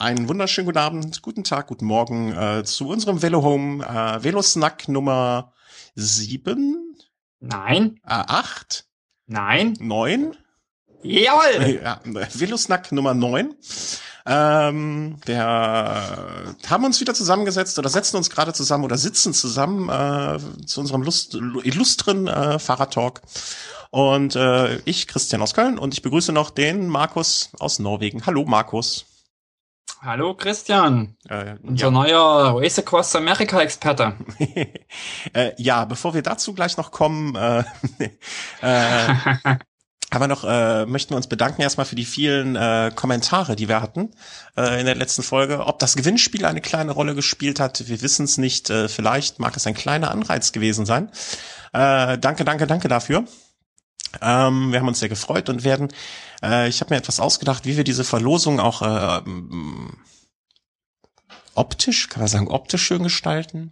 einen wunderschönen guten Abend, guten Tag, guten Morgen äh, zu unserem Velo Home äh, Velo Snack Nummer sieben, Nein, äh, acht, nein, neun, jawohl. ja, Velo Snack Nummer neun. Ähm, der haben uns wieder zusammengesetzt oder setzen uns gerade zusammen oder sitzen zusammen äh, zu unserem Lust, illustren äh, Fahrradtalk. Und äh, ich, Christian aus Köln, und ich begrüße noch den Markus aus Norwegen. Hallo Markus. Hallo Christian, Äh, unser ja. neuer Race Across America Experte. äh, ja, bevor wir dazu gleich noch kommen, äh, äh, aber noch äh, möchten wir uns bedanken erstmal für die vielen äh, Kommentare, die wir hatten äh, in der letzten Folge. Ob das Gewinnspiel eine kleine Rolle gespielt hat, wir wissen es nicht. Äh, vielleicht mag es ein kleiner Anreiz gewesen sein. Äh, danke, danke, danke dafür. Ähm, wir haben uns sehr gefreut und werden, äh, ich habe mir etwas ausgedacht, wie wir diese Verlosung auch äh, ähm, optisch, kann man sagen, optisch schön gestalten.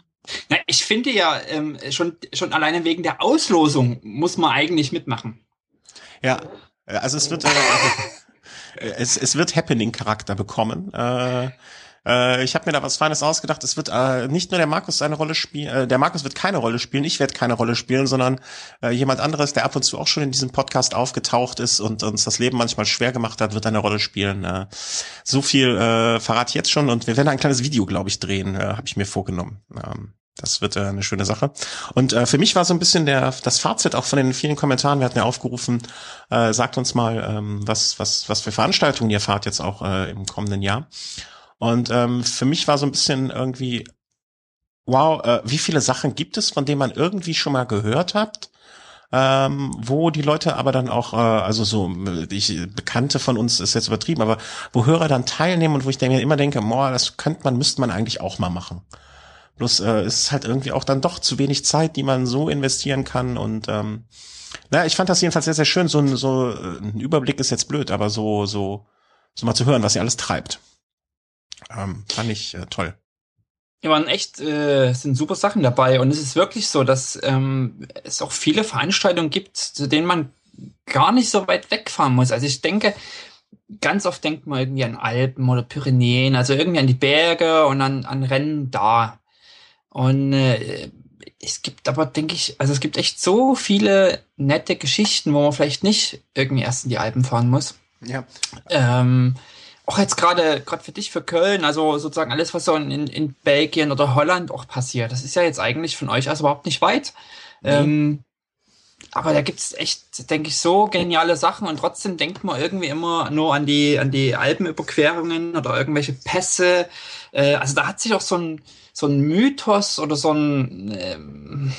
Na, ich finde ja, ähm, schon, schon alleine wegen der Auslosung muss man eigentlich mitmachen. Ja, äh, also es wird, äh, es, es wird Happening-Charakter bekommen. Äh, äh, ich habe mir da was Feines ausgedacht. Es wird äh, nicht nur der Markus seine Rolle spielen, äh, der Markus wird keine Rolle spielen, ich werde keine Rolle spielen, sondern äh, jemand anderes, der ab und zu auch schon in diesem Podcast aufgetaucht ist und uns das Leben manchmal schwer gemacht hat, wird eine Rolle spielen. Äh, so viel äh, verrate ich jetzt schon und wir werden ein kleines Video, glaube ich, drehen, äh, habe ich mir vorgenommen. Ähm, das wird äh, eine schöne Sache. Und äh, für mich war so ein bisschen der das Fazit auch von den vielen Kommentaren. Wir hatten ja aufgerufen, äh, sagt uns mal, ähm, was was was für Veranstaltungen ihr fahrt jetzt auch äh, im kommenden Jahr. Und ähm, für mich war so ein bisschen irgendwie, wow, äh, wie viele Sachen gibt es, von denen man irgendwie schon mal gehört hat? Ähm, wo die Leute aber dann auch, äh, also so, ich, Bekannte von uns ist jetzt übertrieben, aber wo Hörer dann teilnehmen und wo ich mir immer denke, boah, das könnte man, müsste man eigentlich auch mal machen. Bloß äh, ist halt irgendwie auch dann doch zu wenig Zeit, die man so investieren kann und ähm, naja, ich fand das jedenfalls sehr, sehr schön. So ein, so äh, ein Überblick ist jetzt blöd, aber so, so, so mal zu hören, was ihr alles treibt. Ähm, fand ich äh, toll. Ja, waren echt, äh, sind super Sachen dabei. Und es ist wirklich so, dass ähm, es auch viele Veranstaltungen gibt, zu denen man gar nicht so weit wegfahren muss. Also ich denke, ganz oft denkt man irgendwie an Alpen oder Pyrenäen, also irgendwie an die Berge und an, an Rennen da. Und äh, es gibt aber, denke ich, also es gibt echt so viele nette Geschichten, wo man vielleicht nicht irgendwie erst in die Alpen fahren muss. Ja. Ähm, auch jetzt gerade gerade für dich für Köln, also sozusagen alles, was so in, in Belgien oder Holland auch passiert, das ist ja jetzt eigentlich von euch aus überhaupt nicht weit. Nee. Ähm, aber da gibt's echt, denke ich, so geniale Sachen und trotzdem denkt man irgendwie immer nur an die an die Alpenüberquerungen oder irgendwelche Pässe. Äh, also da hat sich auch so ein so ein Mythos oder so ein ähm,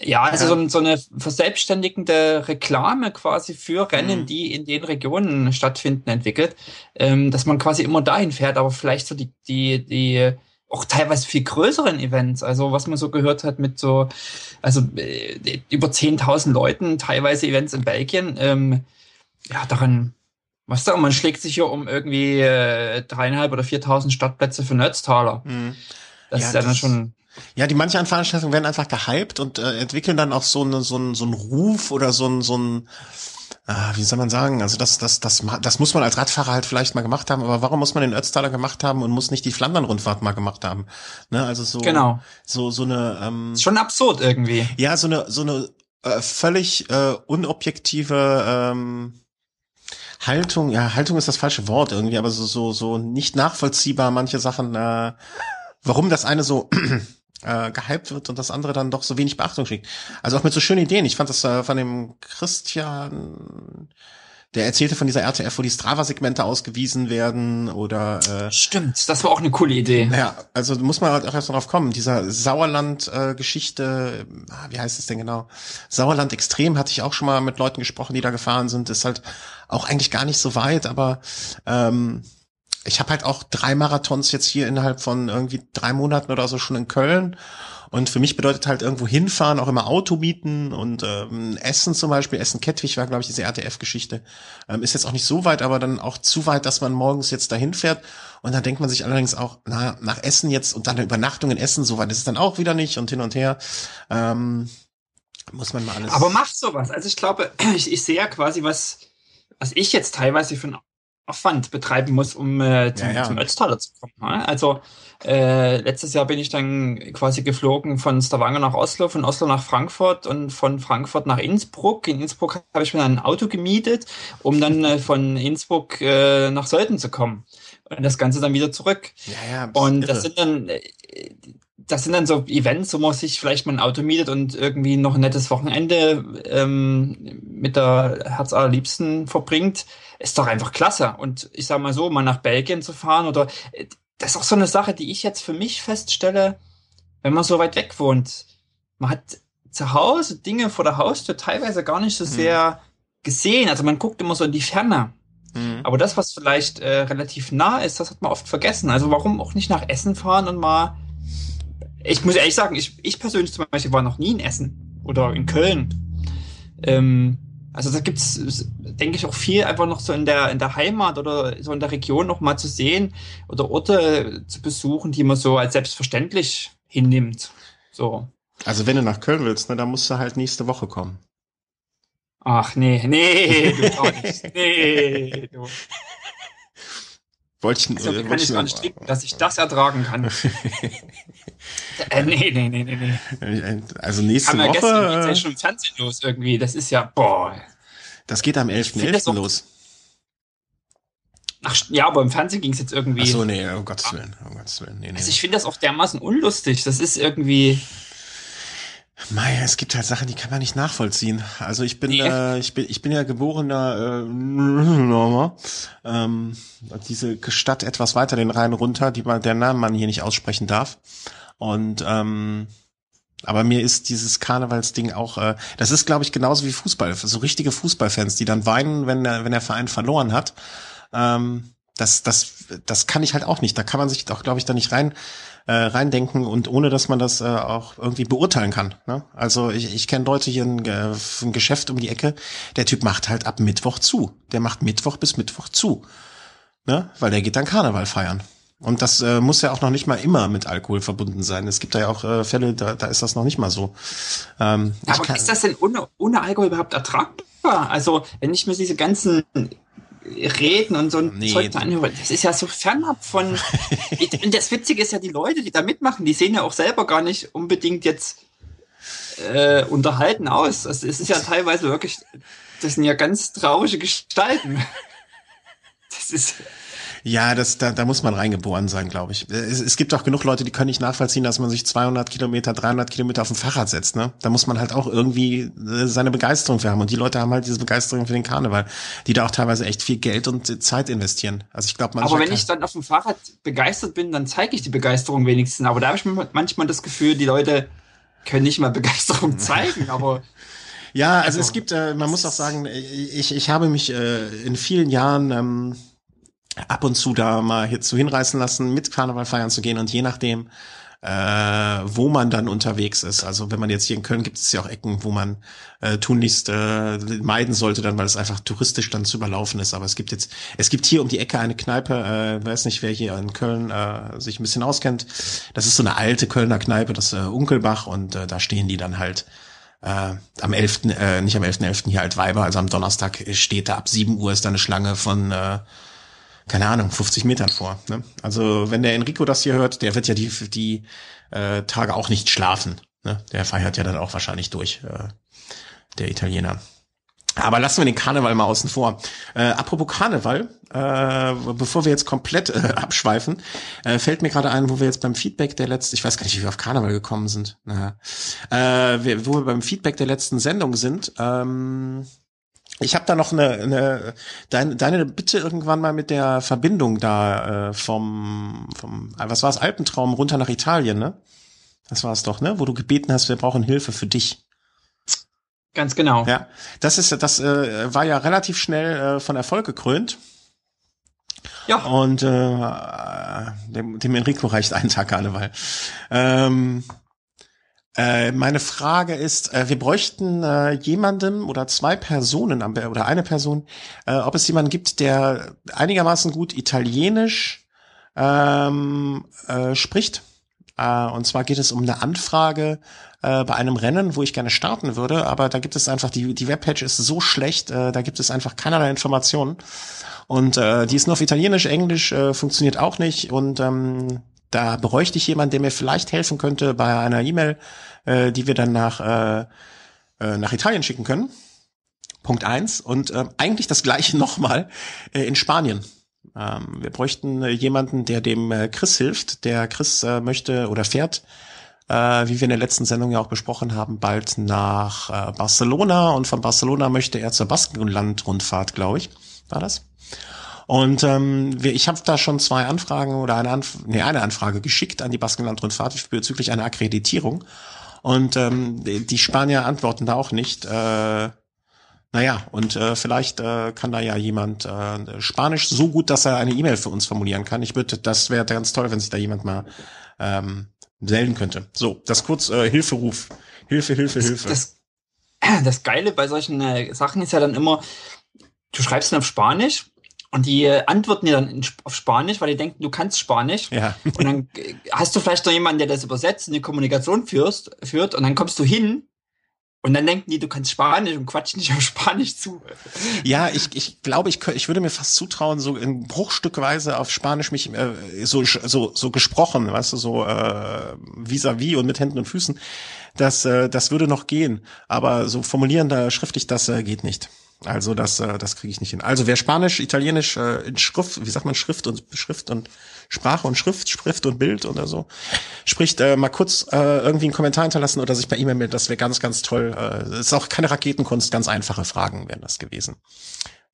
ja, also Ja. So, so eine verselbstständigende Reklame quasi für Rennen, Mhm. die in den Regionen stattfinden, entwickelt, ähm, dass man quasi immer dahin fährt, aber vielleicht so die, die, die auch teilweise viel größeren Events, also was man so gehört hat mit so, also äh, über 10.000 Leuten, teilweise Events in Belgien, ähm, ja, daran, was da, man schlägt sich hier um irgendwie äh, dreieinhalb oder 4.000 Startplätze für Netztaler. Mhm. Das Ja, ist ja dann schon, Ja, die manche Veranstaltungen werden einfach gehypt und äh, entwickeln dann auch so eine, so einen so einen Ruf oder so ein so ein ah, wie soll man sagen? Also das das das das muss man als Radfahrer halt vielleicht mal gemacht haben, aber warum muss man den Ötztaler gemacht haben und muss nicht die Flandern-Rundfahrt mal gemacht haben? Ne, also so genau, so so eine ähm, ist schon absurd irgendwie. ja so eine so eine äh, völlig äh, unobjektive ähm, Haltung, ja, Haltung ist das falsche Wort irgendwie, aber so, so, so nicht nachvollziehbar manche Sachen, äh, warum das eine so äh, gehypt wird und das andere dann doch so wenig Beachtung kriegt. Also auch mit so schönen Ideen. Ich fand das äh, von dem Christian, der erzählte von dieser RTF, wo die Strava-Segmente ausgewiesen werden oder äh, Stimmt, das war auch eine coole Idee. ja, also muss man halt auch erst drauf kommen. Dieser Sauerland-Geschichte, ah, wie heißt es denn genau? Sauerland Extrem hatte ich auch schon mal mit Leuten gesprochen, die da gefahren sind. Ist halt auch eigentlich gar nicht so weit, aber ähm, ich habe halt auch drei Marathons jetzt hier innerhalb von irgendwie drei Monaten oder so schon in Köln. Und für mich bedeutet halt irgendwo hinfahren, auch immer Auto mieten und ähm, Essen zum Beispiel, Essen-Kettwig war, glaube ich, diese RTF-Geschichte. Ähm, ist jetzt auch nicht so weit, aber dann auch zu weit, dass man morgens jetzt dahin fährt. Und dann denkt man sich allerdings auch, na, nach Essen jetzt und dann eine Übernachtung in Essen, so weit ist es dann auch wieder nicht und hin und her. Ähm, muss man mal alles. Aber macht sowas. Also ich glaube, ich, ich sehe ja quasi, was, was ich jetzt teilweise für einen Aufwand betreiben muss, um äh, zum, Ja, ja. zum Ötztaler zu kommen. Ne? Also äh, letztes Jahr bin ich dann quasi geflogen von Stavanger nach Oslo, von Oslo nach Frankfurt und von Frankfurt nach Innsbruck. In Innsbruck habe ich mir dann ein Auto gemietet, um dann äh, von Innsbruck äh, nach Sölden zu kommen. Und das Ganze dann wieder zurück. Ja, ja. Und irre. das sind dann, äh, das sind dann so Events, wo man sich vielleicht mal ein Auto mietet und irgendwie noch ein nettes Wochenende ähm, mit der Herzallerliebsten verbringt. Ist doch einfach klasse. Und ich sag mal so, mal nach Belgien zu fahren oder äh, das ist auch so eine Sache, die ich jetzt für mich feststelle, wenn man so weit weg wohnt. Man hat zu Hause Dinge vor der Haustür teilweise gar nicht so Hm. sehr gesehen. Also man guckt immer so in die Ferne. Mhm. Aber das, was vielleicht äh, relativ nah ist, das hat man oft vergessen. Also warum auch nicht nach Essen fahren und mal. Ich muss ehrlich sagen, ich, ich persönlich zum Beispiel war noch nie in Essen oder in Köln. Ähm, also da gibt's, denke ich, auch viel einfach noch so in der in der Heimat oder so in der Region noch mal zu sehen oder Orte zu besuchen, die man so als selbstverständlich hinnimmt. So. Also wenn du nach Köln willst, ne, dann musst du halt nächste Woche kommen. Ach nee, nee, du gar nicht. Nee, du. Wollte ich, So äh, kann wollte ich gar nur- nicht denken, dass ich das ertragen kann. äh, nee, nee, nee, nee, nee. Also nächste Haben wir gestern geht's Woche, ja äh, schon im Fernsehen los irgendwie. Das ist ja, boah. das geht am find das 11.11. auch- los. Ach, ja, aber im Fernsehen ging es jetzt irgendwie. Ach so, nee, um Gottes Willen, um Gottes Willen. Nee, nee. Also ich finde das auch dermaßen unlustig. Das ist irgendwie. Mei, es gibt halt Sachen, die kann man nicht nachvollziehen. Also ich bin, Nee. äh, ich bin, ich bin ja geborener äh, Norma. Ähm, diese Stadt etwas weiter den Rhein runter, die man, der Namen man hier nicht aussprechen darf. Und ähm, aber mir ist dieses Karnevalsding auch, äh, das ist, glaube ich, genauso wie Fußball. So richtige Fußballfans, die dann weinen, wenn der, wenn der Verein verloren hat. Ähm, das, das, das kann ich halt auch nicht. Da kann man sich doch, glaube ich, da nicht rein äh, reindenken und ohne, dass man das äh, auch irgendwie beurteilen kann. Ne? Also ich, ich kenne Leute hier ein, äh, ein Geschäft um die Ecke. Der Typ macht halt ab Mittwoch zu. Der macht Mittwoch bis Mittwoch zu, ne? Weil der geht dann Karneval feiern. Und das äh, muss ja auch noch nicht mal immer mit Alkohol verbunden sein. Es gibt da ja auch äh, Fälle, da, da ist das noch nicht mal so. Ähm, Aber kann- ist das denn ohne, ohne Alkohol überhaupt ertragbar? Also, wenn ich mir diese ganzen Reden und so ein Nee. Zeug da anhöre, das ist ja so fernab von. und das Witzige ist ja, die Leute, die da mitmachen, die sehen ja auch selber gar nicht unbedingt jetzt äh, unterhalten aus. Also, es ist ja teilweise wirklich, das sind ja ganz traurige Gestalten. Das ist. Ja, das, da, da muss man reingeboren sein, glaube ich. Es, es gibt auch genug Leute, die können nicht nachvollziehen, dass man sich 200 Kilometer, 300 Kilometer auf dem Fahrrad setzt. Ne? Da muss man halt auch irgendwie äh, seine Begeisterung für haben. Und die Leute haben halt diese Begeisterung für den Karneval, die da auch teilweise echt viel Geld und äh, Zeit investieren. Also ich glaube, Aber wenn ich dann auf dem Fahrrad begeistert bin, dann zeige ich die Begeisterung wenigstens. Aber da habe ich manchmal das Gefühl, die Leute können nicht mal Begeisterung zeigen, aber Ja, also, Also, es gibt, äh, man muss auch sagen, ich, ich habe mich äh, in vielen Jahren ähm, ab und zu da mal hierzu hinreißen lassen, mit Karneval feiern zu gehen und je nachdem, äh, wo man dann unterwegs ist. Also wenn man jetzt hier in Köln gibt es ja auch Ecken, wo man äh, tunlichst äh, meiden sollte, dann weil es einfach touristisch dann zu überlaufen ist. Aber es gibt jetzt, es gibt hier um die Ecke eine Kneipe, äh, weiß nicht, wer hier in Köln äh, sich ein bisschen auskennt. Das ist so eine alte Kölner Kneipe, das äh, Unkelbach und äh, da stehen die dann halt äh, am 11., äh, nicht am 11.11. hier Altweiber, also am Donnerstag steht da ab 7 Uhr ist da eine Schlange von, äh, keine Ahnung, 50 Metern vor. Ne? Also wenn der Enrico das hier hört, der wird ja die, die äh, Tage auch nicht schlafen. Ne? Der feiert ja dann auch wahrscheinlich durch, äh, der Italiener. Aber lassen wir den Karneval mal außen vor. Äh, apropos Karneval, äh, bevor wir jetzt komplett äh, abschweifen, äh, fällt mir gerade ein, wo wir jetzt beim Feedback der letzten, ich weiß gar nicht, wie wir auf Karneval gekommen sind, naja. äh, wo wir beim Feedback der letzten Sendung sind. Ähm, ich habe da noch eine, eine deine, deine Bitte irgendwann mal mit der Verbindung da äh, vom, vom, was war es, Alpentraum runter nach Italien, ne? Das war es doch, ne? Wo du gebeten hast, wir brauchen Hilfe für dich. ganz genau. Ja, das ist, das äh, war ja relativ schnell äh, von Erfolg gekrönt. Ja. Und äh, dem, dem Enrico reicht ein Tag Karneval. Ähm, äh, meine Frage ist, äh, wir bräuchten äh, jemanden oder zwei Personen oder eine Person, äh, ob es jemanden gibt, der einigermaßen gut Italienisch ähm, äh, spricht und zwar geht es um eine Anfrage bei einem Rennen, wo ich gerne starten würde, aber da gibt es einfach, die, die Webpage ist so schlecht, da gibt es einfach keinerlei Informationen. Und die ist nur auf Italienisch, Englisch funktioniert auch nicht. Und ähm, da bräuchte ich jemanden, der mir vielleicht helfen könnte bei einer E-Mail, äh, die wir dann nach, äh, äh, nach Italien schicken können. Punkt eins. Und äh, eigentlich das gleiche nochmal äh, in Spanien. Ähm, wir bräuchten äh, jemanden, der dem äh, Chris hilft. Der Chris äh, möchte oder fährt, äh, wie wir in der letzten Sendung ja auch besprochen haben, bald nach äh, Barcelona und von Barcelona möchte er zur Baskenland-Rundfahrt, glaube ich. War das? Und ähm, wir, ich habe da schon zwei Anfragen oder eine, Anf nee, eine Anfrage geschickt an die Baskenland-Rundfahrt bezüglich einer Akkreditierung. Und ähm, die Spanier antworten da auch nicht. Äh, naja, und äh, vielleicht äh, kann da ja jemand äh, Spanisch so gut, dass er eine E-Mail für uns formulieren kann. Ich würde, das wäre ganz toll, wenn sich da jemand mal ähm, melden könnte. So, das kurz äh, Hilferuf. Hilfe, Hilfe, Hilfe. Das, das, Geile bei solchen äh, Sachen ist ja dann immer, du schreibst dann auf Spanisch und die äh, antworten dir dann auf Spanisch, weil die denken, du kannst Spanisch. Ja. Und dann äh, hast du vielleicht noch jemanden, der das übersetzt und die Kommunikation führst, führt und dann kommst du hin und dann denken die, du kannst Spanisch und quatschen nicht auf Spanisch zu. Ja, ich, ich glaube, ich, ich würde mir fast zutrauen, so in Bruchstückweise auf Spanisch mich äh, so, so, so gesprochen, weißt du, so äh, vis-à-vis -vis und mit Händen und Füßen, das, äh, das würde noch gehen. Aber so formulieren da schriftlich, das äh, geht nicht. Also das, äh, das kriege ich nicht hin. Also wer Spanisch, Italienisch äh, in Schrift, wie sagt man Schrift und Schrift und Sprache und Schrift, Schrift und Bild oder so spricht, äh, mal kurz äh, irgendwie einen Kommentar hinterlassen oder sich per E-Mail melden. Das wäre ganz, ganz toll. Äh, ist auch keine Raketenkunst, ganz einfache Fragen wären das gewesen.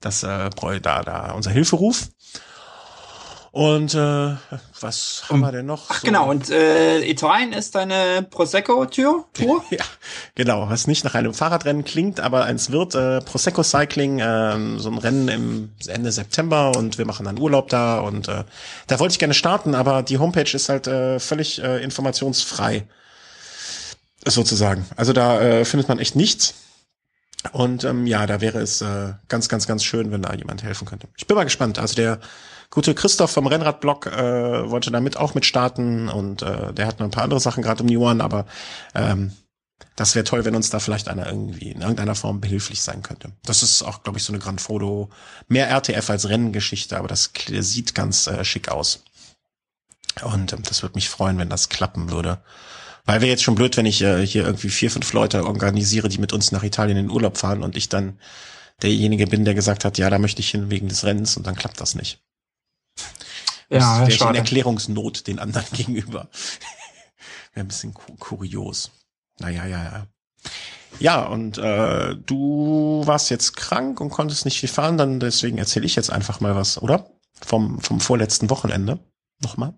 Das äh, da da unser Hilferuf. Und äh, was haben wir denn noch? Ach so? genau, und äh, Italien ist deine Prosecco-Tour? ja, genau, was nicht nach einem Fahrradrennen klingt, aber eins wird äh, Prosecco Cycling, äh, so ein Rennen im Ende September und wir machen dann Urlaub da und äh, da wollte ich gerne starten, aber die Homepage ist halt äh, völlig äh, informationsfrei, sozusagen. Also da äh, findet man echt nichts. Und ähm, ja, da wäre es äh, ganz, ganz, ganz schön, wenn da jemand helfen könnte. Ich bin mal gespannt. Also der gute Christoph vom Rennradblog äh, wollte damit auch mit starten und äh, der hat noch ein paar andere Sachen gerade um die Ohren, aber ähm, das wäre toll, wenn uns da vielleicht einer irgendwie in irgendeiner Form behilflich sein könnte. Das ist auch, glaube ich, so eine Grand Foto, mehr RTF als Rennengeschichte, aber das sieht ganz äh, schick aus. Und ähm, das würde mich freuen, wenn das klappen würde. Weil wäre jetzt schon blöd, wenn ich äh, hier irgendwie vier, fünf Leute organisiere, die mit uns nach Italien in den Urlaub fahren und ich dann derjenige bin, der gesagt hat, ja, da möchte ich hin wegen des Rennens und dann klappt das nicht. Ja, wäre ich in Erklärungsnot den anderen gegenüber. wäre ein bisschen kurios. Naja, ja, ja. Ja, und äh, du warst jetzt krank und konntest nicht viel fahren, dann deswegen erzähle ich jetzt einfach mal was, oder? Vom, vom vorletzten Wochenende. Nochmal.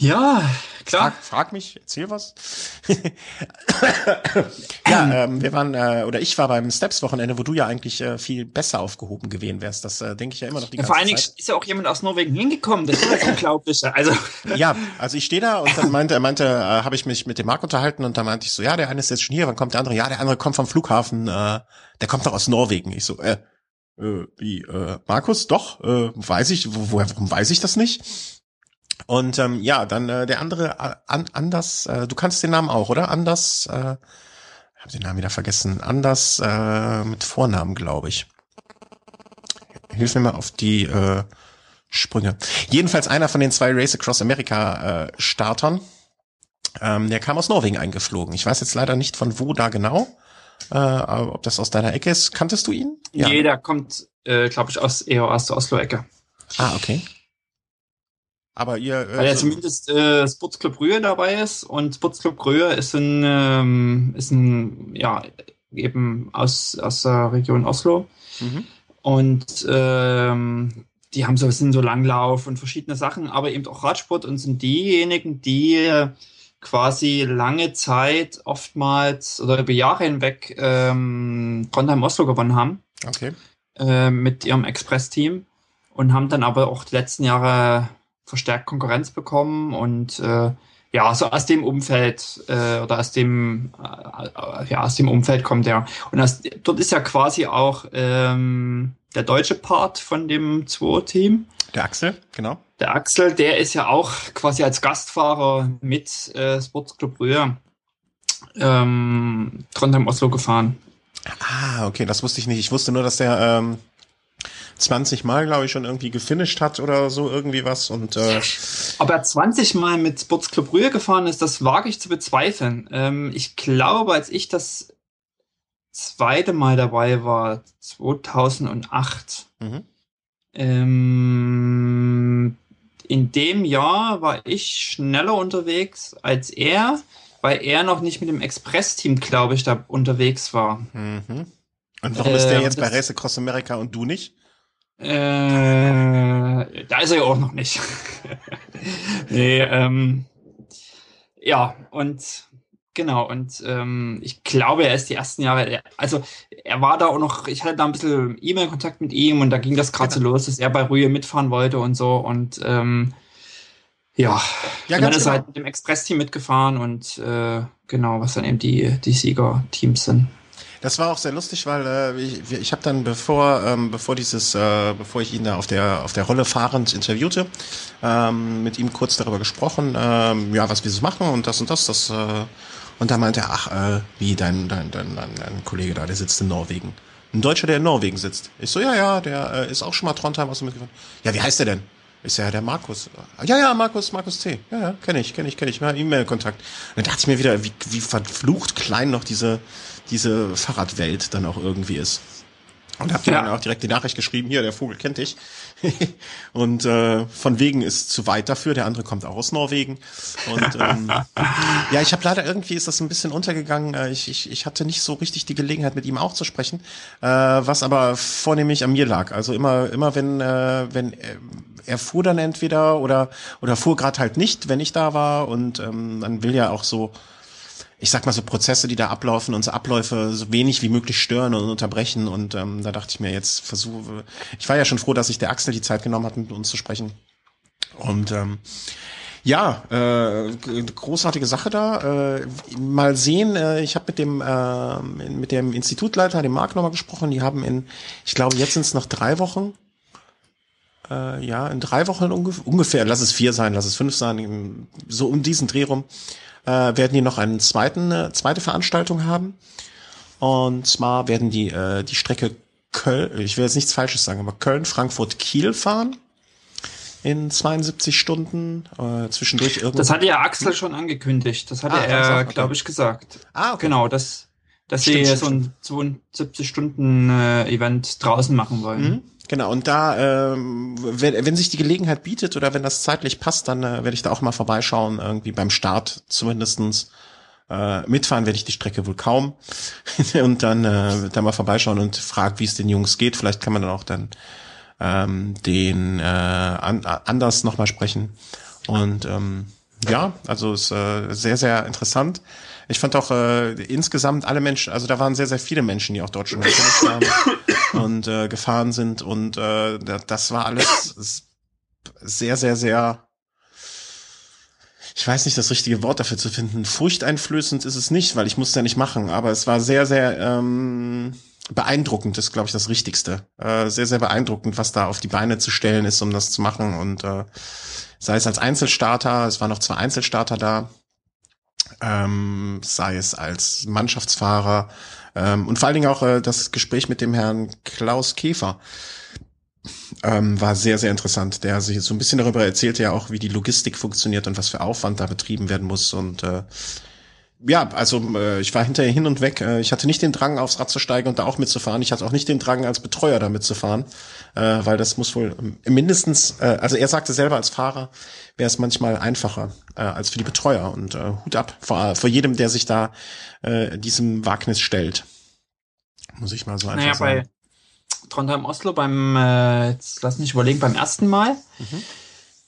Ja, klar. Frag, frag mich, erzähl was. ja, ähm, wir waren, äh, oder ich war beim Steps-Wochenende, wo du ja eigentlich äh, viel besser aufgehoben gewesen wärst. Das äh, denke ich ja immer noch die ja, ganze Vor allen Dingen ist ja auch jemand aus Norwegen hingekommen, das ist das Unglaubliche. Also. ja, also ich stehe da und dann meinte, er meinte, äh, habe ich mich mit dem Marc unterhalten und da meinte ich so, ja, der eine ist jetzt schon hier, wann kommt der andere? Ja, der andere kommt vom Flughafen, äh, der kommt doch aus Norwegen. Ich so, äh, äh wie, äh, Markus, doch, äh, weiß ich, wo, woher, warum weiß ich das nicht? Und ähm, ja, dann äh, der andere äh, an, Anders, äh, du kannst den Namen auch, oder? Anders, äh, habe den Namen wieder vergessen. Anders äh, mit Vornamen, glaube ich. Hilf mir mal auf die äh, Sprünge. Jedenfalls einer von den zwei Race Across America äh, Startern. Ähm, der kam aus Norwegen eingeflogen. Ich weiß jetzt leider nicht von wo da genau. Äh, ob das aus deiner Ecke ist. Kanntest du ihn? Ja. Nee, der kommt, äh, glaube ich, aus eher aus der Oslo-Ecke. Ah, okay. Aber ihr. Äh, Weil ja zumindest äh, Sportsclub Rühe dabei ist und Sportsclub Rühe ist ein, ähm, ist ein, ja, eben aus, aus der Region Oslo. Mhm. Und ähm, die haben so, sind so Langlauf und verschiedene Sachen, aber eben auch Radsport und sind diejenigen, die quasi lange Zeit oftmals oder über Jahre hinweg ähm, Trondheim Oslo gewonnen haben. Okay. Äh, mit ihrem Express-Team und haben dann aber auch die letzten Jahre verstärkt Konkurrenz bekommen und äh, ja, so aus dem Umfeld äh, oder aus dem äh, ja aus dem Umfeld kommt er. Und aus, dort ist ja quasi auch ähm, der deutsche Part von dem 2-Team. Der Axel, genau. Der Axel, der ist ja auch quasi als Gastfahrer mit äh, Sportsclub Rühr ähm, Trondheim Oslo gefahren. Ah, okay, das wusste ich nicht. Ich wusste nur, dass der ähm, 20 Mal, glaube ich, schon irgendwie gefinisht hat oder so irgendwie was. Und äh, ob er 20 Mal mit Sportsclub Rühr gefahren ist, das wage ich zu bezweifeln. Ähm, ich glaube, als ich das zweite Mal dabei war, 2008, mhm. ähm, in dem Jahr war ich schneller unterwegs als er, weil er noch nicht mit dem Express-Team, glaube ich, da unterwegs war. Mhm. Und warum äh, ist der ähm, jetzt bei Race Across America und du nicht? Äh, da ist er ja auch noch nicht. nee, ähm, ja, und genau, und ähm, ich glaube, er ist die ersten Jahre, also er war da auch noch, ich hatte da ein bisschen E-Mail-Kontakt mit ihm und da ging das gerade so genau. los, dass er bei Rühe mitfahren wollte und so und ähm, ja, ja und dann ist er halt genau. mit dem Express-Team mitgefahren und äh, genau, was dann eben die, die Sieger-Teams sind. Das war auch sehr lustig, weil äh, ich, ich habe dann bevor ähm, bevor dieses äh, bevor ich ihn da auf der auf der Rolle fahrend interviewte, ähm, mit ihm kurz darüber gesprochen, ähm, ja was wir so machen und das und das, das äh, und da meinte er, ach äh, wie dein dein, dein dein dein Kollege da, der sitzt in Norwegen, ein Deutscher, der in Norwegen sitzt. Ich so ja ja, der äh, ist auch schon mal Trondheim aus dem mitgefahren. Ja wie heißt der denn? Ist ja der Markus. Ja, ja, Markus, Markus C. Ja, ja, kenne ich, kenne ich, kenne ich. Ja, E-Mail-Kontakt. Dann dachte ich mir wieder, wie, wie verflucht klein noch diese, diese Fahrradwelt dann auch irgendwie ist. Und habt ihr ja. dann auch direkt die Nachricht geschrieben, hier, der Vogel kennt dich. und äh, von wegen ist zu weit dafür, der andere kommt auch aus Norwegen. Und ähm, ja, ich habe leider irgendwie ist das ein bisschen untergegangen. Äh, ich, ich, ich hatte nicht so richtig die Gelegenheit, mit ihm auch zu sprechen, äh, was aber vornehmlich an mir lag. Also immer, immer wenn, äh, wenn äh, er fuhr dann entweder oder oder fuhr gerade halt nicht, wenn ich da war. Und ähm, dann will ja auch so ich sag mal so Prozesse, die da ablaufen, unsere Abläufe so wenig wie möglich stören und unterbrechen. Und ähm, da dachte ich mir jetzt versuche, ich war ja schon froh, dass sich der Axel die Zeit genommen hat, mit uns zu sprechen. Und ähm, ja, äh, großartige Sache da. Äh, mal sehen, äh, ich habe mit dem äh, mit dem Institutleiter, dem Marc, nochmal gesprochen. Die haben in, ich glaube, jetzt sind es noch drei Wochen. Äh, ja, in drei Wochen ungefähr, ungefähr, lass es vier sein, lass es fünf sein, so um diesen Dreh rum äh, werden die noch eine zweiten, äh, zweite Veranstaltung haben. Und zwar werden die äh, die Strecke Köln, ich will jetzt nichts Falsches sagen, aber Köln, Frankfurt, Kiel fahren in 72 Stunden äh, zwischendurch irgendwie. Das hatte ja Axel schon angekündigt. Das hatte ah, er, okay. glaube ich, gesagt. Ah, okay. Genau, dass, dass stimmt, sie stimmt, so ein 72 Stunden äh, Event draußen machen wollen. Mhm. Genau, und da, ähm, wenn, wenn sich die Gelegenheit bietet oder wenn das zeitlich passt, dann äh, werde ich da auch mal vorbeischauen, irgendwie beim Start zumindestens. Äh, mitfahren werde ich die Strecke wohl kaum. und dann äh, da mal vorbeischauen und frag, wie es den Jungs geht. Vielleicht kann man dann auch dann ähm, den äh, an, anders nochmal sprechen. Und ähm, ja, also ist äh, sehr, sehr interessant. Ich fand auch äh, insgesamt alle Menschen, also da waren sehr, sehr viele Menschen, die auch dort schon haben und äh, gefahren sind. Und äh, das war alles sehr, sehr, sehr ich weiß nicht das richtige Wort dafür zu finden. Furchteinflößend ist es nicht, weil ich musste ja nicht machen, aber es war sehr, sehr ähm, beeindruckend, ist, glaube ich, das Richtigste. Äh, sehr, sehr beeindruckend, was da auf die Beine zu stellen ist, um das zu machen. Und äh, sei es als Einzelstarter, es waren noch zwei Einzelstarter da, ähm, sei es als Mannschaftsfahrer ähm, und vor allen Dingen auch äh, das Gespräch mit dem Herrn Klaus Käfer ähm, war sehr, sehr interessant. Der sich so ein bisschen darüber erzählte ja auch, wie die Logistik funktioniert und was für Aufwand da betrieben werden muss und äh, ja, also äh, ich war hinterher hin und weg. Äh, ich hatte nicht den Drang, aufs Rad zu steigen und da auch mitzufahren. Ich hatte auch nicht den Drang, als Betreuer da mitzufahren, äh, weil das muss wohl mindestens, äh, also er sagte selber als Fahrer, wäre es manchmal einfacher äh, als für die Betreuer. Und äh, Hut ab vor, vor jedem, der sich da äh, diesem Wagnis stellt. Muss ich mal so einfach naja, sagen. Bei Trondheim Oslo beim, äh, jetzt lass mich überlegen, beim ersten Mal mhm.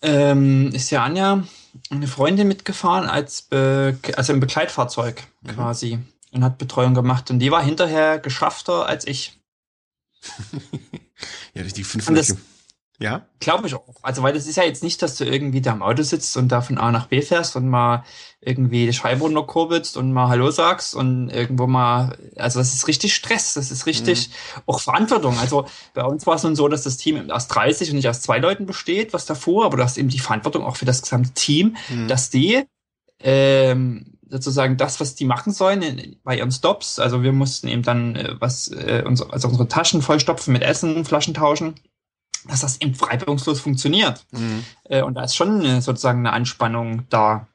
ähm, ist ja Anja eine Freundin mitgefahren als Be also im Begleitfahrzeug mhm. quasi und hat Betreuung gemacht und die war hinterher geschaffter als ich. ja, die 500 das, Ja. Glaube ich auch. Also, weil das ist ja jetzt nicht, dass du irgendwie da im Auto sitzt und da von A nach B fährst und mal irgendwie die Scheibe runterkurbelst und mal Hallo sagst und irgendwo mal, also das ist richtig Stress, das ist richtig mhm. auch Verantwortung. Also bei uns war es nun so, dass das Team aus 30 und nicht aus zwei Leuten besteht, was davor, aber du hast eben die Verantwortung auch für das gesamte Team, mhm. dass die ähm, sozusagen das, was die machen sollen in, bei ihren Stops. Also wir mussten eben dann äh, was, äh, uns, also unsere Taschen vollstopfen mit Essen, Flaschen tauschen dass das eben reibungslos funktioniert. Mhm. Äh, und da ist schon äh, sozusagen eine Anspannung da.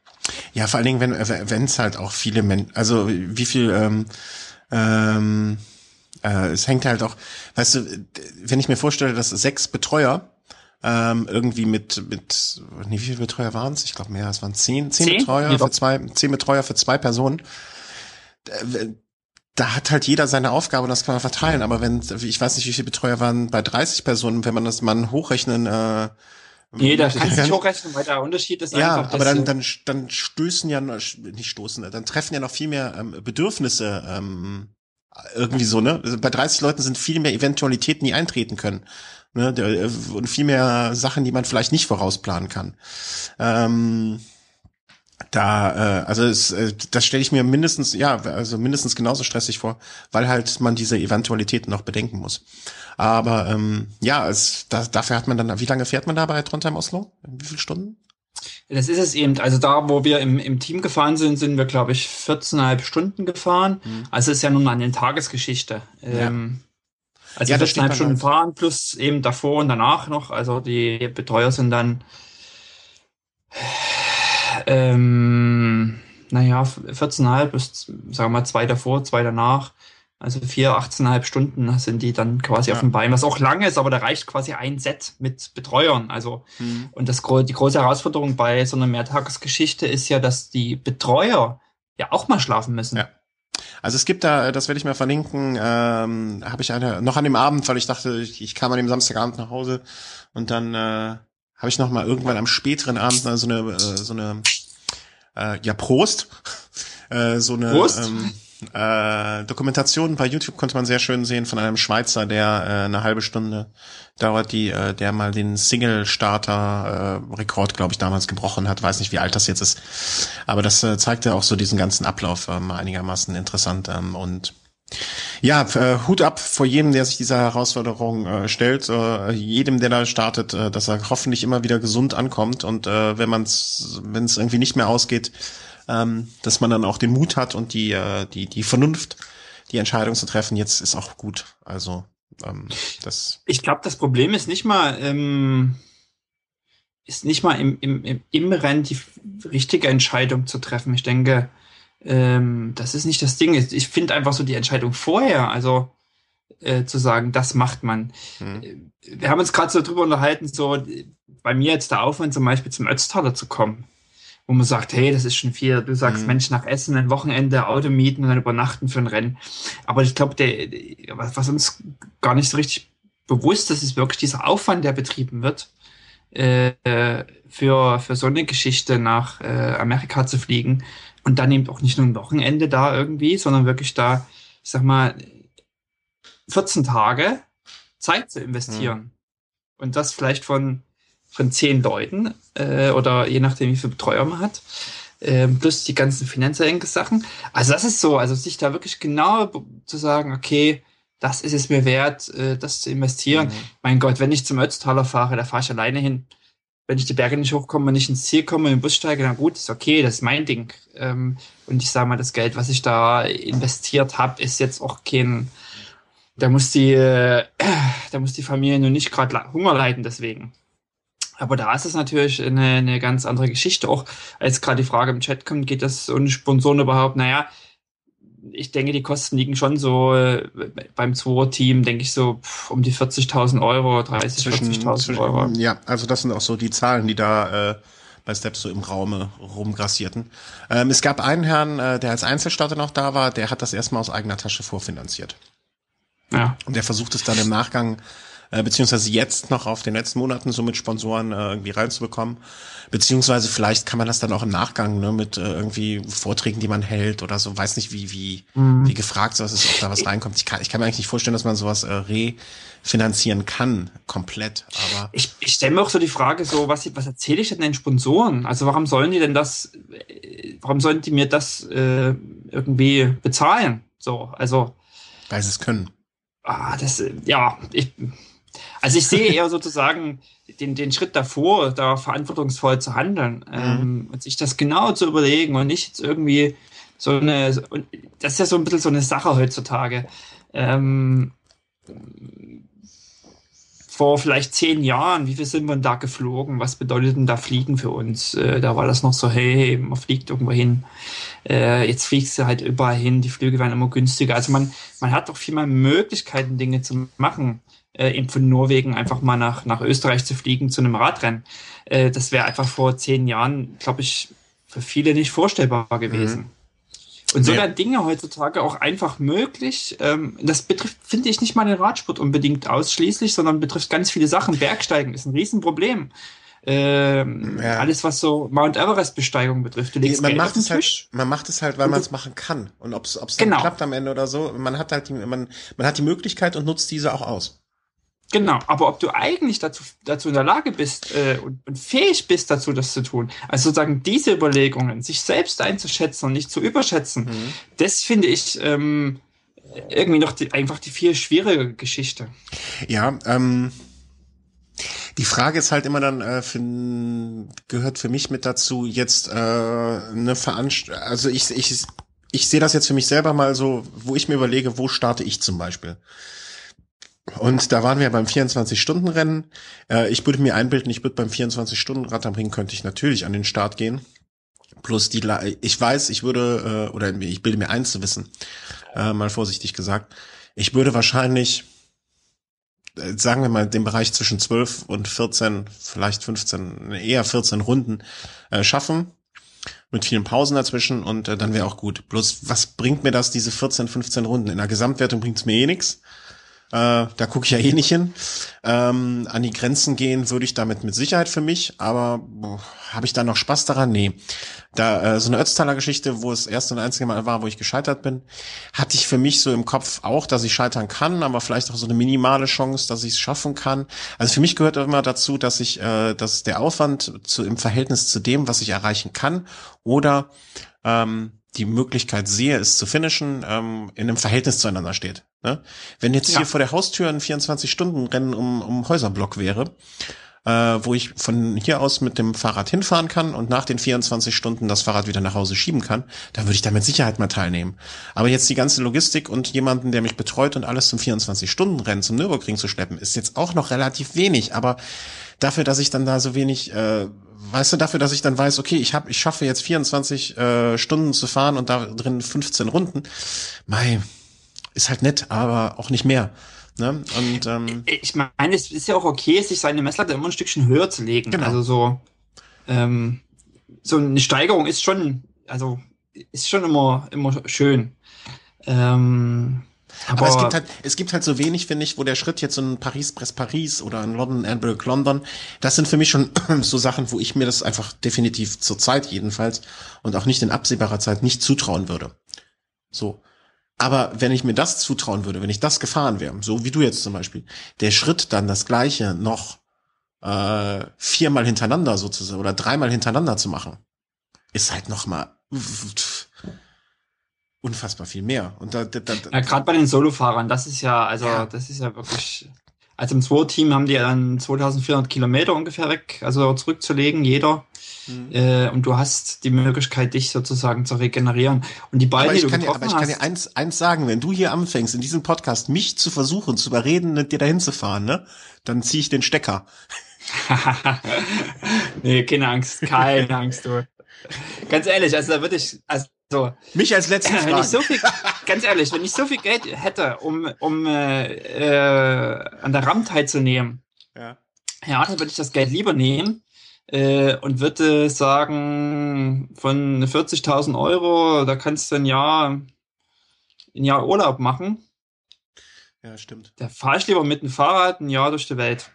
Ja, vor allen Dingen, wenn wenn es halt auch viele Menschen, also wie viel ähm, ähm, äh, es hängt halt auch, weißt du, wenn ich mir vorstelle, dass sechs Betreuer ähm, irgendwie mit mit nee, wie viele Betreuer waren es? Ich glaube mehr, es waren zehn, zehn, zehn? Betreuer ja, für zwei, zehn Betreuer für zwei Personen da hat halt jeder seine Aufgabe und das kann man verteilen. Aber wenn, ich weiß nicht, wie viele Betreuer waren bei 30 Personen, wenn man das mal hochrechnen, äh, Nee, da kannst du nicht hochrechnen, weil der Unterschied ist ja, einfach. Ja, aber dann, dann, dann stößen ja, nicht stoßen, dann treffen ja noch viel mehr ähm, Bedürfnisse ähm, irgendwie so, ne? Bei 30 Leuten sind viel mehr Eventualitäten, die eintreten können. Ne? Und viel mehr Sachen, die man vielleicht nicht vorausplanen kann. Ähm, da, äh, also es, äh, das stelle ich mir mindestens, ja, also mindestens genauso stressig vor, weil halt man diese Eventualitäten noch bedenken muss. Aber ähm, ja, es, da, dafür hat man dann, wie lange fährt man da bei Trondheim Oslo? Wie viele Stunden? Das ist es eben. Also da, wo wir im, im Team gefahren sind, sind wir, glaube ich, 14,5 Stunden gefahren. Mhm. Also ist ja nun eine Tagesgeschichte. Ja. Ähm, also ja, 14,5 Stunden halt. fahren plus eben davor und danach noch. Also die Betreuer sind dann ähm, naja, 14,5 bis, sagen wir mal, zwei davor, zwei danach. Also vier, 18,5 Stunden sind die dann quasi ja. auf dem Bein, was auch lange ist, aber da reicht quasi ein Set mit Betreuern. Also, mhm. und das, die große Herausforderung bei so einer Mehrtagesgeschichte ist ja, dass die Betreuer ja auch mal schlafen müssen. Ja. Also es gibt da, das werde ich mal verlinken, ähm, habe ich eine, noch an dem Abend, weil ich dachte, ich, ich kam an dem Samstagabend nach Hause und dann äh, habe ich noch mal irgendwann am späteren Abend so eine äh, so eine äh, ja Prost äh, so eine Prost? Ähm, äh, Dokumentation bei YouTube konnte man sehr schön sehen von einem Schweizer, der äh, eine halbe Stunde dauert, die äh, der mal den Single-Starter-Rekord, äh, glaube ich, damals gebrochen hat. Weiß nicht, wie alt das jetzt ist, aber das äh, zeigte auch so diesen ganzen Ablauf ähm, einigermaßen interessant ähm, und ja, äh, Hut ab vor jedem, der sich dieser Herausforderung äh, stellt, äh, jedem, der da startet, äh, dass er hoffentlich immer wieder gesund ankommt und äh, wenn man es, wenn es irgendwie nicht mehr ausgeht, ähm, dass man dann auch den Mut hat und die äh, die die Vernunft, die Entscheidung zu treffen. Jetzt ist auch gut. Also ähm, das. Ich glaube, das Problem ist nicht mal ähm, ist nicht mal im, im, im Rennen die richtige Entscheidung zu treffen. Ich denke ähm, das ist nicht das Ding. Ich finde einfach so die Entscheidung vorher, also äh, zu sagen, das macht man. Mhm. Wir haben uns gerade so drüber unterhalten, so bei mir jetzt der Aufwand zum Beispiel zum Ötztaler zu kommen, wo man sagt, hey, das ist schon viel. Du sagst, mhm. Mensch, nach Essen ein Wochenende, Auto mieten und dann übernachten für ein Rennen. Aber ich glaube, der, was, was uns gar nicht so richtig bewusst ist, ist wirklich dieser Aufwand, der betrieben wird, äh, für, für so eine Geschichte nach äh, Amerika zu fliegen und dann eben auch nicht nur ein Wochenende da irgendwie, sondern wirklich da, ich sag mal, 14 Tage Zeit zu investieren. Mhm. Und das vielleicht von, von zehn Leuten äh, oder je nachdem, wie viel Betreuer man hat. Äh, plus die ganzen finanziellen Sachen. Also das ist so, also sich da wirklich genau zu sagen, okay, das ist es mir wert, äh, das zu investieren. Mhm. Mein Gott, wenn ich zum Ötztaler fahre, da fahre ich alleine hin wenn ich die Berge nicht hochkomme nicht ins Ziel komme, den Bus steige, dann gut, ist okay, das ist mein Ding. Ähm, und ich sage mal, das Geld, was ich da investiert habe, ist jetzt auch kein, da muss die, äh, da muss die Familie nur nicht gerade Hunger leiden deswegen. Aber da ist es natürlich eine, eine ganz andere Geschichte. Auch als gerade die Frage im Chat kommt, geht das ohne Sponsoren überhaupt? Naja, ich denke, die Kosten liegen schon so äh, beim Zwo-Team, denke ich so pff, um die 40.000 Euro, 30, 40.000 Euro. Ja, also das sind auch so die Zahlen, die da äh, bei Steps so im Raume rumgrassierten. Ähm, es gab einen Herrn, äh, der als Einzelstarter noch da war, der hat das erstmal aus eigener Tasche vorfinanziert. Ja. Und der versucht es dann im Nachgang äh, beziehungsweise jetzt noch auf den letzten Monaten so mit Sponsoren äh, irgendwie reinzubekommen. Beziehungsweise vielleicht kann man das dann auch im Nachgang ne, mit äh, irgendwie Vorträgen, die man hält oder so. Weiß nicht, wie wie mhm. wie gefragt sowas ist, ob da was reinkommt. Ich kann, ich kann mir eigentlich nicht vorstellen, dass man sowas äh, refinanzieren kann, komplett. Aber ich, ich stelle mir auch so die Frage, so was was erzähle ich denn den Sponsoren? Also warum sollen die denn das? Warum sollen die mir das äh, irgendwie bezahlen? So, also weil sie es können. Ah, das ja, ich also ich sehe eher sozusagen den, den Schritt davor, da verantwortungsvoll zu handeln mhm. ähm, und sich das genau zu überlegen und nicht jetzt irgendwie so eine, das ist ja so ein bisschen so eine Sache heutzutage. Ähm, vor vielleicht zehn Jahren, wie viel sind wir denn da geflogen? Was bedeutet denn da Fliegen für uns? Äh, da war das noch so, hey, man fliegt irgendwo hin. Äh, jetzt fliegst du halt überall hin, die Flüge werden immer günstiger. Also man, man hat doch viel mehr Möglichkeiten, Dinge zu machen äh, eben von Norwegen einfach mal nach, nach Österreich zu fliegen zu einem Radrennen. Äh, das wäre einfach vor zehn Jahren, glaube ich, für viele nicht vorstellbar gewesen. Mhm. Und so ja. werden Dinge heutzutage auch einfach möglich. Ähm, das betrifft, finde ich, nicht mal den Radsport unbedingt ausschließlich, sondern betrifft ganz viele Sachen. Bergsteigen ist ein Riesenproblem. Ähm, ja. Alles, was so Mount Everest-Besteigung betrifft. Du legst man, Geld macht es halt, man macht es halt, weil man es machen kann. Und ob es genau. klappt am Ende oder so, man hat halt die, man, man hat die Möglichkeit und nutzt diese auch aus. Genau, aber ob du eigentlich dazu, dazu in der Lage bist äh, und, und fähig bist dazu, das zu tun, also sozusagen diese Überlegungen, sich selbst einzuschätzen und nicht zu überschätzen, mhm. das finde ich ähm, irgendwie noch die, einfach die viel schwierige Geschichte. Ja, ähm, die Frage ist halt immer dann, äh, für, gehört für mich mit dazu, jetzt äh, eine Veranstaltung, also ich, ich, ich sehe das jetzt für mich selber mal so, wo ich mir überlege, wo starte ich zum Beispiel. Und da waren wir beim 24-Stunden-Rennen. Äh, ich würde mir einbilden, ich würde beim 24-Stunden-Rad am Ring könnte ich natürlich an den Start gehen. Plus die, ich weiß, ich würde, äh, oder ich bilde mir eins zu wissen, äh, mal vorsichtig gesagt, ich würde wahrscheinlich, äh, sagen wir mal, den Bereich zwischen 12 und 14, vielleicht 15, eher 14 Runden äh, schaffen mit vielen Pausen dazwischen und äh, dann wäre auch gut. Bloß was bringt mir das, diese 14, 15 Runden? In der Gesamtwertung bringt es mir eh nichts. Äh, da gucke ich ja eh nicht hin. Ähm, an die Grenzen gehen würde ich damit mit Sicherheit für mich, aber habe ich da noch Spaß daran? Nee. Da äh, so eine Ötztaler Geschichte, wo es erst und einzige Mal war, wo ich gescheitert bin, hatte ich für mich so im Kopf auch, dass ich scheitern kann, aber vielleicht auch so eine minimale Chance, dass ich es schaffen kann. Also für mich gehört immer dazu, dass ich, äh, dass der Aufwand zu, im Verhältnis zu dem, was ich erreichen kann, oder ähm, die Möglichkeit sehe, es zu finishen, ähm, in einem Verhältnis zueinander steht. Ne? Wenn jetzt ja. hier vor der Haustür ein 24-Stunden-Rennen um, um Häuserblock wäre, äh, wo ich von hier aus mit dem Fahrrad hinfahren kann und nach den 24 Stunden das Fahrrad wieder nach Hause schieben kann, dann würde ich da mit Sicherheit mal teilnehmen. Aber jetzt die ganze Logistik und jemanden, der mich betreut und alles zum 24-Stunden-Rennen zum Nürburgring zu schleppen, ist jetzt auch noch relativ wenig. Aber dafür, dass ich dann da so wenig äh, weißt du, dafür, dass ich dann weiß, okay, ich habe, ich schaffe jetzt 24 äh, Stunden zu fahren und da drin 15 Runden, mei, ist halt nett, aber auch nicht mehr. Ne? Und ähm, ich meine, es ist ja auch okay, sich seine Messlatte immer ein Stückchen höher zu legen. Genau. Also so, ähm, so eine Steigerung ist schon, also ist schon immer immer schön. Ähm, aber, Aber, es gibt halt, es gibt halt so wenig, finde ich, wo der Schritt jetzt in Paris, Press Paris oder in London, Edinburgh, London, das sind für mich schon so Sachen, wo ich mir das einfach definitiv zur Zeit jedenfalls und auch nicht in absehbarer Zeit nicht zutrauen würde. So. Aber wenn ich mir das zutrauen würde, wenn ich das gefahren wäre, so wie du jetzt zum Beispiel, der Schritt dann das gleiche noch äh, viermal hintereinander sozusagen oder dreimal hintereinander zu machen, ist halt noch mal unfassbar viel mehr. Und da, da, da ja, gerade bei den Solofahrern, das ist ja, also ja. das ist ja wirklich. Also im Zwei-Team haben die dann 2400 Kilometer ungefähr weg, also zurückzulegen, jeder. Mhm. Äh, und du hast die Möglichkeit, dich sozusagen zu regenerieren. Und die beiden, aber ich, kann dir, aber ich kann dir eins, eins sagen, wenn du hier anfängst, in diesem Podcast mich zu versuchen, zu überreden, mit dir dahin zu fahren, ne, dann ziehe ich den Stecker. nee, keine Angst, keine Angst, du. Ganz ehrlich, also da würde ich, also so. Mich als letzten Wenn Fragen. ich so viel, ganz ehrlich, wenn ich so viel Geld hätte, um, um äh, äh, an der RAM teilzunehmen, ja. ja, dann würde ich das Geld lieber nehmen äh, und würde sagen, von 40.000 Euro, da kannst du ein Jahr, ein Jahr Urlaub machen. Ja, stimmt. Da fahre ich lieber mit dem Fahrrad ein Jahr durch die Welt.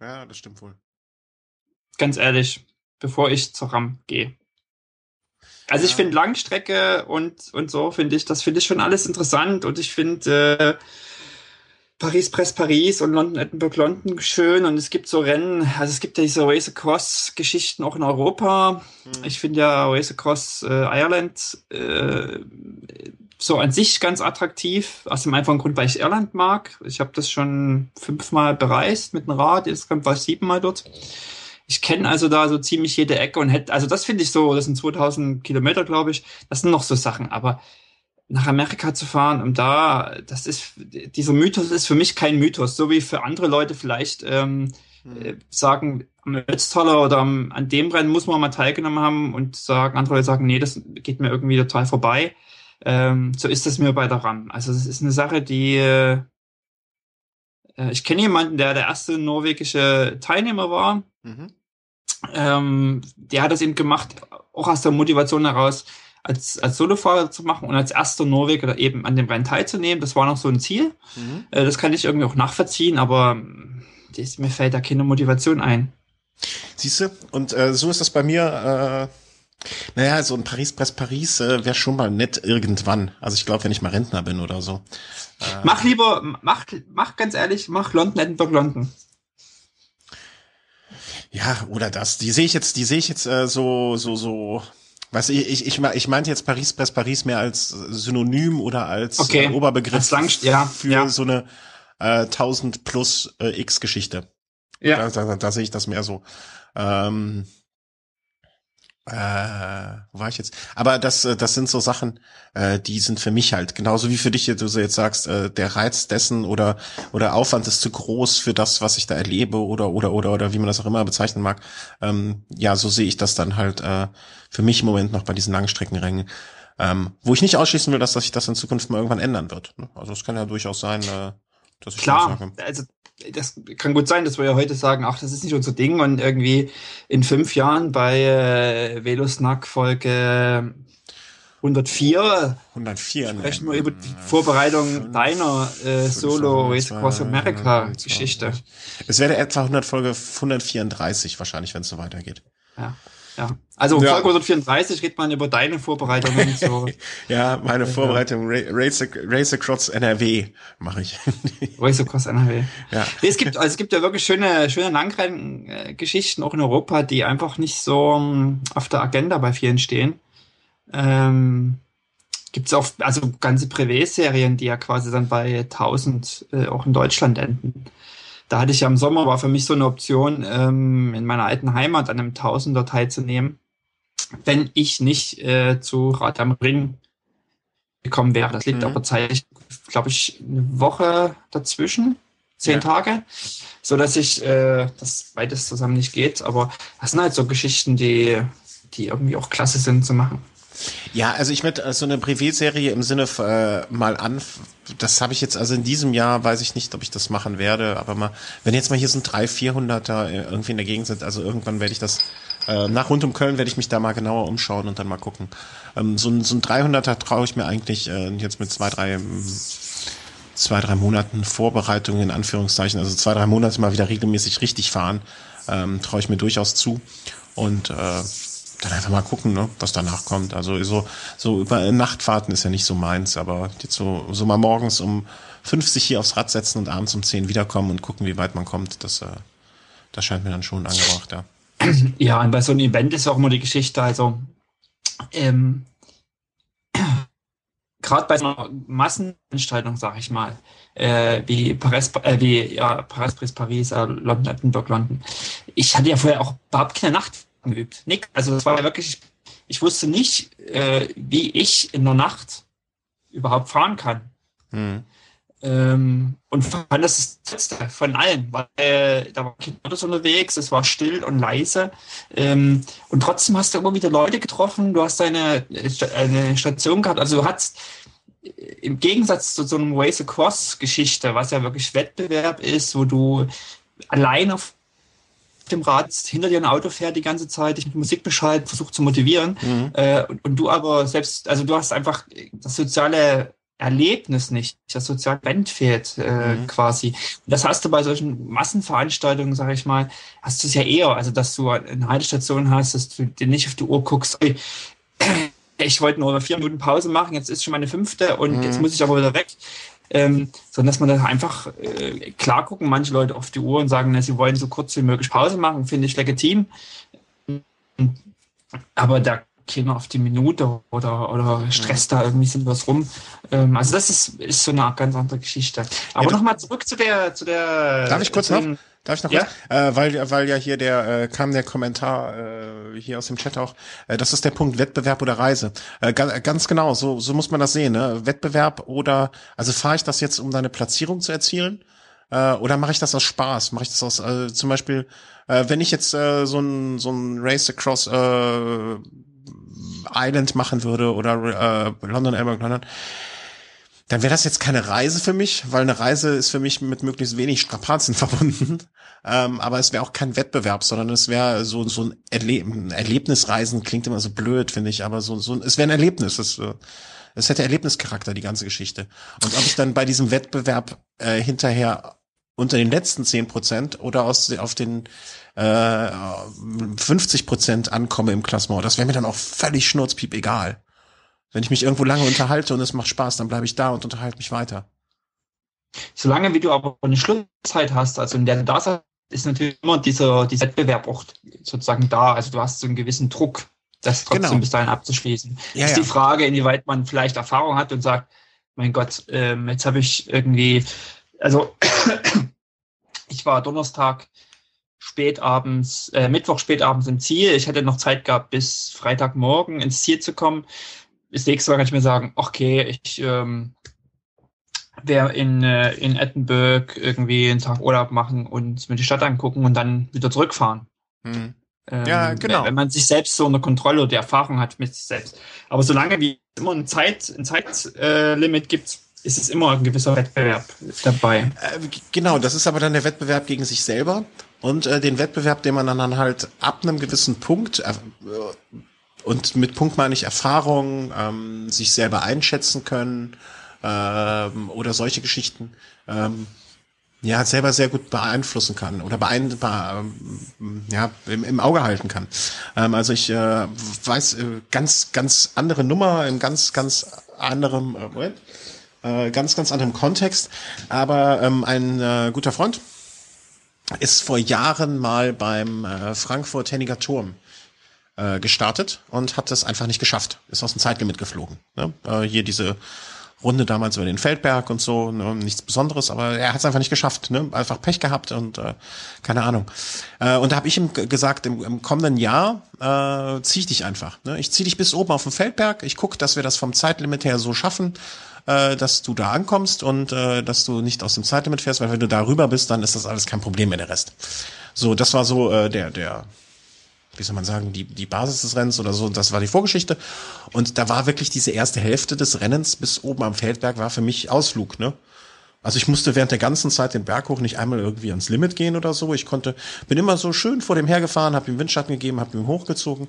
Ja, das stimmt wohl. Ganz ehrlich, bevor ich zur RAM gehe. Also ja. ich finde Langstrecke und, und so finde ich, das finde ich schon alles interessant und ich finde äh, Paris Press Paris und London Edinburgh London schön und es gibt so Rennen, also es gibt ja diese Race Across Geschichten auch in Europa. Mhm. Ich finde ja Race Across äh, Ireland äh, so an sich ganz attraktiv, aus dem einfachen Grund, weil ich Irland mag. Ich habe das schon fünfmal bereist mit dem Rad, insgesamt war ich siebenmal dort. Ich kenne also da so ziemlich jede Ecke und hätte, also das finde ich so, das sind 2000 Kilometer, glaube ich, das sind noch so Sachen, aber nach Amerika zu fahren, um da, das ist, dieser Mythos ist für mich kein Mythos, so wie für andere Leute vielleicht ähm, hm. sagen, am Ötztaler oder am, an dem Rennen muss man mal teilgenommen haben und sagen, andere Leute sagen, nee, das geht mir irgendwie total vorbei. Ähm, so ist das mir bei der RAM. Also es ist eine Sache, die äh, ich kenne jemanden, der der erste norwegische Teilnehmer war. Mhm. Ähm, der hat das eben gemacht, auch aus der Motivation heraus, als, als Solofahrer zu machen und als erster Norweger eben an dem Rennen teilzunehmen. Das war noch so ein Ziel. Mhm. Äh, das kann ich irgendwie auch nachvollziehen, aber hm, das, mir fällt da keine Motivation ein. Siehst du? Und äh, so ist das bei mir. Äh, naja, so ein Paris-Press Paris äh, wäre schon mal nett irgendwann. Also ich glaube, wenn ich mal Rentner bin oder so. Äh, mach lieber, mach, mach ganz ehrlich, mach London, Edinburgh, London. Ja, oder das. Die sehe ich jetzt, die sehe ich jetzt äh, so, so, so was ich, ich, ich, ich meinte jetzt Paris Press Paris mehr als Synonym oder als okay. äh, Oberbegriff lang, ja, für ja. so eine äh, 1000 plus äh, X Geschichte. Ja. Da, da, da sehe ich das mehr so. Ähm, äh, wo war ich jetzt? Aber das, äh, das sind so Sachen, äh, die sind für mich halt genauso wie für dich, du so jetzt sagst, äh, der Reiz dessen oder oder Aufwand ist zu groß für das, was ich da erlebe oder oder oder oder wie man das auch immer bezeichnen mag. Ähm, ja, so sehe ich das dann halt äh, für mich im Moment noch bei diesen Langstreckenrennen. Ähm, wo ich nicht ausschließen will, dass, dass sich das in Zukunft mal irgendwann ändern wird. Ne? Also es kann ja durchaus sein, äh, dass ich Klar, sage. also das kann gut sein, dass wir ja heute sagen, ach, das ist nicht unser Ding und irgendwie in fünf Jahren bei äh, Velosnack Folge 104, 104 sprechen wir über die Vorbereitung deiner äh, Solo Race Across America Geschichte. Es wäre etwa 100 Folge 134 wahrscheinlich, wenn es so weitergeht. Ja. Ja. Also ja. Folge 134 redet man über deine Vorbereitungen. So. ja, meine Vorbereitung Race, Race Across NRW mache ich. Race Across NRW. Ja. Es gibt, also es gibt ja wirklich schöne, schöne Langrennen-Geschichten auch in Europa, die einfach nicht so um, auf der Agenda bei vielen stehen. Ähm, gibt es auch, also ganze Privé-Serien, die ja quasi dann bei 1000 äh, auch in Deutschland enden da hatte ich ja im Sommer, war für mich so eine Option, ähm, in meiner alten Heimat an einem Tausender teilzunehmen, wenn ich nicht äh, zu Rad am Ring gekommen wäre. Das liegt mhm. aber zeitlich, glaube ich, eine Woche dazwischen, zehn ja. Tage, so dass ich äh, das beides zusammen nicht geht. Aber das sind halt so Geschichten, die, die irgendwie auch klasse sind zu machen. Ja, also ich mit äh, so eine Privé-Serie im Sinne äh, mal an, das habe ich jetzt, also in diesem Jahr weiß ich nicht, ob ich das machen werde, aber mal, wenn jetzt mal hier so ein 300, 400er äh, irgendwie in der Gegend sind, also irgendwann werde ich das, äh, nach rund um Köln werde ich mich da mal genauer umschauen und dann mal gucken. Ähm, so, ein, so ein 300er traue ich mir eigentlich äh, jetzt mit zwei, drei, zwei, drei Monaten Vorbereitung in Anführungszeichen, also zwei, drei Monate mal wieder regelmäßig richtig fahren, ähm, traue ich mir durchaus zu und äh, dann einfach mal gucken, ne, was danach kommt. Also so, so über Nachtfahrten ist ja nicht so meins, aber jetzt so, so mal morgens um 50 hier aufs Rad setzen und abends um 10 wiederkommen und gucken, wie weit man kommt, das, äh, das scheint mir dann schon angebracht, ja. Ja, und bei so einem Event ist auch immer die Geschichte, also ähm, gerade bei so einer Massenveranstaltung, sag ich mal, äh, wie Paris, äh, wie ja, Paris, Paris, Paris, äh, London, Edinburgh, London. Ich hatte ja vorher auch überhaupt keine Nacht geübt. Nick, also das war ja wirklich, ich wusste nicht, äh, wie ich in der Nacht überhaupt fahren kann. Mhm. Ähm, und fand das das Letzte von allen, weil äh, da war Autos unterwegs, es war still und leise. Ähm, und trotzdem hast du immer wieder Leute getroffen, du hast eine, eine Station gehabt, also du hast äh, im Gegensatz zu so einem Race Across Geschichte, was ja wirklich Wettbewerb ist, wo du allein auf dem Rad hinter dir ein Auto fährt die ganze Zeit, dich mit Musik beschallt, versucht zu motivieren. Mhm. Äh, und, und, du aber selbst, also du hast einfach das soziale Erlebnis nicht, das soziale Band fehlt äh, mhm. quasi. Und das hast du bei solchen Massenveranstaltungen, sage ich mal, hast du es ja eher, also dass du eine Haltestation hast, dass du dir nicht auf die Uhr guckst, ich wollte nur vier Minuten Pause machen, jetzt ist schon meine fünfte und mhm. jetzt muss ich aber wieder weg. Ähm, sondern dass man dann einfach äh, klar gucken, manche Leute auf die Uhr und sagen, na, sie wollen so kurz wie möglich Pause machen, finde ich legitim. Aber da keiner auf die Minute oder, oder stresst da irgendwie sind was rum. Ähm, also das ist, ist so eine ganz andere Geschichte. Aber ja, nochmal zurück zu der, zu der. Darf ich kurz noch? Darf ich noch ja? kurz? Äh, weil, weil ja hier der äh, kam der Kommentar äh, hier aus dem Chat auch. Äh, das ist der Punkt Wettbewerb oder Reise. Äh, ganz, ganz genau. So, so muss man das sehen. Ne? Wettbewerb oder also fahre ich das jetzt, um deine Platzierung zu erzielen? Äh, oder mache ich das aus Spaß? Mache ich das aus äh, zum Beispiel, äh, wenn ich jetzt äh, so ein so ein Race Across äh, Island machen würde oder äh, London, Elmhurst, London, dann wäre das jetzt keine Reise für mich, weil eine Reise ist für mich mit möglichst wenig Strapazen verbunden. Ähm, aber es wäre auch kein Wettbewerb, sondern es wäre so, so ein, Erleb ein Erlebnisreisen, klingt immer so blöd, finde ich, aber so, so es wäre ein Erlebnis. Es, äh, es hätte Erlebnischarakter, die ganze Geschichte. Und ob ich dann bei diesem Wettbewerb äh, hinterher unter den letzten zehn Prozent oder aus, auf den äh, 50 Prozent ankomme im Klassement. Das wäre mir dann auch völlig schnurzpiep egal. Wenn ich mich irgendwo lange unterhalte und es macht Spaß, dann bleibe ich da und unterhalte mich weiter. Solange wie du aber eine Schlusszeit hast, also in der du da bist, ist natürlich immer dieser, dieser Wettbewerb auch sozusagen da. Also du hast so einen gewissen Druck, das trotzdem genau. bis dahin abzuschließen. Ja, ist ja. die Frage, inwieweit man vielleicht Erfahrung hat und sagt, mein Gott, ähm, jetzt habe ich irgendwie, also ich war Donnerstag spätabends, äh, Mittwoch spätabends im Ziel. Ich hätte noch Zeit gehabt, bis Freitagmorgen ins Ziel zu kommen. Das nächste Mal kann ich mir sagen, okay, ich ähm, werde in, äh, in Edinburgh irgendwie einen Tag Urlaub machen und mir die Stadt angucken und dann wieder zurückfahren. Hm. Ähm, ja, genau. Wenn man sich selbst so eine Kontrolle oder die Erfahrung hat mit sich selbst. Aber solange wie immer ein Zeit, ein Zeitlimit äh, gibt, ist es immer ein gewisser Wettbewerb dabei. Äh, genau, das ist aber dann der Wettbewerb gegen sich selber und äh, den Wettbewerb, den man dann halt ab einem gewissen Punkt äh, und mit Punkt meine ich Erfahrung, ähm, sich selber einschätzen können ähm, oder solche Geschichten. Ähm, ja, selber sehr gut beeinflussen kann oder beein ähm, ja, im, im Auge halten kann. Ähm, also ich äh, weiß äh, ganz, ganz andere Nummer in ganz, ganz anderem, äh, äh, ganz, ganz anderem Kontext. Aber ähm, ein äh, guter Freund ist vor Jahren mal beim äh, Frankfurt Henniger Turm äh, gestartet und hat es einfach nicht geschafft. Ist aus dem Zeitlimit geflogen. Ne? Äh, hier diese Runde damals über den Feldberg und so, ne, nichts Besonderes, aber er hat es einfach nicht geschafft, ne? einfach Pech gehabt und äh, keine Ahnung. Äh, und da habe ich ihm gesagt, im, im kommenden Jahr äh, zieh ich dich einfach. Ne? Ich zieh dich bis oben auf den Feldberg, ich guck, dass wir das vom Zeitlimit her so schaffen, äh, dass du da ankommst und äh, dass du nicht aus dem Zeitlimit fährst, weil wenn du da rüber bist, dann ist das alles kein Problem mehr, der Rest. So, das war so äh, der, der wie soll man sagen, die, die Basis des Rennens oder so, das war die Vorgeschichte. Und da war wirklich diese erste Hälfte des Rennens bis oben am Feldberg war für mich Ausflug, ne? Also ich musste während der ganzen Zeit den Berg hoch nicht einmal irgendwie ans Limit gehen oder so. Ich konnte, bin immer so schön vor dem hergefahren, habe ihm Windschatten gegeben, habe ihm hochgezogen.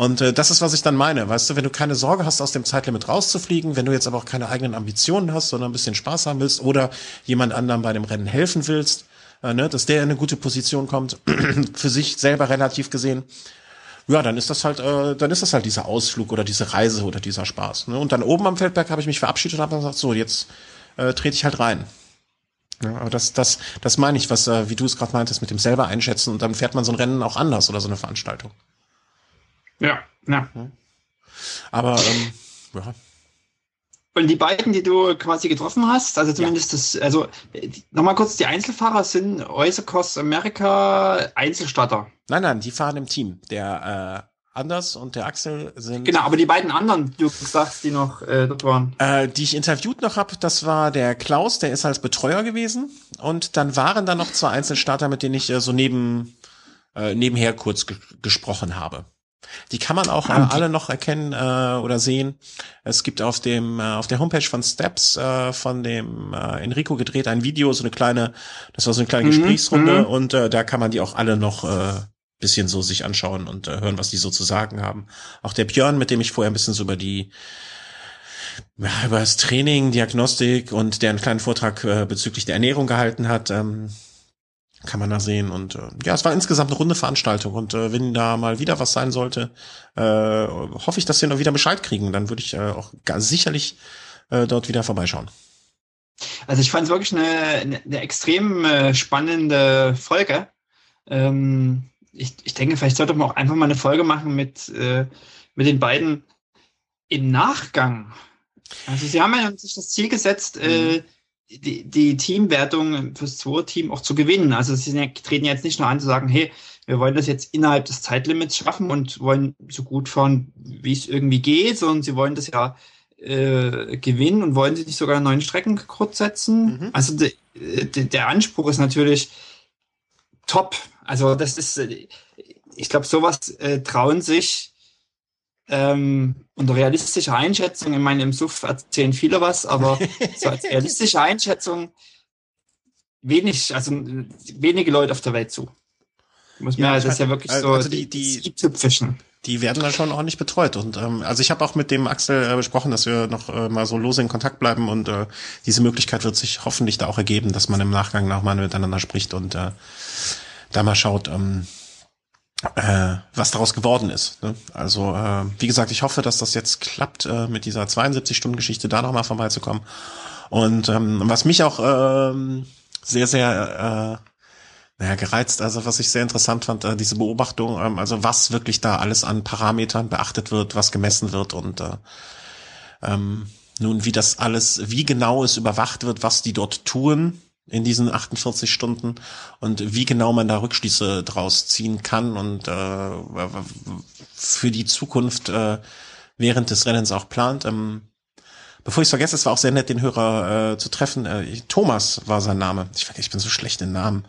Und äh, das ist, was ich dann meine. Weißt du, wenn du keine Sorge hast, aus dem Zeitlimit rauszufliegen, wenn du jetzt aber auch keine eigenen Ambitionen hast, sondern ein bisschen Spaß haben willst oder jemand anderem bei dem Rennen helfen willst, äh, ne, dass der in eine gute Position kommt, für sich selber relativ gesehen. Ja, dann ist das halt, äh, dann ist das halt dieser Ausflug oder diese Reise oder dieser Spaß. Ne? Und dann oben am Feldberg habe ich mich verabschiedet und habe gesagt, so jetzt äh, trete ich halt rein. Ja, aber das, das, das meine ich, was, äh, wie du es gerade meintest, mit dem selber einschätzen und dann fährt man so ein Rennen auch anders oder so eine Veranstaltung. Ja, ja. Aber ähm, ja. Und die beiden, die du quasi getroffen hast, also zumindest ja. das, also nochmal kurz, die Einzelfahrer sind Oyster Cross America Einzelstarter. Nein, nein, die fahren im Team. Der äh, Anders und der Axel sind. Genau, aber die beiden anderen, die du sagst, die noch äh, dort waren. Äh, die ich interviewt noch hab, das war der Klaus, der ist als Betreuer gewesen. Und dann waren da noch zwei Einzelstarter, mit denen ich äh, so neben äh, nebenher kurz ge gesprochen habe. Die kann man auch äh, alle noch erkennen äh, oder sehen. Es gibt auf dem äh, auf der Homepage von Steps äh, von dem äh, Enrico gedreht ein Video, so eine kleine, das war so eine kleine mhm, Gesprächsrunde mhm. und äh, da kann man die auch alle noch äh, bisschen so sich anschauen und äh, hören, was die so zu sagen haben. Auch der Björn, mit dem ich vorher ein bisschen so über die ja, über das Training, Diagnostik und der einen kleinen Vortrag äh, bezüglich der Ernährung gehalten hat. Ähm, kann man da sehen. Und äh, ja, es war insgesamt eine runde Veranstaltung. Und äh, wenn da mal wieder was sein sollte, äh, hoffe ich, dass wir noch wieder Bescheid kriegen. Dann würde ich äh, auch ganz sicherlich äh, dort wieder vorbeischauen. Also ich fand es wirklich eine, eine extrem äh, spannende Folge. Ähm, ich, ich denke, vielleicht sollte man auch einfach mal eine Folge machen mit, äh, mit den beiden im Nachgang. Also sie haben ja sich das Ziel gesetzt, äh, mhm. äh, die, die Teamwertung fürs Zwei-Team auch zu gewinnen. Also sie treten jetzt nicht nur an zu sagen, hey, wir wollen das jetzt innerhalb des Zeitlimits schaffen und wollen so gut fahren, wie es irgendwie geht, sondern sie wollen das ja äh, gewinnen und wollen sie nicht sogar neuen Streckenkurs setzen. Mhm. Also de, de, der Anspruch ist natürlich top. Also das ist, äh, ich glaube, sowas äh, trauen sich ähm, und realistische Einschätzung, ich meine, im Suff erzählen viele was, aber so als realistische Einschätzung wenig, also wenige Leute auf der Welt zu. Muss man, ja, das ist ja wirklich so also die, die, die Tüpfischen. Die werden dann schon ordentlich betreut. Und ähm, also ich habe auch mit dem Axel äh, besprochen, dass wir noch äh, mal so lose in Kontakt bleiben und äh, diese Möglichkeit wird sich hoffentlich da auch ergeben, dass man im Nachgang noch mal miteinander spricht und äh, da mal schaut, ähm, äh, was daraus geworden ist. Ne? Also äh, wie gesagt, ich hoffe, dass das jetzt klappt, äh, mit dieser 72-Stunden-Geschichte da nochmal vorbeizukommen. Und ähm, was mich auch ähm, sehr, sehr äh, naja, gereizt, also was ich sehr interessant fand, äh, diese Beobachtung, ähm, also was wirklich da alles an Parametern beachtet wird, was gemessen wird und äh, ähm, nun, wie das alles, wie genau es überwacht wird, was die dort tun, in diesen 48 Stunden und wie genau man da Rückschlüsse draus ziehen kann und äh, für die Zukunft äh, während des Rennens auch plant. Ähm, bevor ich es vergesse, es war auch sehr nett, den Hörer äh, zu treffen. Äh, Thomas war sein Name. Ich, ich bin so schlecht in Namen.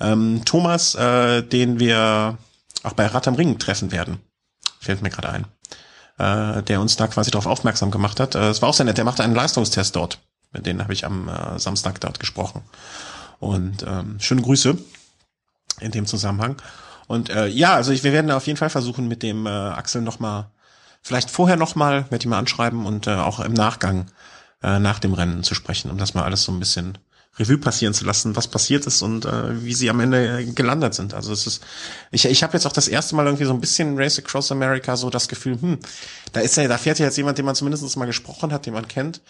Ähm, Thomas, äh, den wir auch bei Rad am Ring treffen werden. Fällt mir gerade ein. Äh, der uns da quasi darauf aufmerksam gemacht hat. Äh, es war auch sehr nett, der machte einen Leistungstest dort. Mit denen habe ich am äh, Samstag dort gesprochen. Und ähm, schöne Grüße in dem Zusammenhang. Und äh, ja, also ich, wir werden auf jeden Fall versuchen, mit dem äh, Axel nochmal, vielleicht vorher nochmal, werde ich mal anschreiben und äh, auch im Nachgang äh, nach dem Rennen zu sprechen, um das mal alles so ein bisschen Revue passieren zu lassen, was passiert ist und äh, wie sie am Ende gelandet sind. Also es ist, ich, ich habe jetzt auch das erste Mal irgendwie so ein bisschen Race Across America so das Gefühl, hm, da ist ja, da fährt ja jetzt jemand, den man zumindest mal gesprochen hat, den man kennt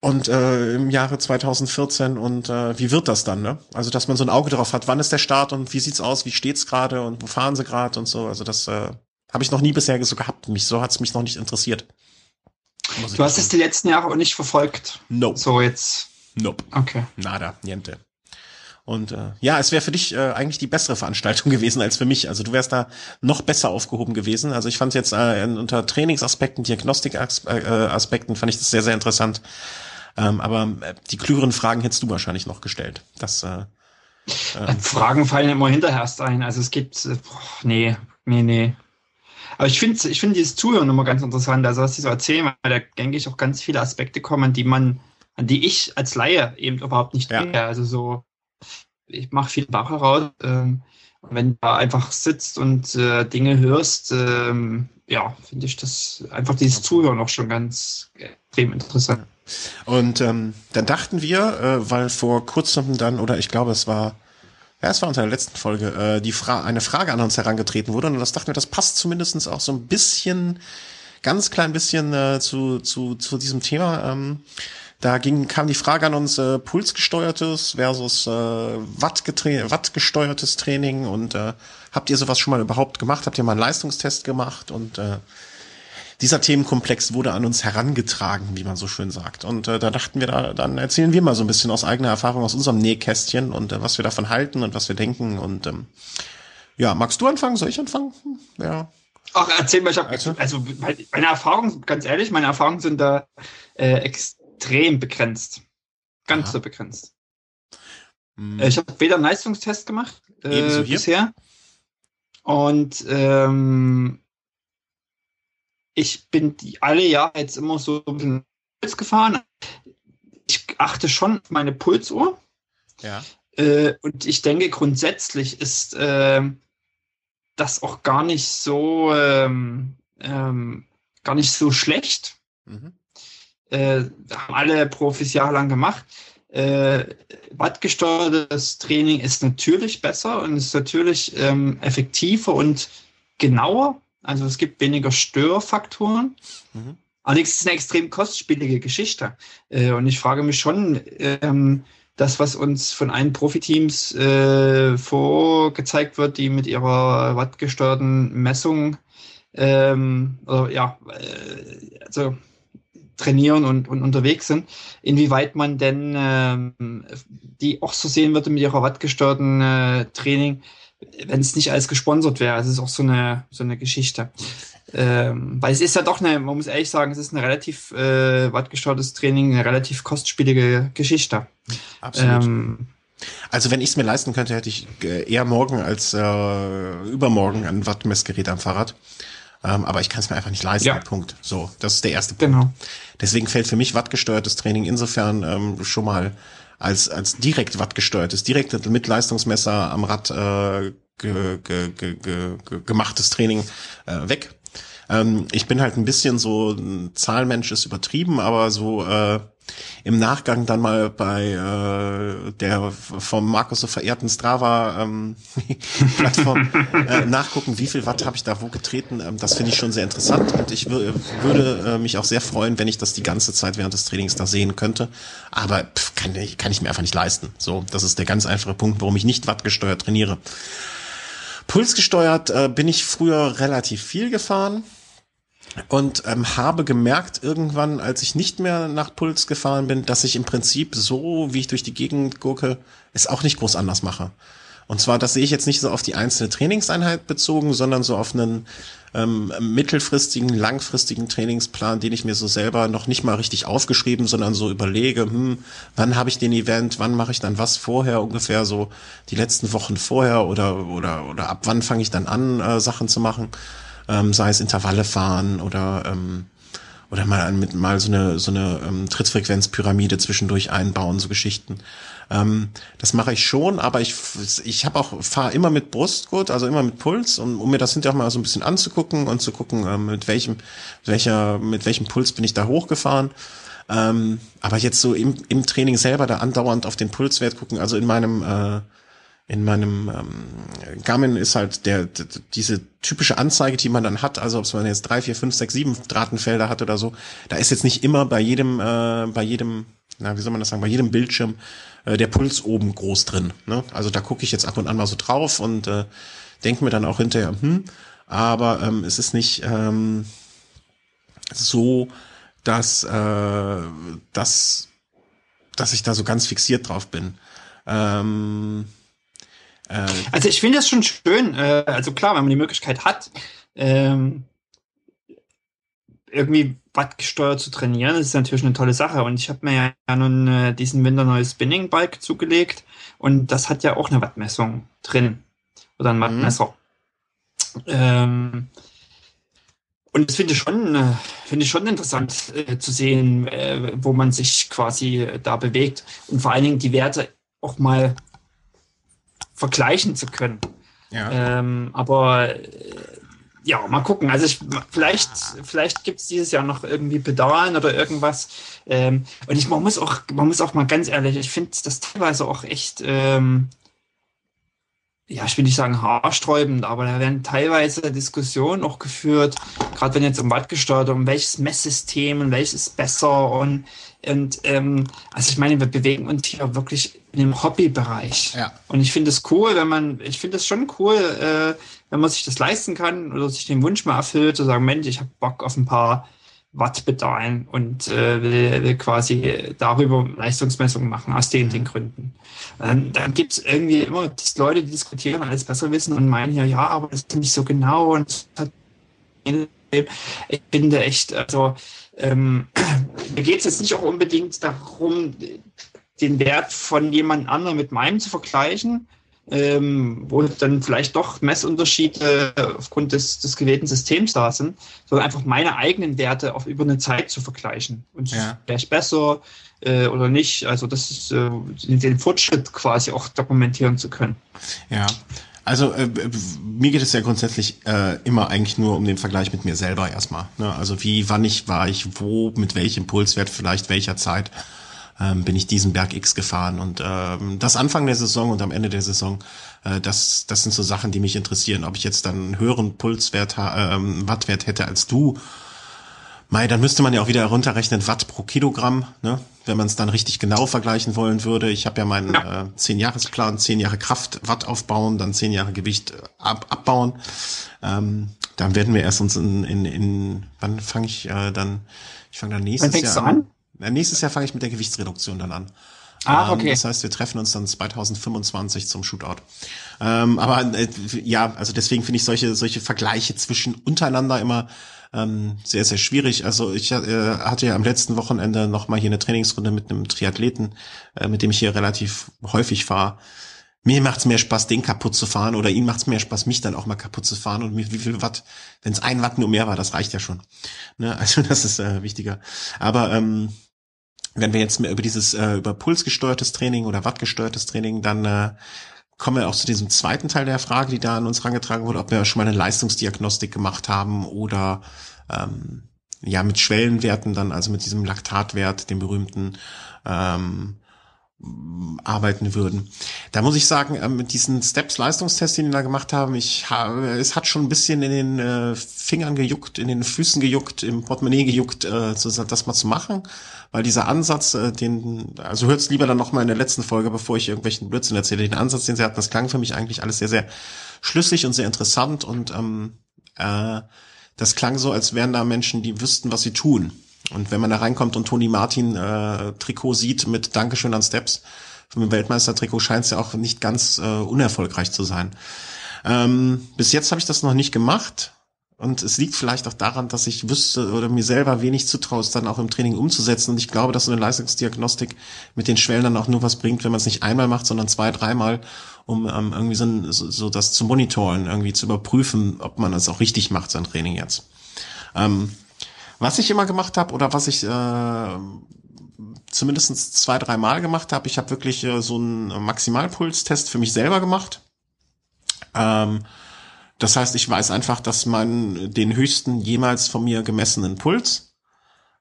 und äh, im Jahre 2014 und äh, wie wird das dann, ne? Also dass man so ein Auge drauf hat, wann ist der Start und wie sieht's aus, wie steht's gerade und wo fahren sie gerade und so. Also das äh, habe ich noch nie bisher so gehabt. Mich so hat's mich noch nicht interessiert. Du hast es die letzten Jahre auch nicht verfolgt. Nope. So jetzt. Nope. Okay. Nada, niente. Und äh, ja, es wäre für dich äh, eigentlich die bessere Veranstaltung gewesen als für mich. Also du wärst da noch besser aufgehoben gewesen. Also ich fand jetzt äh, unter Trainingsaspekten, Diagnostikaspekten fand ich das sehr, sehr interessant. Ähm, aber äh, die klügeren Fragen hättest du wahrscheinlich noch gestellt. Das, äh, äh, Fragen fallen immer hinterher erst ein. Also es gibt, äh, boah, nee, nee, nee. Aber ich finde ich finde dieses Zuhören immer ganz interessant. Also was sie so erzählen, weil da denke ich auch ganz viele Aspekte kommen, die man, an die ich als Laie eben überhaupt nicht ja. denke. Also so, ich mache viel Bach heraus. Ähm, wenn du da einfach sitzt und äh, Dinge hörst, ähm, ja, finde ich das einfach dieses Zuhören auch schon ganz extrem interessant. Und ähm, dann dachten wir, äh, weil vor kurzem dann, oder ich glaube, es war, ja, es war unter der letzten Folge, äh, die Fra eine Frage an uns herangetreten wurde. Und das dachten wir, das passt zumindestens auch so ein bisschen, ganz klein bisschen äh, zu, zu, zu diesem Thema. Da ging, kam die Frage an uns, äh, pulsgesteuertes versus äh, wattgesteuertes Training und äh, habt ihr sowas schon mal überhaupt gemacht? Habt ihr mal einen Leistungstest gemacht? Und äh, dieser Themenkomplex wurde an uns herangetragen, wie man so schön sagt. Und äh, da dachten wir, da, dann erzählen wir mal so ein bisschen aus eigener Erfahrung, aus unserem Nähkästchen und äh, was wir davon halten und was wir denken. Und ähm, ja, magst du anfangen? Soll ich anfangen? Ja. Ach, erzähl mal, ich hab, also, also meine Erfahrungen, ganz ehrlich, meine Erfahrungen sind da äh, extrem begrenzt. Ganz Aha. so begrenzt. Hm. Ich habe weder einen Leistungstest gemacht äh, bisher. Und ähm, ich bin die alle Jahre jetzt immer so ein bisschen Puls gefahren. Ich achte schon auf meine Pulsuhr. Ja. Äh, und ich denke, grundsätzlich ist äh, das auch gar nicht so ähm, ähm, gar nicht so schlecht. Mhm. äh, haben alle Profis jahrelang gemacht. Äh, wattgesteuertes Training ist natürlich besser und ist natürlich ähm, effektiver und genauer. Also es gibt weniger Störfaktoren. Mhm. Allerdings ist es eine extrem kostspielige Geschichte. Äh, und ich frage mich schon, ähm, das, was uns von allen Profiteams äh, vorgezeigt wird, die mit ihrer wattgesteuerten Messung ähm, oder, ja, äh, also trainieren und, und unterwegs sind, inwieweit man denn ähm, die auch so sehen würde mit ihrer wattgesteuerten Training, wenn es nicht alles gesponsert wäre. Es ist auch so eine, so eine Geschichte. Ähm, weil es ist ja doch eine, man muss ehrlich sagen, es ist ein relativ äh, wattgesteuertes Training, eine relativ kostspielige Geschichte. Absolut. Ähm, also wenn ich es mir leisten könnte, hätte ich äh, eher morgen als äh, übermorgen ein Wattmessgerät am Fahrrad. Ähm, aber ich kann es mir einfach nicht leisten. Ja. Punkt. So, das ist der erste Punkt. Genau. Deswegen fällt für mich wattgesteuertes Training insofern ähm, schon mal als als direkt wattgesteuertes, direkt mit Leistungsmesser am Rad äh, ge, ge, ge, ge, gemachtes Training äh, weg. Ähm, ich bin halt ein bisschen so ein Zahlmensch ist übertrieben, aber so äh, im Nachgang dann mal bei äh, der vom Markus so verehrten Strava ähm, äh, nachgucken, wie viel Watt habe ich da wo getreten. Ähm, das finde ich schon sehr interessant und ich würde äh, mich auch sehr freuen, wenn ich das die ganze Zeit während des Trainings da sehen könnte. Aber pff, kann, kann ich mir einfach nicht leisten. So, das ist der ganz einfache Punkt, warum ich nicht wattgesteuert trainiere. Pulsgesteuert äh, bin ich früher relativ viel gefahren und ähm, habe gemerkt irgendwann, als ich nicht mehr nach Puls gefahren bin, dass ich im Prinzip so, wie ich durch die Gegend gucke, es auch nicht groß anders mache. Und zwar, das sehe ich jetzt nicht so auf die einzelne Trainingseinheit bezogen, sondern so auf einen ähm, mittelfristigen, langfristigen Trainingsplan, den ich mir so selber noch nicht mal richtig aufgeschrieben, sondern so überlege, hm, wann habe ich den Event, wann mache ich dann was vorher, ungefähr so die letzten Wochen vorher oder oder oder ab wann fange ich dann an, äh, Sachen zu machen ähm, sei es Intervalle fahren oder ähm, oder mal mit mal so eine so eine ähm, Trittfrequenzpyramide zwischendurch einbauen, so Geschichten. Ähm, das mache ich schon, aber ich ich habe auch fahre immer mit Brustgurt, also immer mit Puls, um, um mir das hinterher mal so ein bisschen anzugucken und zu gucken, ähm, mit welchem welcher mit welchem Puls bin ich da hochgefahren. Ähm, aber jetzt so im, im Training selber da andauernd auf den Pulswert gucken, also in meinem äh, in meinem ähm, Garmin ist halt der, der diese typische Anzeige, die man dann hat, also ob man jetzt drei, vier, fünf, sechs, sieben Drahtenfelder hat oder so, da ist jetzt nicht immer bei jedem, äh, bei jedem, na wie soll man das sagen, bei jedem Bildschirm äh, der Puls oben groß drin. Ne? Also da gucke ich jetzt ab und an mal so drauf und äh, denke mir dann auch hinterher, hm, aber ähm, es ist nicht ähm, so, dass, äh, dass, dass ich da so ganz fixiert drauf bin. Ähm, äh, also ich finde das schon schön. Äh, also klar, wenn man die Möglichkeit hat, ähm, irgendwie wattgesteuert zu trainieren, das ist natürlich eine tolle Sache. Und ich habe mir ja nun äh, diesen Winter neues Spinning Bike zugelegt und das hat ja auch eine Wattmessung drin oder ein mhm. Wattmesser. Mhm. Ähm, und das finde ich schon, äh, finde ich schon interessant äh, zu sehen, äh, wo man sich quasi da bewegt und vor allen Dingen die Werte auch mal vergleichen zu können. Ja. Ähm, aber äh, ja, mal gucken. Also ich, vielleicht, vielleicht gibt es dieses Jahr noch irgendwie Pedalen oder irgendwas. Ähm, und ich man muss auch, man muss auch mal ganz ehrlich, ich finde das teilweise auch echt, ähm, ja, ich will nicht sagen haarsträubend, aber da werden teilweise Diskussionen auch geführt, gerade wenn jetzt um Watt gesteuert, um welches Messsystem und welches ist besser und und ähm, also ich meine, wir bewegen uns hier wirklich in dem Hobbybereich. Ja. Und ich finde es cool, wenn man, ich finde es schon cool, äh, wenn man sich das leisten kann oder sich den Wunsch mal erfüllt, zu sagen, Mensch, ich habe Bock auf ein paar Watt Wattpedalen und äh, will, will quasi darüber Leistungsmessungen machen, aus den, den mhm. Gründen. Ähm, dann gibt es irgendwie immer dass Leute, die diskutieren, alles besser wissen und meinen ja, ja, aber das ist nicht so genau und das hat ich finde echt, also ähm, mir geht es jetzt nicht auch unbedingt darum, den Wert von jemand anderem mit meinem zu vergleichen, ähm, wo dann vielleicht doch Messunterschiede aufgrund des, des gewählten Systems da sind, sondern einfach meine eigenen Werte auf über eine Zeit zu vergleichen. Und ja. wäre ich besser äh, oder nicht? Also das ist äh, den Fortschritt quasi auch dokumentieren zu können. Ja, Also äh, mir geht es ja grundsätzlich äh, immer eigentlich nur um den Vergleich mit mir selber erstmal. Ne? Also wie, wann ich war ich, wo, mit welchem Pulswert, vielleicht welcher Zeit ähm, bin ich diesen Berg X gefahren. Und ähm, das Anfang der Saison und am Ende der Saison, äh, das, das sind so Sachen, die mich interessieren. Ob ich jetzt dann einen höheren Pulswert, ähm, Wattwert hätte als du, Mei, dann müsste man ja auch wieder runterrechnen Watt pro Kilogramm, ne? wenn man es dann richtig genau vergleichen wollen würde. Ich habe ja meinen ja. äh, 10-Jahres-Plan, 10 Jahre Kraft, Watt aufbauen, dann 10 Jahre Gewicht äh, ab, abbauen. Ähm, dann werden wir erst uns in, in, in wann fange ich äh, dann, ich fange dann nächstes Jahr an. an? Nächstes Jahr fange ich mit der Gewichtsreduktion dann an. Ah, okay. Ähm, das heißt, wir treffen uns dann 2025 zum Shootout. Ähm, aber äh, ja, also deswegen finde ich solche solche Vergleiche zwischen untereinander immer ähm, sehr, sehr schwierig. Also ich äh, hatte ja am letzten Wochenende noch mal hier eine Trainingsrunde mit einem Triathleten, äh, mit dem ich hier relativ häufig fahre. Mir macht's mehr Spaß, den kaputt zu fahren oder ihm macht's mehr Spaß, mich dann auch mal kaputt zu fahren. Und wie viel Watt, wenn es ein Watt nur mehr war, das reicht ja schon. Ne? Also das ist äh, wichtiger. Aber ähm, wenn wir jetzt mehr über dieses äh, über pulsgesteuertes Training oder wattgesteuertes Training, dann äh, kommen wir auch zu diesem zweiten Teil der Frage, die da an uns herangetragen wurde, ob wir schon mal eine Leistungsdiagnostik gemacht haben oder ähm, ja mit Schwellenwerten dann, also mit diesem Laktatwert, dem berühmten, ähm, arbeiten würden. Da muss ich sagen, äh, mit diesen Steps Leistungstest, den wir da gemacht haben, ich habe, es hat schon ein bisschen in den äh, Fingern gejuckt, in den Füßen gejuckt, im Portemonnaie gejuckt, äh, das mal zu machen weil dieser Ansatz, äh, den, also hört's lieber dann nochmal in der letzten Folge, bevor ich irgendwelchen Blödsinn erzähle, den Ansatz, den sie hatten, das klang für mich eigentlich alles sehr, sehr schlüssig und sehr interessant und ähm, äh, das klang so, als wären da Menschen, die wüssten, was sie tun. Und wenn man da reinkommt und Toni Martin äh, Trikot sieht mit Dankeschön an Steps, den Weltmeister-Trikot scheint es ja auch nicht ganz äh, unerfolgreich zu sein. Ähm, bis jetzt habe ich das noch nicht gemacht. Und es liegt vielleicht auch daran, dass ich wüsste oder mir selber wenig zutraue, es dann auch im Training umzusetzen. Und ich glaube, dass so eine Leistungsdiagnostik mit den Schwellen dann auch nur was bringt, wenn man es nicht einmal macht, sondern zwei, dreimal, um ähm, irgendwie so, so, so das zu monitoren, irgendwie zu überprüfen, ob man es auch richtig macht, sein Training jetzt. Ähm, was ich immer gemacht habe oder was ich äh, zumindest zwei, dreimal gemacht habe, ich habe wirklich äh, so einen Maximalpulstest für mich selber gemacht. Ähm, das heißt, ich weiß einfach, dass man den höchsten jemals von mir gemessenen Puls,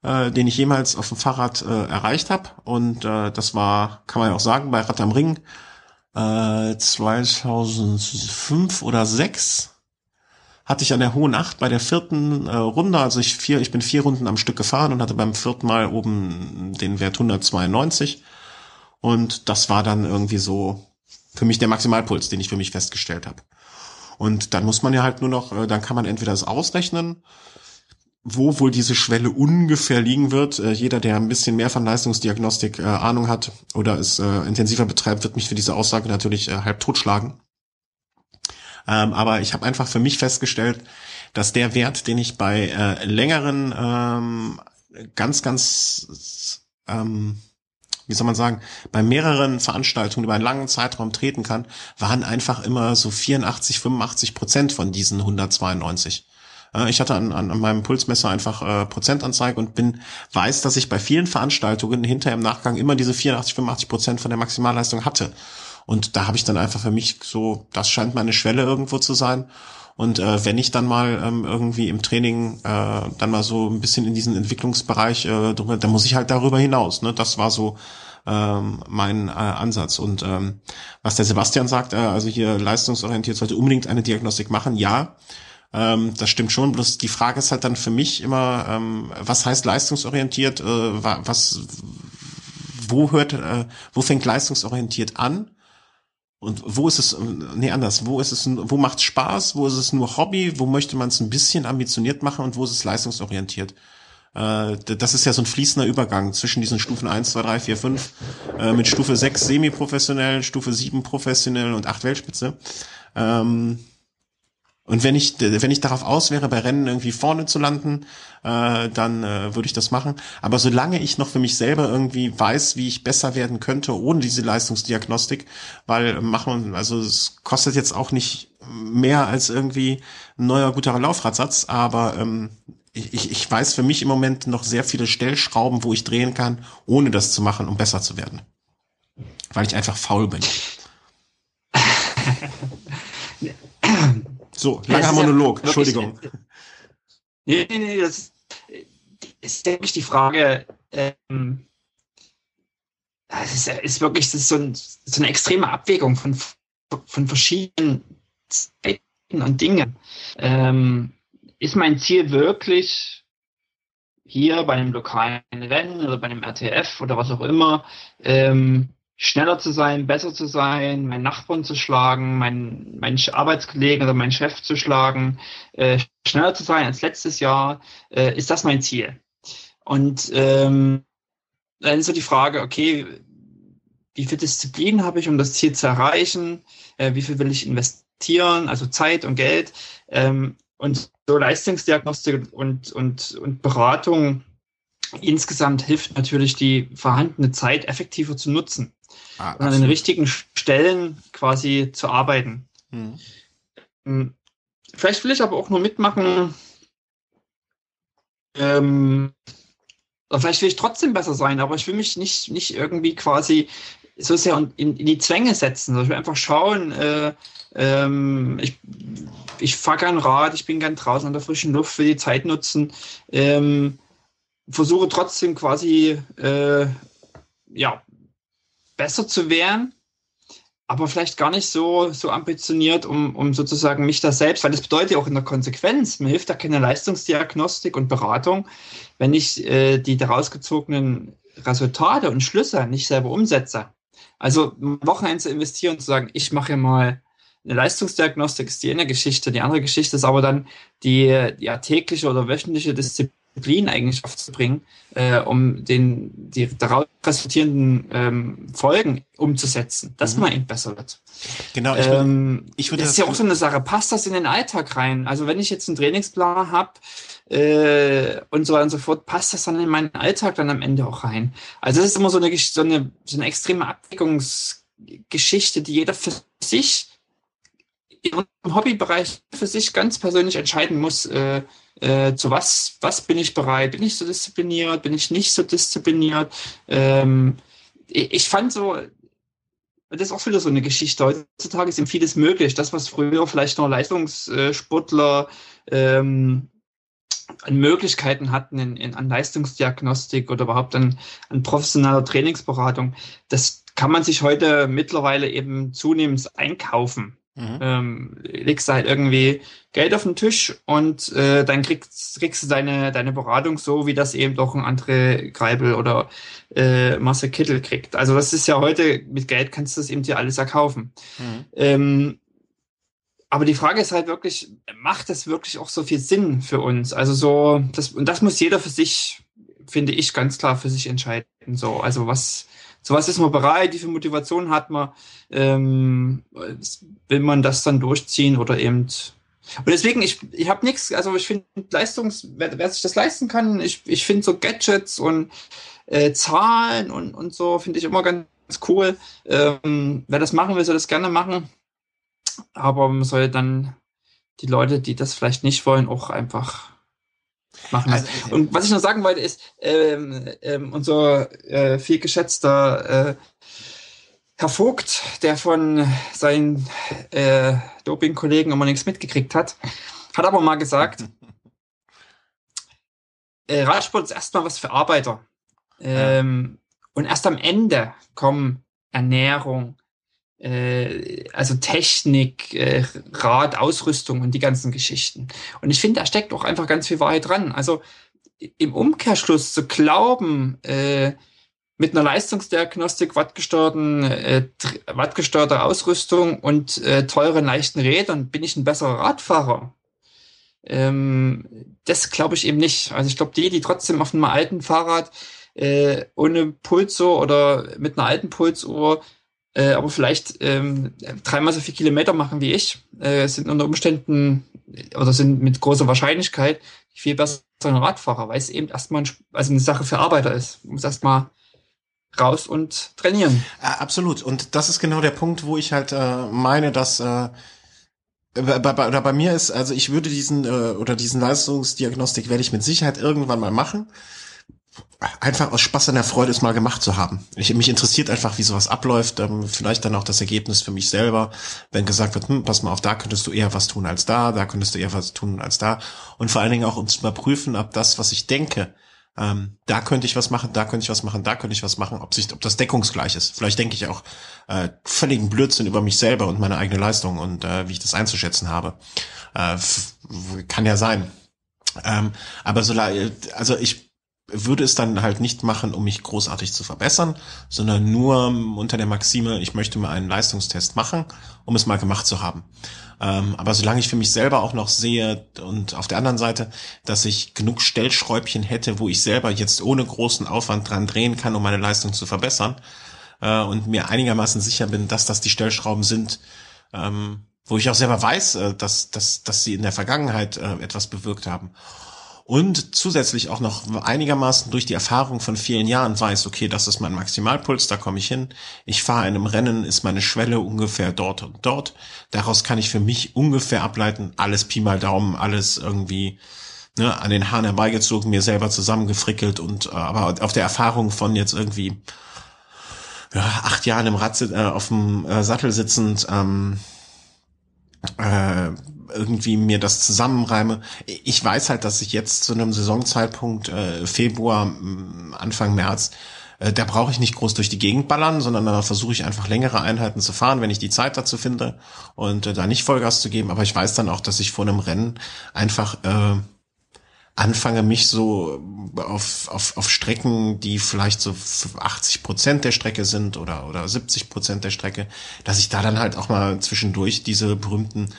äh, den ich jemals auf dem Fahrrad äh, erreicht habe. Und äh, das war, kann man ja auch sagen, bei Rad am Ring äh, 2005 oder 6 hatte ich an der Hohen Acht bei der vierten äh, Runde, also ich vier, ich bin vier Runden am Stück gefahren und hatte beim vierten Mal oben den Wert 192. Und das war dann irgendwie so für mich der Maximalpuls, den ich für mich festgestellt habe. Und dann muss man ja halt nur noch, äh, dann kann man entweder das ausrechnen, wo wohl diese Schwelle ungefähr liegen wird. Äh, jeder, der ein bisschen mehr von Leistungsdiagnostik äh, Ahnung hat oder es äh, intensiver betreibt, wird mich für diese Aussage natürlich äh, halb totschlagen. Ähm, aber ich habe einfach für mich festgestellt, dass der Wert, den ich bei äh, längeren ähm, ganz, ganz ähm, wie soll man sagen, bei mehreren Veranstaltungen über einen langen Zeitraum treten kann, waren einfach immer so 84, 85 Prozent von diesen 192. Ich hatte an, an, an meinem Pulsmesser einfach äh, Prozentanzeige und bin weiß, dass ich bei vielen Veranstaltungen hinterher im Nachgang immer diese 84, 85 Prozent von der Maximalleistung hatte. Und da habe ich dann einfach für mich so, das scheint meine Schwelle irgendwo zu sein. Und äh, wenn ich dann mal ähm, irgendwie im Training äh, dann mal so ein bisschen in diesen Entwicklungsbereich, äh, drüber, dann muss ich halt darüber hinaus. Ne? Das war so ähm, mein äh, Ansatz. Und ähm, was der Sebastian sagt, äh, also hier leistungsorientiert sollte unbedingt eine Diagnostik machen, ja. Ähm, das stimmt schon. Bloß die Frage ist halt dann für mich immer, ähm, was heißt leistungsorientiert? Äh, was, wo hört, äh, wo fängt leistungsorientiert an? Und wo ist es, nee, anders, wo ist es, wo macht Spaß, wo ist es nur Hobby, wo möchte man es ein bisschen ambitioniert machen und wo ist es leistungsorientiert? Äh, das ist ja so ein fließender Übergang zwischen diesen Stufen 1, 2, 3, 4, 5, äh, mit Stufe 6 semi-professionell, Stufe 7 professionell und 8 Weltspitze. Ähm, und wenn ich, wenn ich darauf aus wäre, bei Rennen irgendwie vorne zu landen, äh, dann äh, würde ich das machen. Aber solange ich noch für mich selber irgendwie weiß, wie ich besser werden könnte ohne diese Leistungsdiagnostik, weil machen, also es kostet jetzt auch nicht mehr als irgendwie ein neuer guter Laufradsatz, aber ähm, ich, ich weiß für mich im Moment noch sehr viele Stellschrauben, wo ich drehen kann, ohne das zu machen, um besser zu werden. Weil ich einfach faul bin. So, langer Monolog, ja Entschuldigung. Nee, nee, nee, das ist wirklich die Frage, ähm, es ist, ist wirklich das ist so, ein, so eine extreme Abwägung von, von verschiedenen Zeiten und Dingen. Ähm, ist mein Ziel wirklich, hier bei einem lokalen Rennen oder bei einem RTF oder was auch immer, ähm, schneller zu sein, besser zu sein, meinen Nachbarn zu schlagen, meinen, meinen Arbeitskollegen oder meinen Chef zu schlagen, äh, schneller zu sein als letztes Jahr, äh, ist das mein Ziel. Und ähm, dann ist so die Frage, okay, wie viel Disziplin habe ich, um das Ziel zu erreichen? Äh, wie viel will ich investieren, also Zeit und Geld? Ähm, und so Leistungsdiagnostik und, und, und Beratung insgesamt hilft natürlich, die vorhandene Zeit effektiver zu nutzen ah, und an den richtigen Stellen quasi zu arbeiten. Hm. Vielleicht will ich aber auch nur mitmachen, ähm, vielleicht will ich trotzdem besser sein, aber ich will mich nicht, nicht irgendwie quasi so sehr in, in die Zwänge setzen. Ich will einfach schauen, äh, ähm, ich, ich fahre gern Rad, ich bin gern draußen an der frischen Luft, will die Zeit nutzen. Ähm, versuche trotzdem quasi äh, ja, besser zu werden, aber vielleicht gar nicht so, so ambitioniert, um, um sozusagen mich da selbst, weil das bedeutet ja auch in der Konsequenz, mir hilft ja keine Leistungsdiagnostik und Beratung, wenn ich äh, die daraus gezogenen Resultate und Schlüsse nicht selber umsetze. Also Wochenende zu investieren und zu sagen, ich mache mal eine Leistungsdiagnostik ist die eine Geschichte, die andere Geschichte ist aber dann die, die tägliche oder wöchentliche Disziplin eigentlich aufzubringen, äh, um den, die daraus resultierenden ähm, Folgen umzusetzen, dass mhm. man eben besser wird. Genau, ich, ähm, ich würde das ist ja auch so eine Sache, passt das in den Alltag rein? Also wenn ich jetzt einen Trainingsplan habe, äh, und so weiter und so fort, passt das dann in meinen Alltag dann am Ende auch rein. Also das ist immer so eine, so eine, so eine extreme Abwägungsgeschichte, die jeder für sich im Hobbybereich für sich ganz persönlich entscheiden muss, äh, äh, zu was, was bin ich bereit? Bin ich so diszipliniert? Bin ich nicht so diszipliniert? Ähm, ich, ich fand so, das ist auch wieder so eine Geschichte. Heutzutage ist eben vieles möglich. Das, was früher vielleicht noch Leistungssportler ähm, an Möglichkeiten hatten in, in, an Leistungsdiagnostik oder überhaupt an, an professioneller Trainingsberatung, das kann man sich heute mittlerweile eben zunehmend einkaufen. Mhm. Ähm, legst du halt irgendwie Geld auf den Tisch und äh, dann kriegst, kriegst du deine, deine Beratung so, wie das eben doch ein andere Greibel oder äh, Marcel Kittel kriegt. Also das ist ja heute, mit Geld kannst du das eben dir alles erkaufen. Mhm. Ähm, aber die Frage ist halt wirklich, macht das wirklich auch so viel Sinn für uns? Also so, das, und das muss jeder für sich, finde ich, ganz klar für sich entscheiden. So, also was, so was ist man bereit, wie viel Motivation hat man, ähm, will man das dann durchziehen oder eben und deswegen, ich, ich habe nichts, also ich finde Leistungs, wer, wer sich das leisten kann, ich, ich finde so Gadgets und äh, Zahlen und, und so finde ich immer ganz cool. Ähm, wer das machen will, soll das gerne machen aber man soll dann die Leute, die das vielleicht nicht wollen, auch einfach machen. Also, und was ich noch sagen wollte, ist, ähm, ähm, unser äh, viel geschätzter äh, Herr Vogt, der von seinen äh, Doping-Kollegen immer nichts mitgekriegt hat, hat aber mal gesagt, äh, Radsport ist erstmal was für Arbeiter. Ähm, ja. Und erst am Ende kommen Ernährung, äh, also Technik, äh, Rad, Ausrüstung und die ganzen Geschichten. Und ich finde, da steckt auch einfach ganz viel Wahrheit dran. Also im Umkehrschluss zu glauben, äh, mit einer Leistungsdiagnostik, wattgesteuerten, äh, wattgesteuerter Ausrüstung und äh, teuren, leichten Rädern bin ich ein besserer Radfahrer. Ähm, das glaube ich eben nicht. Also ich glaube, die, die trotzdem auf einem alten Fahrrad äh, ohne Pulsuhr oder mit einer alten Pulsuhr äh, aber vielleicht ähm, dreimal so viel Kilometer machen wie ich, äh, sind unter Umständen oder sind mit großer Wahrscheinlichkeit viel bessere Radfahrer, weil es eben erstmal ein, also eine Sache für Arbeiter ist. Man muss erstmal raus und trainieren. Absolut. Und das ist genau der Punkt, wo ich halt äh, meine, dass äh, bei, bei, oder bei mir ist, also ich würde diesen äh, oder diesen Leistungsdiagnostik werde ich mit Sicherheit irgendwann mal machen einfach aus Spaß an der Freude es mal gemacht zu haben. Ich, mich interessiert einfach, wie sowas abläuft. Ähm, vielleicht dann auch das Ergebnis für mich selber, wenn gesagt wird, hm, pass mal auf, da könntest du eher was tun als da, da könntest du eher was tun als da. Und vor allen Dingen auch um zu überprüfen, ob das, was ich denke, ähm, da könnte ich was machen, da könnte ich was machen, da könnte ich was machen, ob sich, ob das deckungsgleich ist. Vielleicht denke ich auch äh, völligen Blödsinn über mich selber und meine eigene Leistung und äh, wie ich das einzuschätzen habe. Äh, kann ja sein. Ähm, aber so, also ich würde es dann halt nicht machen, um mich großartig zu verbessern, sondern nur unter der Maxime, ich möchte mal einen Leistungstest machen, um es mal gemacht zu haben. Ähm, aber solange ich für mich selber auch noch sehe und auf der anderen Seite, dass ich genug Stellschräubchen hätte, wo ich selber jetzt ohne großen Aufwand dran drehen kann, um meine Leistung zu verbessern äh, und mir einigermaßen sicher bin, dass das die Stellschrauben sind, ähm, wo ich auch selber weiß, äh, dass, dass, dass sie in der Vergangenheit äh, etwas bewirkt haben und zusätzlich auch noch einigermaßen durch die Erfahrung von vielen Jahren weiß, okay, das ist mein Maximalpuls, da komme ich hin. Ich fahre einem Rennen, ist meine Schwelle ungefähr dort und dort. Daraus kann ich für mich ungefähr ableiten, alles Pi mal Daumen, alles irgendwie ne, an den Haaren herbeigezogen, mir selber zusammengefrickelt und äh, aber auf der Erfahrung von jetzt irgendwie ja, acht Jahren im Rad äh, auf dem äh, Sattel sitzend, ähm, äh, irgendwie mir das zusammenreime. Ich weiß halt, dass ich jetzt zu einem Saisonzeitpunkt äh, Februar, Anfang März, äh, da brauche ich nicht groß durch die Gegend ballern, sondern da versuche ich einfach längere Einheiten zu fahren, wenn ich die Zeit dazu finde und äh, da nicht Vollgas zu geben. Aber ich weiß dann auch, dass ich vor einem Rennen einfach äh, anfange, mich so auf, auf, auf Strecken, die vielleicht so 80 Prozent der Strecke sind oder, oder 70 Prozent der Strecke, dass ich da dann halt auch mal zwischendurch diese berühmten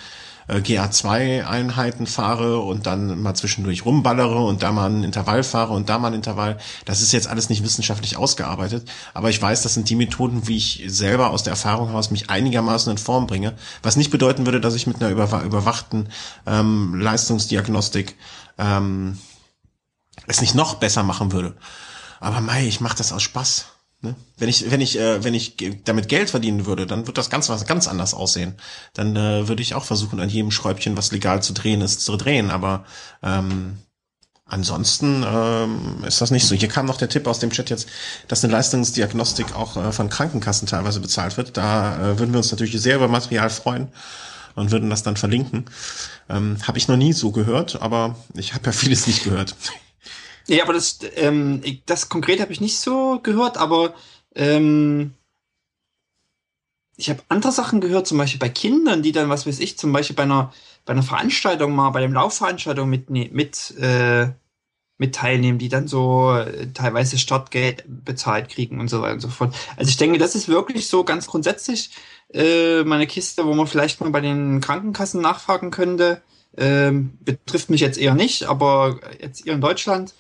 äh, GA2-Einheiten fahre und dann mal zwischendurch rumballere und da mal ein Intervall fahre und da mal ein Intervall. Das ist jetzt alles nicht wissenschaftlich ausgearbeitet, aber ich weiß, das sind die Methoden, wie ich selber aus der Erfahrung heraus mich einigermaßen in Form bringe, was nicht bedeuten würde, dass ich mit einer überwachten ähm, Leistungsdiagnostik ähm, es nicht noch besser machen würde. Aber mei, ich mache das aus Spaß. Ne? Wenn ich, wenn ich, äh, wenn ich damit Geld verdienen würde, dann wird das ganz was ganz anders aussehen. Dann äh, würde ich auch versuchen, an jedem Schräubchen, was legal zu drehen ist, zu drehen. Aber ähm, ansonsten ähm, ist das nicht so. Hier kam noch der Tipp aus dem Chat jetzt, dass eine Leistungsdiagnostik auch äh, von Krankenkassen teilweise bezahlt wird. Da äh, würden wir uns natürlich sehr über Material freuen und würden das dann verlinken. Ähm, habe ich noch nie so gehört, aber ich habe ja vieles nicht gehört. Ja, aber das, ähm, das konkret habe ich nicht so gehört, aber ähm, ich habe andere Sachen gehört, zum Beispiel bei Kindern, die dann, was weiß ich, zum Beispiel bei einer, bei einer Veranstaltung mal, bei dem Laufveranstaltung mit, mit, äh, mit teilnehmen, die dann so äh, teilweise Startgeld bezahlt kriegen und so weiter und so fort. Also ich denke, das ist wirklich so ganz grundsätzlich äh, meine Kiste, wo man vielleicht mal bei den Krankenkassen nachfragen könnte. Ähm, betrifft mich jetzt eher nicht, aber jetzt eher in Deutschland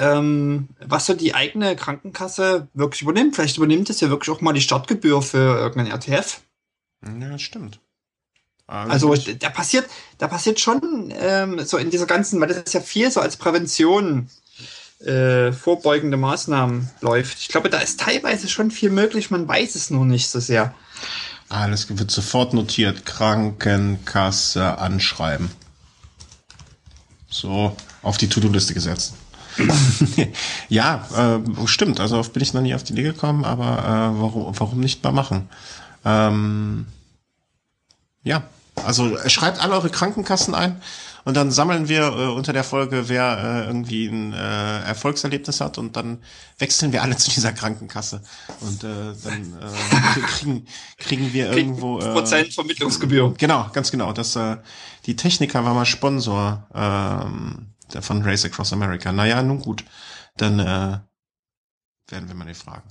ähm, was so die eigene Krankenkasse wirklich übernimmt. Vielleicht übernimmt es ja wirklich auch mal die Startgebühr für irgendeinen RTF. Ja, stimmt. Also, also da passiert, da passiert schon ähm, so in dieser ganzen, weil das ist ja viel so als Prävention äh, vorbeugende Maßnahmen läuft. Ich glaube, da ist teilweise schon viel möglich, man weiß es nur nicht so sehr. Alles wird sofort notiert. Krankenkasse anschreiben. So, auf die To-Do-Liste gesetzt. ja, äh, stimmt. Also oft bin ich noch nie auf die Idee gekommen, aber äh, warum, warum nicht mal machen? Ähm, ja, also schreibt alle eure Krankenkassen ein und dann sammeln wir äh, unter der Folge, wer äh, irgendwie ein äh, Erfolgserlebnis hat und dann wechseln wir alle zu dieser Krankenkasse und äh, dann äh, kriegen, kriegen wir irgendwo äh, Prozent Vermittlungsgebühr. Genau, ganz genau. Das äh, die Techniker war mal Sponsor ähm, von Race Across America. Naja, nun gut, dann äh, werden wir mal die fragen.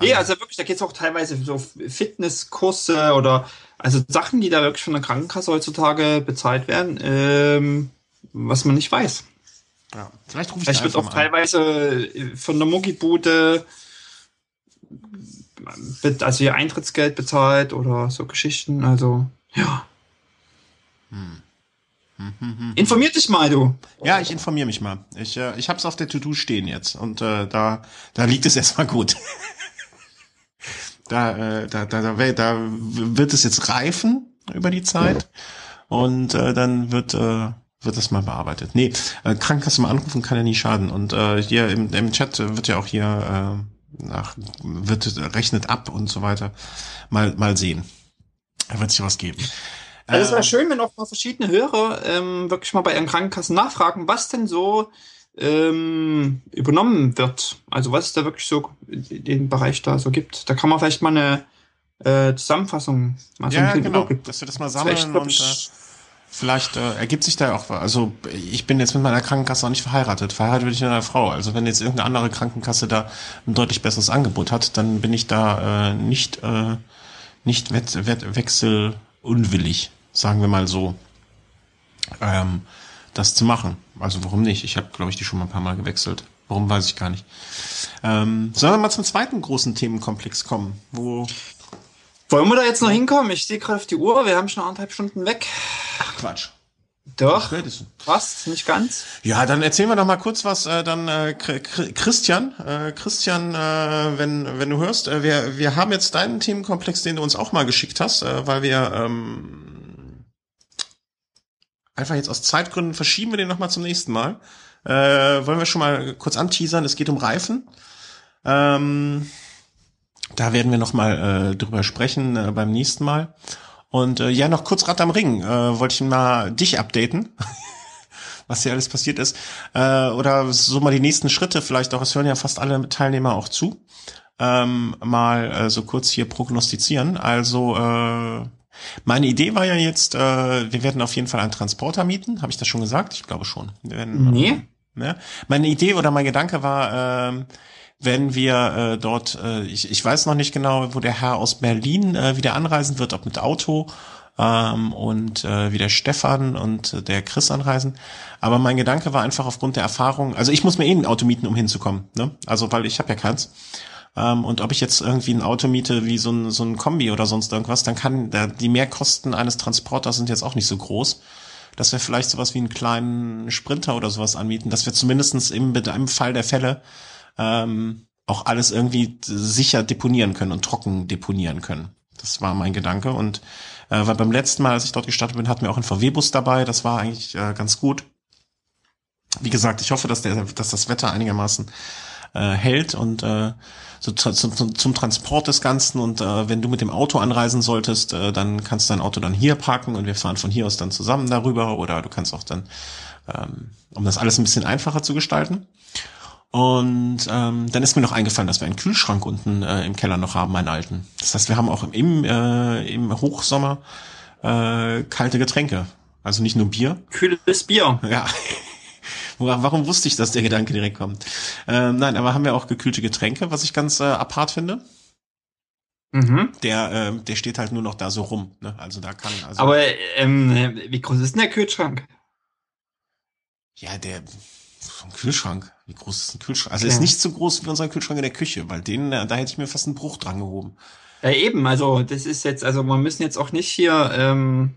Ja, also wirklich, da geht es auch teilweise so Fitnesskurse oder also Sachen, die da wirklich von der Krankenkasse heutzutage bezahlt werden, ähm, was man nicht weiß. Ja, vielleicht rufe ich Vielleicht wird auch teilweise äh, von der Muckibude also ihr Eintrittsgeld bezahlt oder so Geschichten. Also, ja. Hm. Informier dich mal, du. Ja, ich informiere mich mal. Ich, äh, ich hab's auf der To-Do stehen jetzt und äh, da, da liegt es erstmal gut. da, äh, da, da, da, da wird es jetzt reifen über die Zeit und äh, dann wird, äh, wird das mal bearbeitet. Nee, äh, Krankenkasse mal anrufen kann ja nie schaden. Und äh, hier im, im Chat wird ja auch hier äh, nach, wird rechnet ab und so weiter. Mal, mal sehen. Da wird sich was geben. Also es wäre schön, wenn auch mal verschiedene Hörer ähm, wirklich mal bei ihren Krankenkassen nachfragen, was denn so ähm, übernommen wird. Also was es da wirklich so den Bereich da so gibt. Da kann man vielleicht mal eine äh, Zusammenfassung mal ja, so genau, dass wir das mal sammeln das und äh, vielleicht äh, ergibt sich da auch also ich bin jetzt mit meiner Krankenkasse auch nicht verheiratet. Verheiratet bin ich mit einer Frau. Also wenn jetzt irgendeine andere Krankenkasse da ein deutlich besseres Angebot hat, dann bin ich da äh, nicht äh, nicht wett, wett, wechselunwillig, sagen wir mal so. Ähm, das zu machen. Also warum nicht? Ich habe, glaube ich, die schon mal ein paar Mal gewechselt. Warum weiß ich gar nicht. Ähm, sollen wir mal zum zweiten großen Themenkomplex kommen, wo wollen wir da jetzt noch hinkommen? Ich sehe gerade auf die Uhr, wir haben schon anderthalb Stunden weg. Ach Quatsch. Doch. Was? Nicht ganz? Ja, dann erzählen wir doch mal kurz was. Äh, dann äh, Christian, äh, Christian, äh, wenn wenn du hörst, äh, wir wir haben jetzt deinen Themenkomplex, den du uns auch mal geschickt hast, äh, weil wir ähm, einfach jetzt aus Zeitgründen verschieben wir den nochmal zum nächsten Mal. Äh, wollen wir schon mal kurz anteasern, es geht um Reifen. Ähm, da werden wir nochmal äh, drüber sprechen äh, beim nächsten Mal. Und äh, ja, noch kurz Rad am Ring. Äh, wollte ich mal dich updaten, was hier alles passiert ist. Äh, oder so mal die nächsten Schritte vielleicht auch. Es hören ja fast alle Teilnehmer auch zu. Ähm, mal äh, so kurz hier prognostizieren. Also äh, meine Idee war ja jetzt, äh, wir werden auf jeden Fall einen Transporter mieten. Habe ich das schon gesagt? Ich glaube schon. Werden, nee. Ja. Meine Idee oder mein Gedanke war, äh, wenn wir äh, dort, äh, ich, ich weiß noch nicht genau, wo der Herr aus Berlin äh, wieder anreisen wird, ob mit Auto ähm, und äh, wie der Stefan und äh, der Chris anreisen. Aber mein Gedanke war einfach aufgrund der Erfahrung, also ich muss mir eh ein Auto mieten, um hinzukommen, ne? Also weil ich habe ja keins. Ähm, und ob ich jetzt irgendwie ein Auto miete wie so ein, so ein Kombi oder sonst irgendwas, dann kann der, die Mehrkosten eines Transporters sind jetzt auch nicht so groß. Dass wir vielleicht sowas wie einen kleinen Sprinter oder sowas anmieten, dass wir zumindestens im, im Fall der Fälle ähm, auch alles irgendwie sicher deponieren können und trocken deponieren können. Das war mein Gedanke. Und äh, weil beim letzten Mal, als ich dort gestartet bin, hatten wir auch einen VW-Bus dabei. Das war eigentlich äh, ganz gut. Wie gesagt, ich hoffe, dass, der, dass das Wetter einigermaßen äh, hält und äh, so zu, zu, zum Transport des Ganzen und äh, wenn du mit dem Auto anreisen solltest, äh, dann kannst du dein Auto dann hier parken und wir fahren von hier aus dann zusammen darüber oder du kannst auch dann, ähm, um das alles ein bisschen einfacher zu gestalten. Und ähm, dann ist mir noch eingefallen, dass wir einen Kühlschrank unten äh, im Keller noch haben, einen alten. Das heißt, wir haben auch im, äh, im Hochsommer äh, kalte Getränke. Also nicht nur Bier. Kühles Bier. Ja. Warum wusste ich, dass der Gedanke direkt kommt? Ähm, nein, aber haben wir auch gekühlte Getränke, was ich ganz äh, apart finde. Mhm. Der, äh, der steht halt nur noch da so rum. Ne? Also da kann. Also aber ähm, wie groß ist denn der Kühlschrank? Ja, der vom Kühlschrank. Wie groß ist ein Kühlschrank? Also okay. ist nicht so groß wie unser Kühlschrank in der Küche, weil den, äh, da hätte ich mir fast einen Bruch dran gehoben. Ja, eben, also das ist jetzt, also man müssen jetzt auch nicht hier. Ähm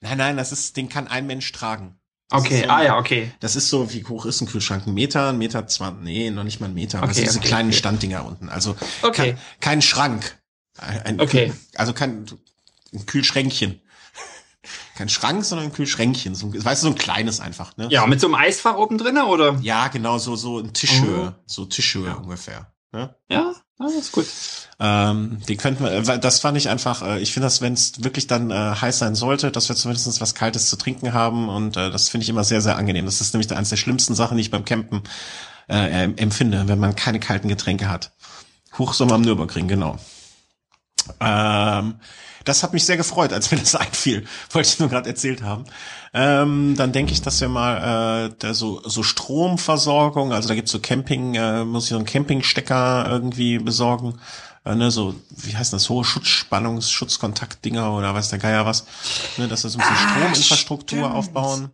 nein, nein, das ist, den kann ein Mensch tragen. Das okay, so, ah ja, okay. Das ist so, wie hoch ist ein Kühlschrank? Ein Meter, ein Meter zwanzig, nee, noch nicht mal ein Meter. Okay, das sind diese okay, kleinen okay. Standdinger unten. Also okay. kein, kein Schrank. Ein, okay. Also kein ein Kühlschränkchen. Kein Schrank, sondern ein Kühlschränkchen. So, weißt du, so ein kleines einfach. Ne? Ja, mit so einem Eisfach oben drin, oder? Ja, genau, so, so ein Tischhöhe. Oh. So Tischhöhe ja. ungefähr. Ne? Ja, das ist gut. Ähm, die könnten wir, das fand ich einfach, äh, ich finde das, wenn es wirklich dann äh, heiß sein sollte, dass wir zumindest was Kaltes zu trinken haben und äh, das finde ich immer sehr, sehr angenehm. Das ist nämlich eines der schlimmsten Sachen, die ich beim Campen äh, empfinde, wenn man keine kalten Getränke hat. Hochsommer am Nürburgring, genau. Ähm, das hat mich sehr gefreut, als mir das einfiel. Wollte ich nur gerade erzählt haben. Ähm, dann denke ich, dass wir mal äh, da so, so Stromversorgung, also da gibt's so Camping, äh, muss ich so einen Campingstecker irgendwie besorgen. Äh, ne, so, wie heißt das, hohe Schutzspannungs-, Schutzkontaktdinger oder weiß der Geier was. Ne, dass wir so ein bisschen ah, Strominfrastruktur stimmt. aufbauen.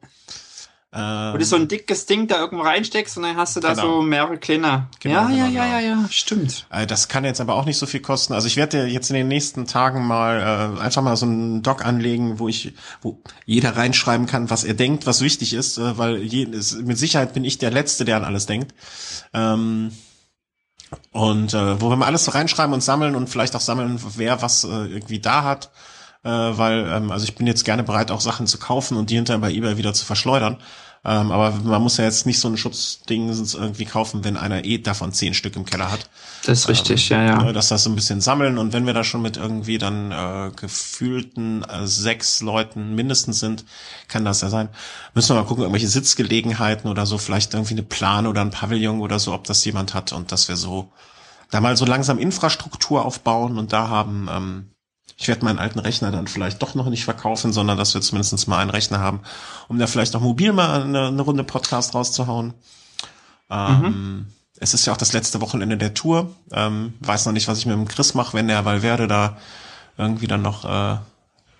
Ähm, Wo du so ein dickes Ding da irgendwo reinsteckst und dann hast du da genau. so mehrere kleine. Genau, ja, genau, ja, ja, ja, ja, stimmt. Äh, das kann jetzt aber auch nicht so viel kosten. Also ich werde jetzt in den nächsten Tagen mal äh, einfach mal so einen Doc anlegen, wo ich, wo jeder reinschreiben kann, was er denkt, was wichtig ist, äh, weil je, mit Sicherheit bin ich der Letzte, der an alles denkt. Ähm, und äh, wo wir mal alles so reinschreiben und sammeln und vielleicht auch sammeln, wer was äh, irgendwie da hat äh, weil ähm, also ich bin jetzt gerne bereit, auch Sachen zu kaufen und die hinterher bei eBay wieder zu verschleudern. Ähm, aber man muss ja jetzt nicht so ein Schutzding irgendwie kaufen, wenn einer eh davon zehn Stück im Keller hat. Das ist richtig, ähm, ja, ja. Ne, dass das so ein bisschen sammeln und wenn wir da schon mit irgendwie dann äh, gefühlten äh, sechs Leuten mindestens sind, kann das ja sein. Müssen wir mal gucken, irgendwelche Sitzgelegenheiten oder so, vielleicht irgendwie eine Plan oder ein Pavillon oder so, ob das jemand hat und dass wir so da mal so langsam Infrastruktur aufbauen und da haben, ähm, ich werde meinen alten Rechner dann vielleicht doch noch nicht verkaufen, sondern dass wir zumindest mal einen Rechner haben, um da vielleicht auch mobil mal eine, eine Runde Podcast rauszuhauen. Ähm, mhm. Es ist ja auch das letzte Wochenende der Tour. Ähm, weiß noch nicht, was ich mit dem Chris mache, wenn der Valverde da irgendwie dann noch äh,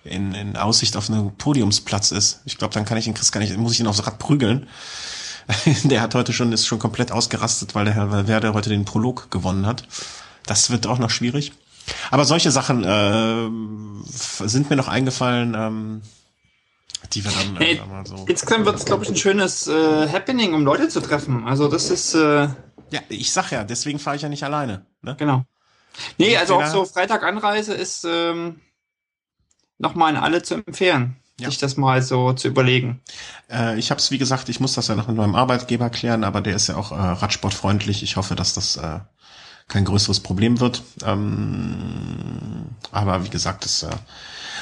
in, in Aussicht auf einen Podiumsplatz ist. Ich glaube, dann kann ich den Chris gar nicht, muss ich ihn aufs Rad prügeln. der hat heute schon, ist schon komplett ausgerastet, weil der Herr Valverde heute den Prolog gewonnen hat. Das wird auch noch schwierig. Aber solche Sachen äh, sind mir noch eingefallen, ähm, die wir dann äh, mal so. Insgesamt wird es, glaube ich, ein schönes äh, Happening, um Leute zu treffen. Also das ist. Äh, ja, ich sag ja, deswegen fahre ich ja nicht alleine. Ne? Genau. Nee, also auch so Freitag Anreise ist ähm, nochmal an alle zu empfehlen ja. sich das mal so zu überlegen. Äh, ich habe es, wie gesagt, ich muss das ja noch mit meinem Arbeitgeber klären, aber der ist ja auch äh, radsportfreundlich. Ich hoffe, dass das äh, kein größeres Problem wird. Ähm, aber wie gesagt, das, äh,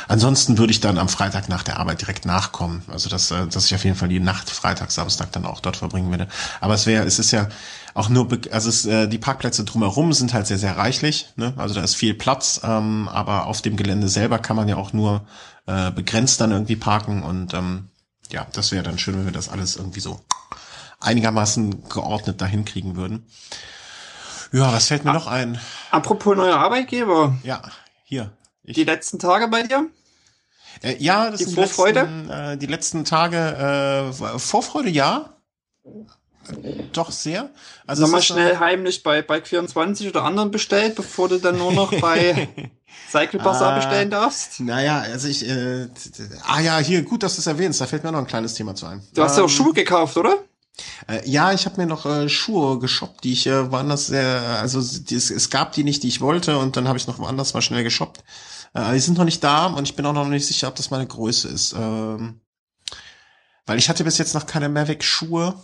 ansonsten würde ich dann am Freitag nach der Arbeit direkt nachkommen. Also dass, äh, dass ich auf jeden Fall die Nacht Freitag, Samstag dann auch dort verbringen werde. Aber es wäre, es ist ja auch nur, also es, äh, die Parkplätze drumherum sind halt sehr, sehr reichlich. Ne? Also da ist viel Platz, ähm, aber auf dem Gelände selber kann man ja auch nur äh, begrenzt dann irgendwie parken und ähm, ja, das wäre dann schön, wenn wir das alles irgendwie so einigermaßen geordnet dahin kriegen würden. Ja, was fällt mir A noch ein? Apropos neuer Arbeitgeber. Ja, hier. Ich. Die letzten Tage bei dir? Äh, ja, das die sind Vorfreude? Letzten, äh, die letzten Tage äh, Vorfreude, ja. Doch sehr. Also Nochmal schnell heimlich bei Bike 24 oder anderen bestellt, bevor du dann nur noch bei Cycle Bazaar ah, bestellen darfst? Naja, also ich, äh, ah ja, hier, gut, dass du es erwähnst, da fällt mir noch ein kleines Thema zu ein. Du hast ja ähm, auch Schuhe gekauft, oder? Äh, ja, ich habe mir noch äh, Schuhe geshoppt, die ich äh, woanders sehr, also die, es, es gab die nicht, die ich wollte und dann habe ich noch woanders mal schnell geshoppt. Äh, die sind noch nicht da und ich bin auch noch nicht sicher, ob das meine Größe ist. Ähm, weil ich hatte bis jetzt noch keine Mavic-Schuhe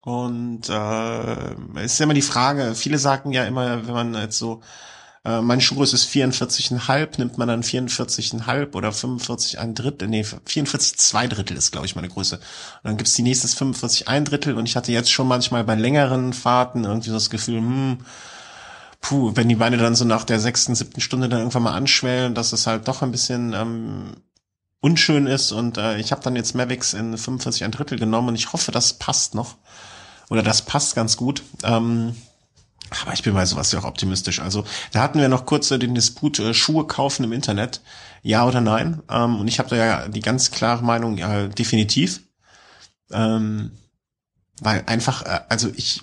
und äh, es ist immer die Frage, viele sagen ja immer, wenn man jetzt so, äh, mein Schuhgröße ist 44,5, nimmt man dann 44,5 oder 45 ein Drittel, nee, 44 zwei Drittel ist, glaube ich, meine Größe. Und dann gibt's die nächste 45 ein Drittel und ich hatte jetzt schon manchmal bei längeren Fahrten irgendwie so das Gefühl, hm, puh, wenn die Beine dann so nach der sechsten, siebten Stunde dann irgendwann mal anschwellen, dass es halt doch ein bisschen ähm, unschön ist und äh, ich habe dann jetzt Mavics in 45 ein Drittel genommen und ich hoffe, das passt noch oder das passt ganz gut. Ähm, aber ich bin bei sowas ja auch optimistisch. Also da hatten wir noch kurz äh, den Disput äh, Schuhe kaufen im Internet, ja oder nein. Ähm, und ich habe da ja die ganz klare Meinung, ja, definitiv. Ähm, weil einfach, äh, also ich,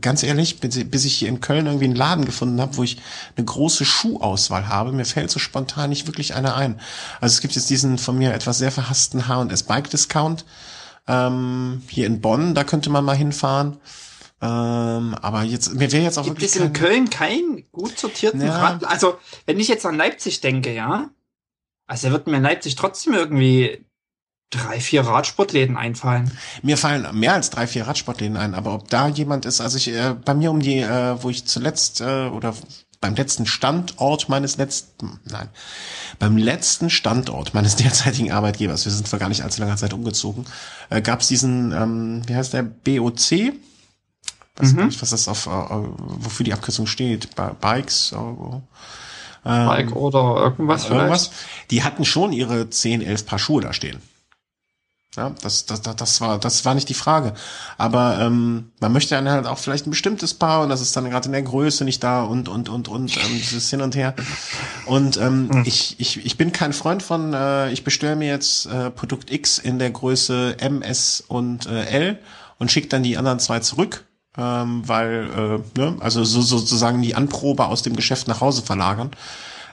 ganz ehrlich, bis ich hier in Köln irgendwie einen Laden gefunden habe, wo ich eine große Schuhauswahl habe, mir fällt so spontan nicht wirklich einer ein. Also es gibt jetzt diesen von mir etwas sehr verhassten H&S Bike Discount ähm, hier in Bonn, da könnte man mal hinfahren. Ähm, aber jetzt, mir wäre jetzt auch Gibt wirklich. Gibt es in Köln keinen gut sortierten ja. Rad? Also, wenn ich jetzt an Leipzig denke, ja. Also, wird mir in Leipzig trotzdem irgendwie drei, vier Radsportläden einfallen. Mir fallen mehr als drei, vier Radsportläden ein, aber ob da jemand ist, also ich, äh, bei mir um die, äh, wo ich zuletzt, äh, oder beim letzten Standort meines letzten, nein, beim letzten Standort meines derzeitigen Arbeitgebers, wir sind vor gar nicht allzu langer Zeit umgezogen, äh, gab es diesen, ähm, wie heißt der, BOC? Weiß mhm. gar nicht, was das auf, äh, wofür die Abkürzung steht. Bikes, äh, ähm, Bike oder irgendwas, irgendwas. Vielleicht. Die hatten schon ihre 10, 11 Paar Schuhe da stehen. Ja, das, das, das, das war, das war nicht die Frage. Aber ähm, man möchte dann halt auch vielleicht ein bestimmtes Paar und das ist dann gerade in der Größe nicht da und und und und ähm, dieses hin und her. Und ähm, mhm. ich, ich, ich bin kein Freund von, äh, ich bestelle mir jetzt äh, Produkt X in der Größe M, S und äh, L und schicke dann die anderen zwei zurück. Ähm, weil, äh, ne, also so, sozusagen die Anprobe aus dem Geschäft nach Hause verlagern.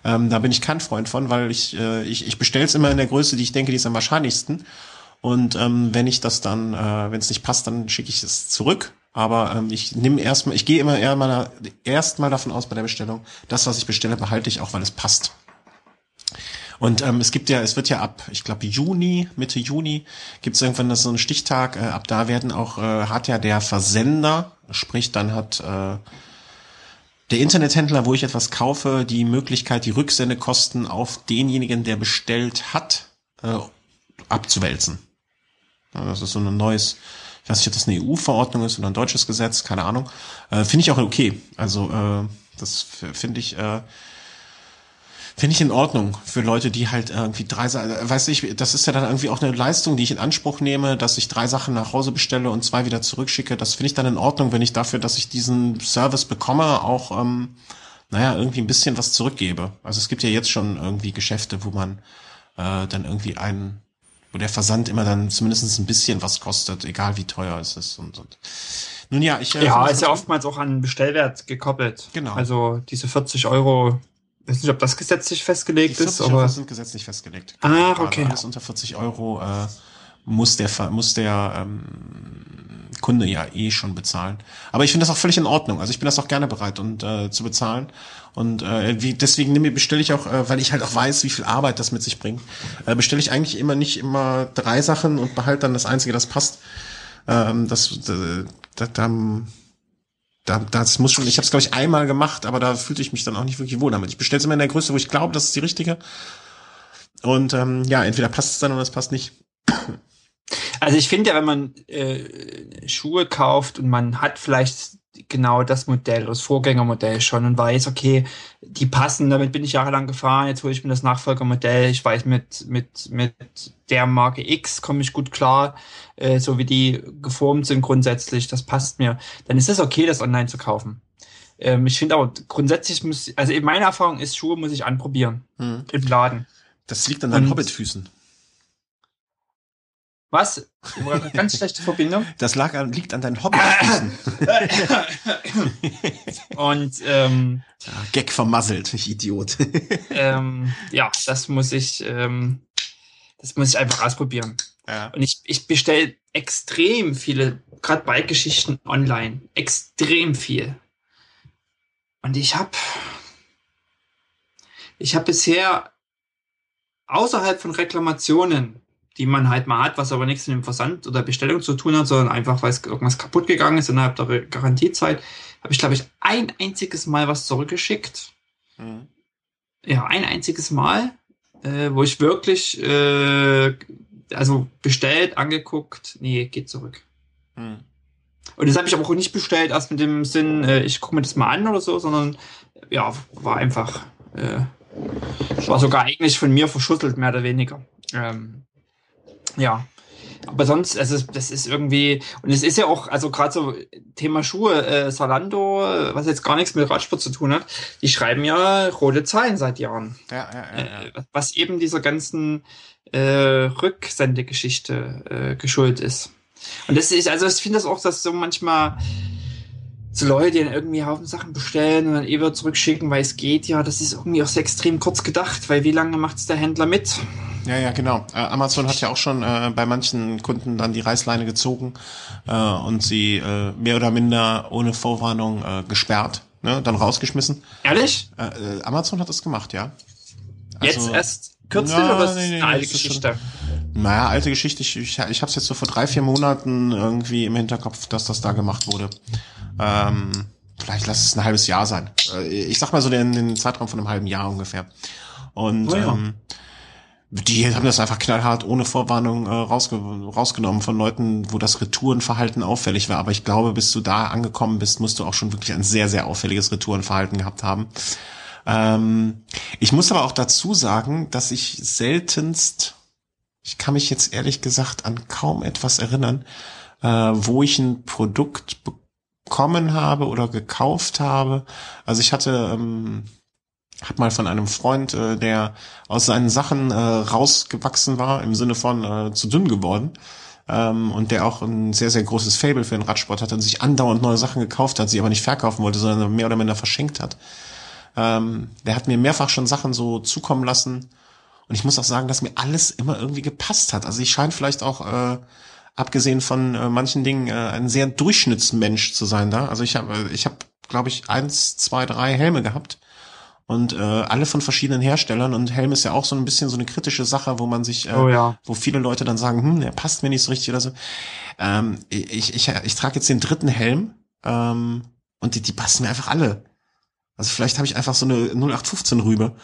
Ähm, da bin ich kein Freund von, weil ich, äh, ich, ich bestelle es immer in der Größe, die ich denke, die ist am wahrscheinlichsten. Und ähm, wenn ich das dann, äh, wenn es nicht passt, dann schicke ich es zurück. Aber ähm, ich nehme erstmal, ich gehe immer eher mal erstmal davon aus bei der Bestellung, das, was ich bestelle, behalte ich auch, weil es passt. Und ähm, es gibt ja, es wird ja ab, ich glaube Juni, Mitte Juni, gibt es irgendwann so einen Stichtag. Äh, ab da werden auch, äh, hat ja der Versender, sprich dann hat äh, der Internethändler, wo ich etwas kaufe, die Möglichkeit, die Rücksendekosten auf denjenigen, der bestellt hat, äh, abzuwälzen. Ja, das ist so ein neues, ich weiß nicht, ob das eine EU-Verordnung ist oder ein deutsches Gesetz, keine Ahnung. Äh, finde ich auch okay. Also äh, das finde ich äh, finde ich in Ordnung für Leute, die halt irgendwie drei Sachen, weiß ich, das ist ja dann irgendwie auch eine Leistung, die ich in Anspruch nehme, dass ich drei Sachen nach Hause bestelle und zwei wieder zurückschicke. Das finde ich dann in Ordnung, wenn ich dafür, dass ich diesen Service bekomme, auch ähm, naja, irgendwie ein bisschen was zurückgebe. Also es gibt ja jetzt schon irgendwie Geschäfte, wo man äh, dann irgendwie einen, wo der Versand immer dann zumindest ein bisschen was kostet, egal wie teuer es ist und, und. Nun ja, ich. Äh, ja, ist ja oftmals auch an Bestellwert gekoppelt. Genau. Also diese 40 Euro ich weiß nicht, ob das gesetzlich festgelegt ist, aber. Das sind gesetzlich festgelegt. Ah, okay. alles unter 40 Euro äh, muss der muss der ähm, Kunde ja eh schon bezahlen. Aber ich finde das auch völlig in Ordnung. Also ich bin das auch gerne bereit und äh, zu bezahlen. Und äh, wie, deswegen bestelle ich auch, äh, weil ich halt auch weiß, wie viel Arbeit das mit sich bringt, äh, bestelle ich eigentlich immer nicht immer drei Sachen und behalte dann das einzige, das passt. Ähm, das, äh, das, das, da, das muss schon, ich habe es glaube ich einmal gemacht, aber da fühlte ich mich dann auch nicht wirklich wohl damit. Ich bestelle es immer in der Größe, wo ich glaube, das ist die richtige. Und ähm, ja, entweder passt es dann oder es passt nicht. Also ich finde ja, wenn man äh, Schuhe kauft und man hat vielleicht genau das Modell, das Vorgängermodell schon und weiß, okay, die passen, damit bin ich jahrelang gefahren, jetzt hole ich mir das Nachfolgermodell, ich weiß, mit, mit, mit der Marke X komme ich gut klar, äh, so wie die geformt sind grundsätzlich, das passt mir, dann ist es okay, das online zu kaufen. Ähm, ich finde aber grundsätzlich muss, also in meiner Erfahrung ist, Schuhe muss ich anprobieren hm. im Laden. Das liegt an deinen Hobbitfüßen. Was? Ganz schlechte Verbindung. Das lag an, liegt an deinen Hobbyfüßen. Und ähm, ja, Gag vermasselt, ich Idiot. ähm, ja, das muss ich, ähm, das muss ich einfach ausprobieren. Ja. Und ich, ich bestelle extrem viele, gerade Bike-Geschichten online. Extrem viel. Und ich habe ich habe bisher außerhalb von Reklamationen die man halt mal hat, was aber nichts mit dem Versand oder Bestellung zu tun hat, sondern einfach, weil es irgendwas kaputt gegangen ist innerhalb der Garantiezeit, habe ich, glaube ich, ein einziges Mal was zurückgeschickt. Mhm. Ja, ein einziges Mal, äh, wo ich wirklich, äh, also bestellt, angeguckt, nee, geht zurück. Mhm. Und das habe ich aber auch nicht bestellt, erst mit dem Sinn, äh, ich gucke mir das mal an oder so, sondern ja, war einfach, äh, war sogar eigentlich von mir verschüttelt, mehr oder weniger. Ähm, ja. Aber sonst, also das ist irgendwie, und es ist ja auch, also gerade so Thema Schuhe, äh, Salando, was jetzt gar nichts mit Radsport zu tun hat, die schreiben ja rote Zahlen seit Jahren. Ja, ja, ja, ja. Äh, was eben dieser ganzen äh, Rücksendegeschichte äh, geschuldet ist. Und das ist, also ich finde das auch, dass so manchmal so Leute, die dann irgendwie Haufen Sachen bestellen und dann eh wieder zurückschicken, weil es geht, ja, das ist irgendwie auch so extrem kurz gedacht, weil wie lange macht's der Händler mit? Ja, ja, genau. Äh, Amazon hat ja auch schon äh, bei manchen Kunden dann die Reißleine gezogen äh, und sie äh, mehr oder minder ohne Vorwarnung äh, gesperrt, ne, dann rausgeschmissen. Ehrlich? Äh, äh Amazon hat das gemacht, ja. Also, jetzt erst kürzlich ja, oder ist nee, nee, eine alte Geschichte? Schon, naja, alte Geschichte. Ich, ich, ich habe es jetzt so vor drei, vier Monaten irgendwie im Hinterkopf, dass das da gemacht wurde. Ähm, vielleicht lass es ein halbes Jahr sein. Äh, ich sag mal so den, den Zeitraum von einem halben Jahr ungefähr. Und oh ja. ähm, die haben das einfach knallhart ohne Vorwarnung äh, rausge rausgenommen von Leuten, wo das Retourenverhalten auffällig war. Aber ich glaube, bis du da angekommen bist, musst du auch schon wirklich ein sehr, sehr auffälliges Retourenverhalten gehabt haben. Ähm, ich muss aber auch dazu sagen, dass ich seltenst, ich kann mich jetzt ehrlich gesagt an kaum etwas erinnern, äh, wo ich ein Produkt bekommen habe oder gekauft habe. Also ich hatte ähm, hab mal von einem Freund, äh, der aus seinen Sachen äh, rausgewachsen war, im Sinne von äh, zu dünn geworden, ähm, und der auch ein sehr, sehr großes Fable für den Radsport hatte und sich andauernd neue Sachen gekauft hat, sie aber nicht verkaufen wollte, sondern mehr oder minder verschenkt hat. Ähm, der hat mir mehrfach schon Sachen so zukommen lassen. Und ich muss auch sagen, dass mir alles immer irgendwie gepasst hat. Also ich scheine vielleicht auch, äh, abgesehen von äh, manchen Dingen, äh, ein sehr Durchschnittsmensch zu sein da. Also ich habe, ich habe, glaube ich, eins, zwei, drei Helme gehabt und äh, alle von verschiedenen Herstellern und Helm ist ja auch so ein bisschen so eine kritische Sache, wo man sich, äh, oh, ja. wo viele Leute dann sagen, hm, der passt mir nicht so richtig oder so. Ähm, ich, ich, ich trage jetzt den dritten Helm ähm, und die, die passen mir einfach alle. Also vielleicht habe ich einfach so eine 0815 Rübe.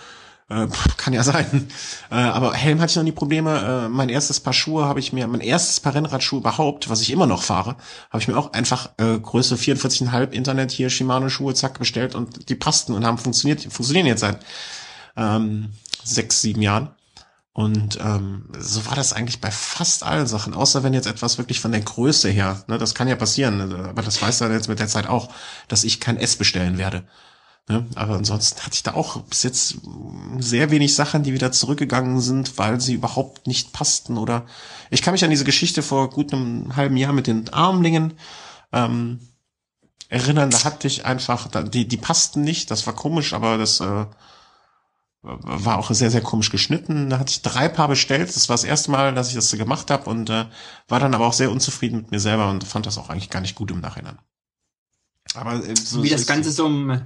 Äh, kann ja sein. Äh, aber Helm hatte ich noch nie Probleme. Äh, mein erstes Paar Schuhe habe ich mir, mein erstes Paar Rennradschuhe überhaupt, was ich immer noch fahre, habe ich mir auch einfach äh, Größe 44,5 Internet hier Shimano Schuhe zack bestellt und die passten und haben funktioniert, funktionieren jetzt seit ähm, sechs, sieben Jahren. Und ähm, so war das eigentlich bei fast allen Sachen, außer wenn jetzt etwas wirklich von der Größe her, ne, das kann ja passieren, aber das weiß er jetzt mit der Zeit auch, dass ich kein S bestellen werde. Ne? Aber ansonsten hatte ich da auch bis jetzt sehr wenig Sachen, die wieder zurückgegangen sind, weil sie überhaupt nicht passten. Oder ich kann mich an diese Geschichte vor gut einem halben Jahr mit den Armlingen ähm, erinnern. Da hatte ich einfach, die, die passten nicht. Das war komisch, aber das äh, war auch sehr, sehr komisch geschnitten. Da hatte ich drei Paar bestellt. Das war das erste Mal, dass ich das gemacht habe und äh, war dann aber auch sehr unzufrieden mit mir selber und fand das auch eigentlich gar nicht gut im Nachhinein. Aber äh, so, wie das Ganze so im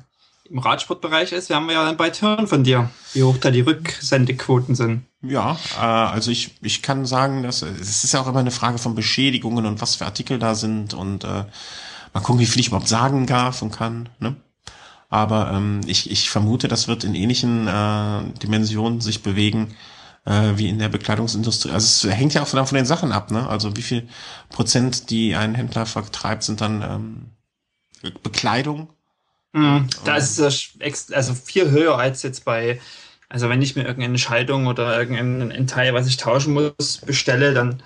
im Radsportbereich ist, werden wir ja dann bald hören von dir, wie hoch da die Rücksendequoten sind. Ja, äh, also ich, ich kann sagen, dass es ist ja auch immer eine Frage von Beschädigungen und was für Artikel da sind und äh, mal gucken, wie viel ich überhaupt sagen darf und kann. Ne? Aber ähm, ich, ich vermute, das wird in ähnlichen äh, Dimensionen sich bewegen äh, wie in der Bekleidungsindustrie. Also es hängt ja auch von, von den Sachen ab, ne? Also wie viel Prozent, die ein Händler vertreibt, sind dann ähm, Bekleidung Mhm. Da ist es also viel höher als jetzt bei, also wenn ich mir irgendeine Schaltung oder irgendein Teil, was ich tauschen muss, bestelle, dann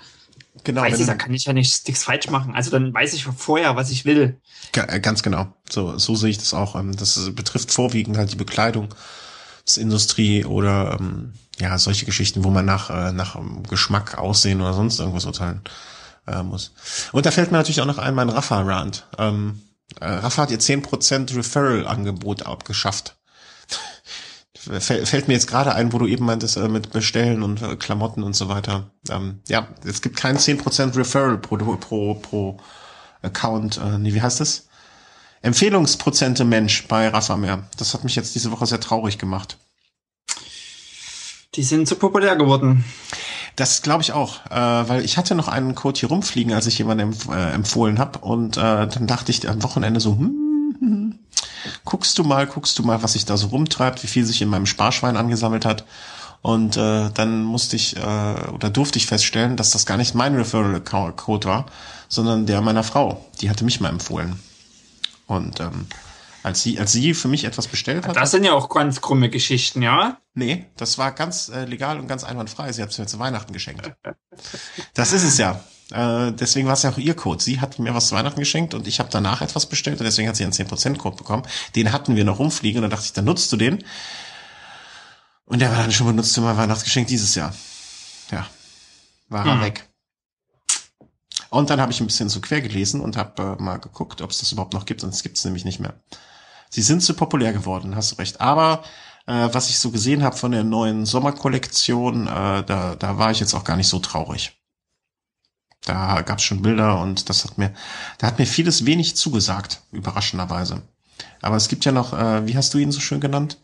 genau, weiß ich, da kann ich ja nichts, nichts falsch machen. Also dann weiß ich vorher, was ich will. Äh, ganz genau. So, so sehe ich das auch. Ähm, das betrifft vorwiegend halt die Bekleidungsindustrie oder ähm, ja, solche Geschichten, wo man nach, äh, nach Geschmack, Aussehen oder sonst irgendwas urteilen äh, muss. Und da fällt mir natürlich auch noch ein mein Rafa-Rand. Ähm, äh, Rafa hat ihr 10% Referral-Angebot abgeschafft. Fällt mir jetzt gerade ein, wo du eben meintest, äh, mit Bestellen und äh, Klamotten und so weiter. Ähm, ja, es gibt keinen 10% Referral pro, pro, pro Account. Äh, nee, wie heißt das? Empfehlungsprozente Mensch bei Rafa mehr. Das hat mich jetzt diese Woche sehr traurig gemacht. Die sind zu populär geworden. Das glaube ich auch, äh, weil ich hatte noch einen Code hier rumfliegen, als ich jemanden empf äh, empfohlen habe und äh, dann dachte ich am Wochenende so, hm, hm, guckst du mal, guckst du mal, was sich da so rumtreibt, wie viel sich in meinem Sparschwein angesammelt hat. Und äh, dann musste ich äh, oder durfte ich feststellen, dass das gar nicht mein Referral-Code war, sondern der meiner Frau. Die hatte mich mal empfohlen. Und ähm, als sie, als sie für mich etwas bestellt hat. Das sind ja auch ganz krumme Geschichten, ja? Nee, das war ganz äh, legal und ganz einwandfrei. Sie hat es mir zu Weihnachten geschenkt. Das ist es ja. Äh, deswegen war es ja auch ihr Code. Sie hat mir was zu Weihnachten geschenkt und ich habe danach etwas bestellt und deswegen hat sie einen 10%-Code bekommen. Den hatten wir noch rumfliegen und dann dachte ich, dann nutzt du den. Und der war dann schon benutzt für mein Weihnachtsgeschenk dieses Jahr. Ja, war er hm. weg. Und dann habe ich ein bisschen so quer gelesen und habe äh, mal geguckt, ob es das überhaupt noch gibt. Und es gibt es nämlich nicht mehr. Sie sind zu populär geworden, hast du recht. Aber äh, was ich so gesehen habe von der neuen Sommerkollektion, äh, da, da war ich jetzt auch gar nicht so traurig. Da gab es schon Bilder und das hat mir, da hat mir vieles wenig zugesagt, überraschenderweise. Aber es gibt ja noch, äh, wie hast du ihn so schön genannt?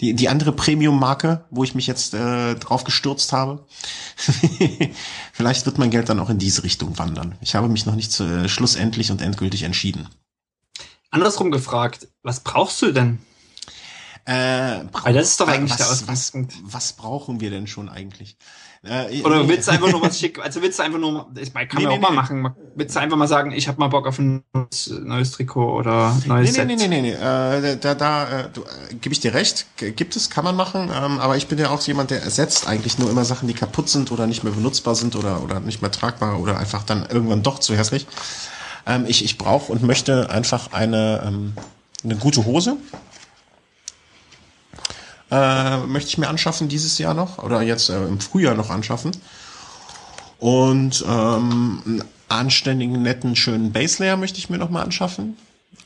Die, die andere Premium-Marke, wo ich mich jetzt äh, drauf gestürzt habe. Vielleicht wird mein Geld dann auch in diese Richtung wandern. Ich habe mich noch nicht zu, äh, schlussendlich und endgültig entschieden. Andersrum gefragt, was brauchst du denn? Äh, Weil das ist doch eigentlich was, der Ausgangspunkt. Was, was brauchen wir denn schon eigentlich? Äh, Oder willst du einfach nur was schick, also willst du einfach nur, ich meine, kann nee, man nee, auch nee. mal machen, willst du einfach mal sagen, ich habe mal Bock auf ein neues, neues Trikot oder neues nee, Set? Nee, nee, nee, nee, äh, da, da äh, äh, gebe ich dir recht, gibt es, kann man machen, ähm, aber ich bin ja auch jemand, der ersetzt eigentlich nur immer Sachen, die kaputt sind oder nicht mehr benutzbar sind oder, oder nicht mehr tragbar oder einfach dann irgendwann doch zu hässlich. Ähm, ich ich brauche und möchte einfach eine, ähm, eine gute Hose. Äh, möchte ich mir anschaffen dieses Jahr noch oder jetzt äh, im Frühjahr noch anschaffen. Und ähm, einen anständigen, netten, schönen Baselayer möchte ich mir noch mal anschaffen.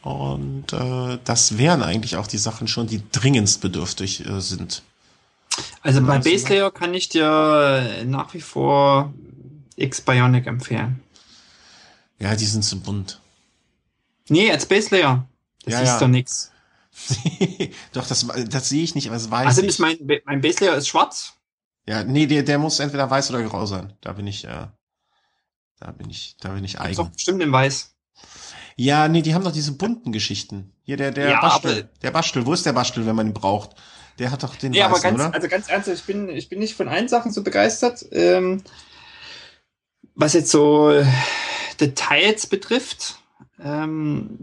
Und äh, das wären eigentlich auch die Sachen schon, die dringendst bedürftig äh, sind. Also bei Baselayer kann ich dir nach wie vor X-Bionic empfehlen. Ja, die sind zu bunt. Nee, als Base Layer. Das ja, ist ja. doch nix. Doch, das, das sehe ich nicht, aber das weiß Also ich. ist mein, mein Baselayer ist schwarz. Ja, nee, der, der muss entweder weiß oder grau sein. Da bin ich, äh, da bin ich, da bin ich Ist eigen. doch bestimmt in weiß. Ja, nee, die haben doch diese bunten Geschichten. Hier, der, der Ja, Bastel. aber- Der Bastel, wo ist der Bastel, wenn man ihn braucht? Der hat doch den Ja, aber weißen, ganz, oder? also ganz ernsthaft, ich bin, ich bin nicht von allen Sachen so begeistert. Ähm, was jetzt so Details betrifft, ähm,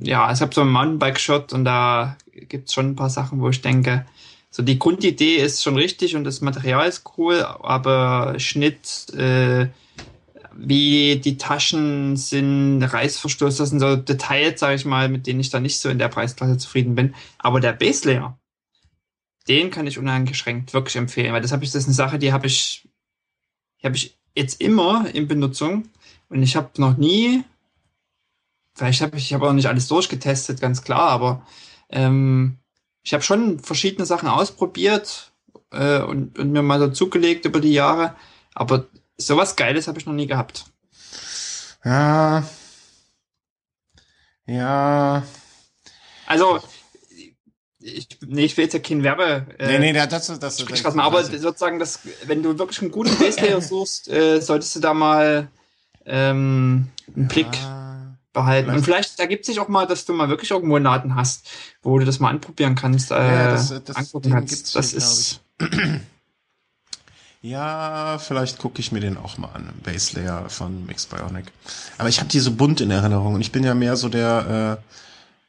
ja, ich habe so ein Mountainbike-Shot und da gibt's schon ein paar Sachen, wo ich denke, so die Grundidee ist schon richtig und das Material ist cool, aber Schnitt, äh, wie die Taschen sind, Reißverschluss, das sind so Details, sage ich mal, mit denen ich da nicht so in der Preisklasse zufrieden bin. Aber der Baselayer, den kann ich uneingeschränkt wirklich empfehlen, weil das habe ich, das ist eine Sache, die habe ich, die habe ich jetzt immer in Benutzung und ich habe noch nie, vielleicht habe ich, ich habe auch nicht alles durchgetestet, ganz klar, aber ähm, ich habe schon verschiedene Sachen ausprobiert äh, und, und mir mal so zugelegt über die Jahre, aber sowas Geiles habe ich noch nie gehabt. Ja. Ja. Also ich, nee, ich will jetzt ja kein Werbe. Äh, nee, nee, das, das, das, Sprich was mal, aber das- sozusagen, das, wenn du wirklich einen guten Baselayer suchst, äh, solltest du da mal ähm, einen Blick Ja. behalten. vielleicht- Und vielleicht ergibt sich auch mal, dass du mal wirklich irgendwo einen Laden hast, wo du das mal anprobieren kannst, äh, Ja, das- das angucken kannst. gibt's Das hier, ist, Ja, vielleicht gucke ich mir den auch mal an, Base Layer von Mix Bionic. Aber ich habe die so bunt in Erinnerung und ich bin ja mehr so der,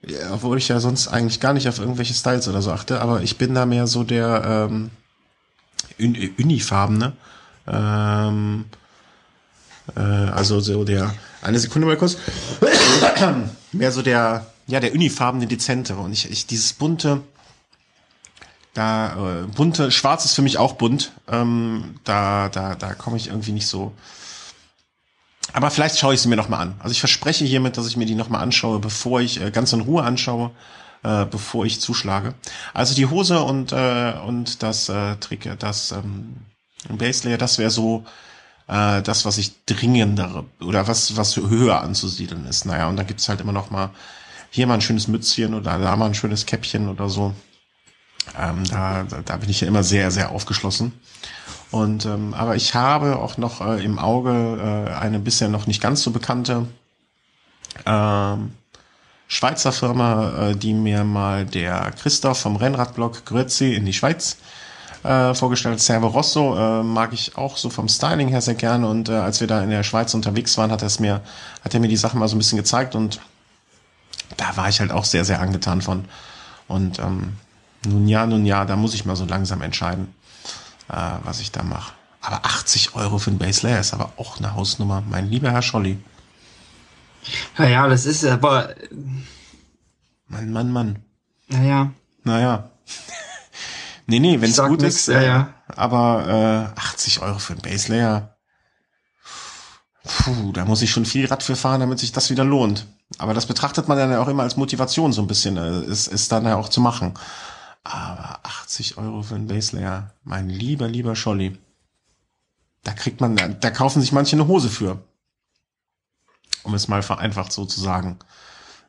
äh, ja, obwohl ich ja sonst eigentlich gar nicht auf irgendwelche Styles oder so achte, aber ich bin da mehr so der ähm, Un Unifarbene. Ähm, äh, also so der, eine Sekunde mal kurz, mehr so der, ja, der unifarbene, dezentere und ich, ich dieses bunte, da äh, bunte, schwarz ist für mich auch bunt. Ähm, da da da komme ich irgendwie nicht so. Aber vielleicht schaue ich sie mir noch mal an. Also ich verspreche hiermit, dass ich mir die noch mal anschaue, bevor ich äh, ganz in Ruhe anschaue, äh, bevor ich zuschlage. Also die Hose und äh, und das äh, Trick, das ähm, Base Layer, das wäre so äh, das, was ich dringendere oder was was höher anzusiedeln ist. Naja, und dann gibt's halt immer noch mal hier mal ein schönes Mützchen oder da mal ein schönes Käppchen oder so. Ähm, da, da, bin ich ja immer sehr, sehr aufgeschlossen. Und ähm, aber ich habe auch noch äh, im Auge äh, eine bisher noch nicht ganz so bekannte ähm, Schweizer Firma, äh, die mir mal der Christoph vom Rennradblog Grüezi in die Schweiz äh, vorgestellt. Servo Rosso äh, mag ich auch so vom Styling her sehr gerne. Und äh, als wir da in der Schweiz unterwegs waren, hat er es mir, hat er mir die Sachen mal so ein bisschen gezeigt und da war ich halt auch sehr, sehr angetan von. Und ähm, nun ja, nun ja, da muss ich mal so langsam entscheiden, äh, was ich da mache. Aber 80 Euro für ein Base Layer ist aber auch eine Hausnummer, mein lieber Herr Scholli. naja, das ist aber, Mann, Mann, Mann. naja, Naja. Nee, nee, wenn es gut nix, ist, ja, äh, ja. aber äh, 80 Euro für ein Base Layer. Puh, da muss ich schon viel Rad für fahren, damit sich das wieder lohnt. Aber das betrachtet man dann ja auch immer als Motivation so ein bisschen, äh, ist, ist dann ja auch zu machen. Aber 80 Euro für ein Base Layer, mein lieber, lieber Scholli. Da kriegt man, da, da kaufen sich manche eine Hose für. Um es mal vereinfacht so zu sagen.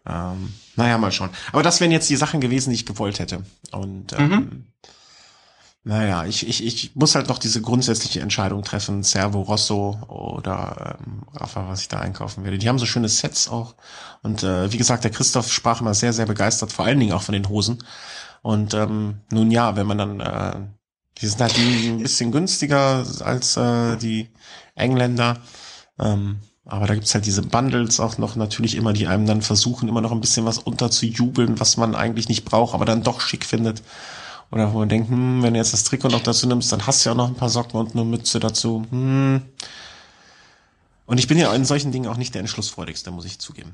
Ähm, naja, mal schauen. Aber das wären jetzt die Sachen gewesen, die ich gewollt hätte. Und ähm, Mhm. Naja, ich, ich, ich muss halt noch diese grundsätzliche Entscheidung treffen, Servo Rosso oder ähm, Rafa, was ich da einkaufen werde. Die haben so schöne Sets auch. Und äh, wie gesagt, der Christoph sprach immer sehr, sehr begeistert, vor allen Dingen auch von den Hosen. Und ähm, nun ja, wenn man dann, äh, die sind halt ein bisschen günstiger als äh, die Engländer. Ähm, aber da gibt's halt diese Bundles auch noch natürlich immer, die einem dann versuchen, immer noch ein bisschen was unterzujubeln, was man eigentlich nicht braucht, aber dann doch schick findet. Oder wo man denkt, hm, wenn du jetzt das Trikot noch dazu nimmst, dann hast du ja auch noch ein paar Socken und eine Mütze dazu. Hm. Und ich bin ja in solchen Dingen auch nicht der entschlussfreudigste, muss ich zugeben.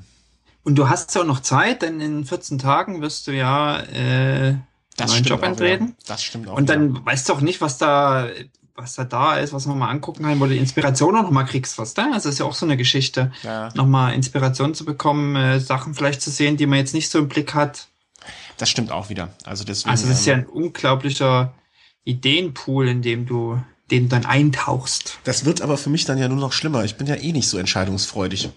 Und du hast ja auch noch Zeit, denn in 14 Tagen wirst du ja äh, einen neuen Job antreten. wieder. Das stimmt auch. Und dann weißt du auch nicht, was da, was da da ist, was man mal angucken kann, wo du Inspiration auch nochmal kriegst, was da. Also das ist ja auch so eine Geschichte, Ja, nochmal Inspiration zu bekommen, äh, Sachen vielleicht zu sehen, die man jetzt nicht so im Blick hat. Das stimmt auch wieder. Also deswegen. Also das ist ja ähm, ein unglaublicher Ideenpool, in dem du, den du dann eintauchst. Das wird aber für mich dann ja nur noch schlimmer. Ich bin ja eh nicht so entscheidungsfreudig.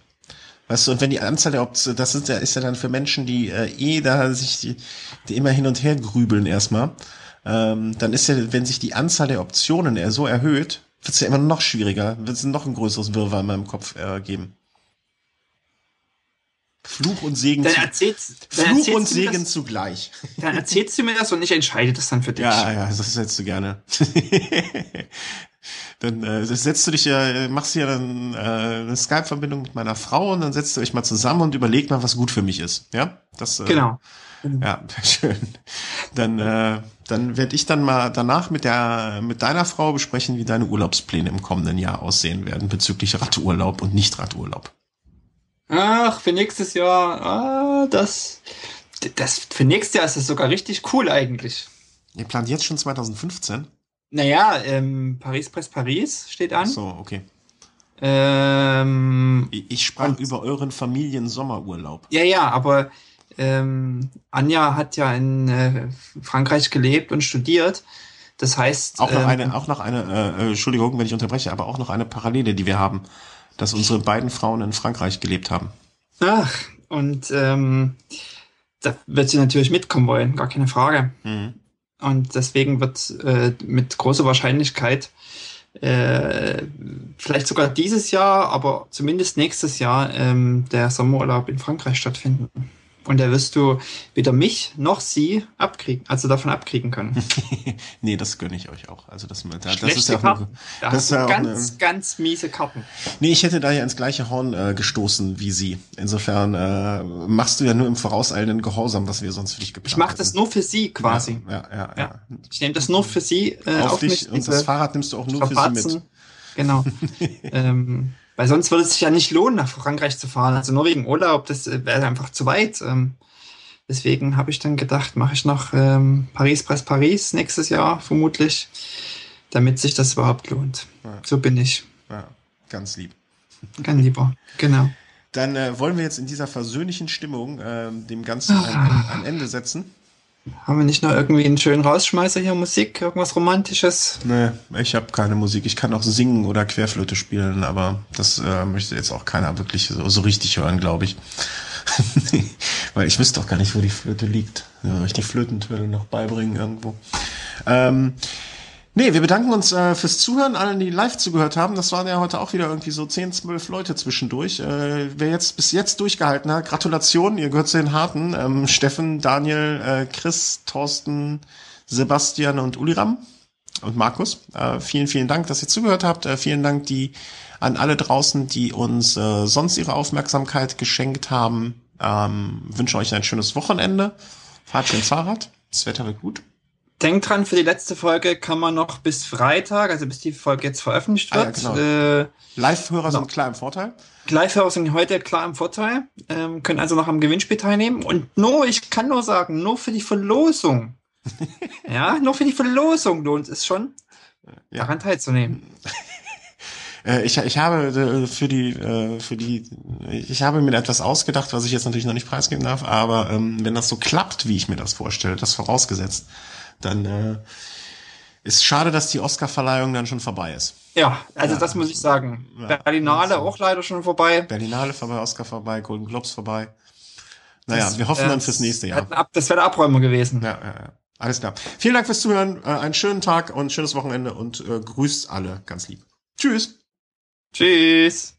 Weißt du, und wenn die Anzahl der Optionen, das ist ja, ist ja dann für Menschen, die äh, eh da sich die, die immer hin und her grübeln erstmal, ähm, dann ist ja, wenn sich die Anzahl der Optionen eher so erhöht, wird es ja immer noch schwieriger, wird es noch ein größeres Wirrwarr in meinem Kopf äh, geben. Fluch und Segen, Dann zu, dann Fluch und du Segen das, zugleich. Dann erzählst du mir das und ich entscheide das dann für dich. Ja, ja, das hättest du gerne. dann äh, setzt du dich ja, äh, machst ja dann äh, eine Skype-Verbindung mit meiner Frau und dann setzt ihr euch mal zusammen und überlegt mal, was gut für mich ist. Ja, das. Äh, Genau. Ja, schön. Dann, äh, dann werde ich dann mal danach mit der mit deiner Frau besprechen, wie deine Urlaubspläne im kommenden Jahr aussehen werden bezüglich Radurlaub und nicht Radurlaub. Ach, für nächstes Jahr, ah, das, das, für nächstes Jahr ist das sogar richtig cool eigentlich. Ihr plant jetzt schon 2015? Naja, ähm, Paris Press Paris steht an. So, okay. Ähm, Ich, ich sprach über euren Familiensommerurlaub. ja, ja, aber ähm, Anja hat ja in äh, Frankreich gelebt und studiert. Das heißt, Auch noch ähm, eine, auch noch eine, äh, äh, Entschuldigung, wenn ich unterbreche, aber auch noch eine Parallele, die wir haben, dass unsere beiden Frauen in Frankreich gelebt haben. ach, und ähm, da wird sie natürlich mitkommen wollen, gar keine Frage. Mhm. Und deswegen wird äh, mit großer Wahrscheinlichkeit äh, vielleicht sogar dieses Jahr, aber zumindest nächstes Jahr ähm, der Sommerurlaub in Frankreich stattfinden. Und da wirst du weder mich noch sie abkriegen, also davon abkriegen können. nee, das gönne ich euch auch. Also das, das, Schlechte ist ja auch eine, Da Das ist ja auch ganz, eine- ganz miese Karten. Nee, ich hätte da ja ins gleiche Horn äh, gestoßen wie sie. Insofern äh, machst du ja nur im vorauseilenden Gehorsam, was wir sonst für dich geplant Ich mache das nur für sie quasi. Ja, ja, ja. Ja. Ich nehme das nur für sie äh, auf, Auf dich und das Fahrrad nimmst du auch nur für sie mit. Genau. ähm, weil sonst würde es sich ja nicht lohnen, nach Frankreich zu fahren. Also nur wegen Urlaub, das äh, wäre einfach zu weit. Ähm, deswegen habe ich dann gedacht, mache ich noch ähm, Paris Press Paris nächstes Jahr vermutlich, damit sich das überhaupt lohnt. Ja. So bin ich. Ja, ganz lieb. Ganz lieber. Genau. Dann äh, wollen wir jetzt in dieser versöhnlichen Stimmung äh, dem Ganzen ein, ein Ende setzen. Haben wir nicht noch irgendwie einen schönen Rausschmeißer hier, Musik, irgendwas Romantisches? Nee, ich habe keine Musik. Ich kann auch singen oder Querflöte spielen, aber das äh, möchte jetzt auch keiner wirklich so, so richtig hören, glaube ich. Weil ich wüsste auch gar nicht, wo die Flöte liegt. Ja, ich die Flötentöne noch beibringen irgendwo. Ähm, nee, wir bedanken uns äh, fürs Zuhören, allen, die live zugehört haben. Das waren ja heute auch wieder irgendwie so 10, 12 Leute zwischendurch. Äh, wer jetzt bis jetzt durchgehalten hat, Gratulation, ihr gehört zu den Harten. Ähm, Steffen, Daniel, äh, Chris, Thorsten, Sebastian und Uliram und Markus. Äh, vielen, vielen Dank, dass ihr zugehört habt. Äh, vielen Dank die an alle draußen, die uns äh, sonst ihre Aufmerksamkeit geschenkt haben. Ähm, wünsche euch ein schönes Wochenende. Fahrt schön Fahrrad. Das Wetter wird gut. Denkt dran, für die letzte Folge kann man noch bis Freitag, also bis die Folge jetzt veröffentlicht Ah ja, wird, genau. äh, Live-Hörer sind klar im Vorteil. Live-Hörer sind heute klar im Vorteil, ähm, können also noch am Gewinnspiel teilnehmen. Und nur, ich kann nur sagen, nur für die Verlosung. ja, nur für die Verlosung lohnt es schon, Ja. daran teilzunehmen. Äh, ich, ich habe äh, für die, äh, für die, ich habe mir etwas ausgedacht, was ich jetzt natürlich noch nicht preisgeben darf, aber ähm, wenn das so klappt, wie ich mir das vorstelle, das vorausgesetzt, dann äh, ist schade, dass die Oscar-Verleihung dann schon vorbei ist. Ja, also Ja. das muss ich sagen. Ja. Berlinale auch leider schon vorbei. Berlinale vorbei, Oscar vorbei, Golden Globes vorbei. Naja, Das, wir hoffen äh, dann fürs nächste Jahr. das wäre der Abräumer gewesen. Ja, ja, ja. Alles klar. Vielen Dank fürs Zuhören. Äh, einen schönen Tag und ein schönes Wochenende und äh, grüßt alle ganz lieb. Tschüss. Tschüss.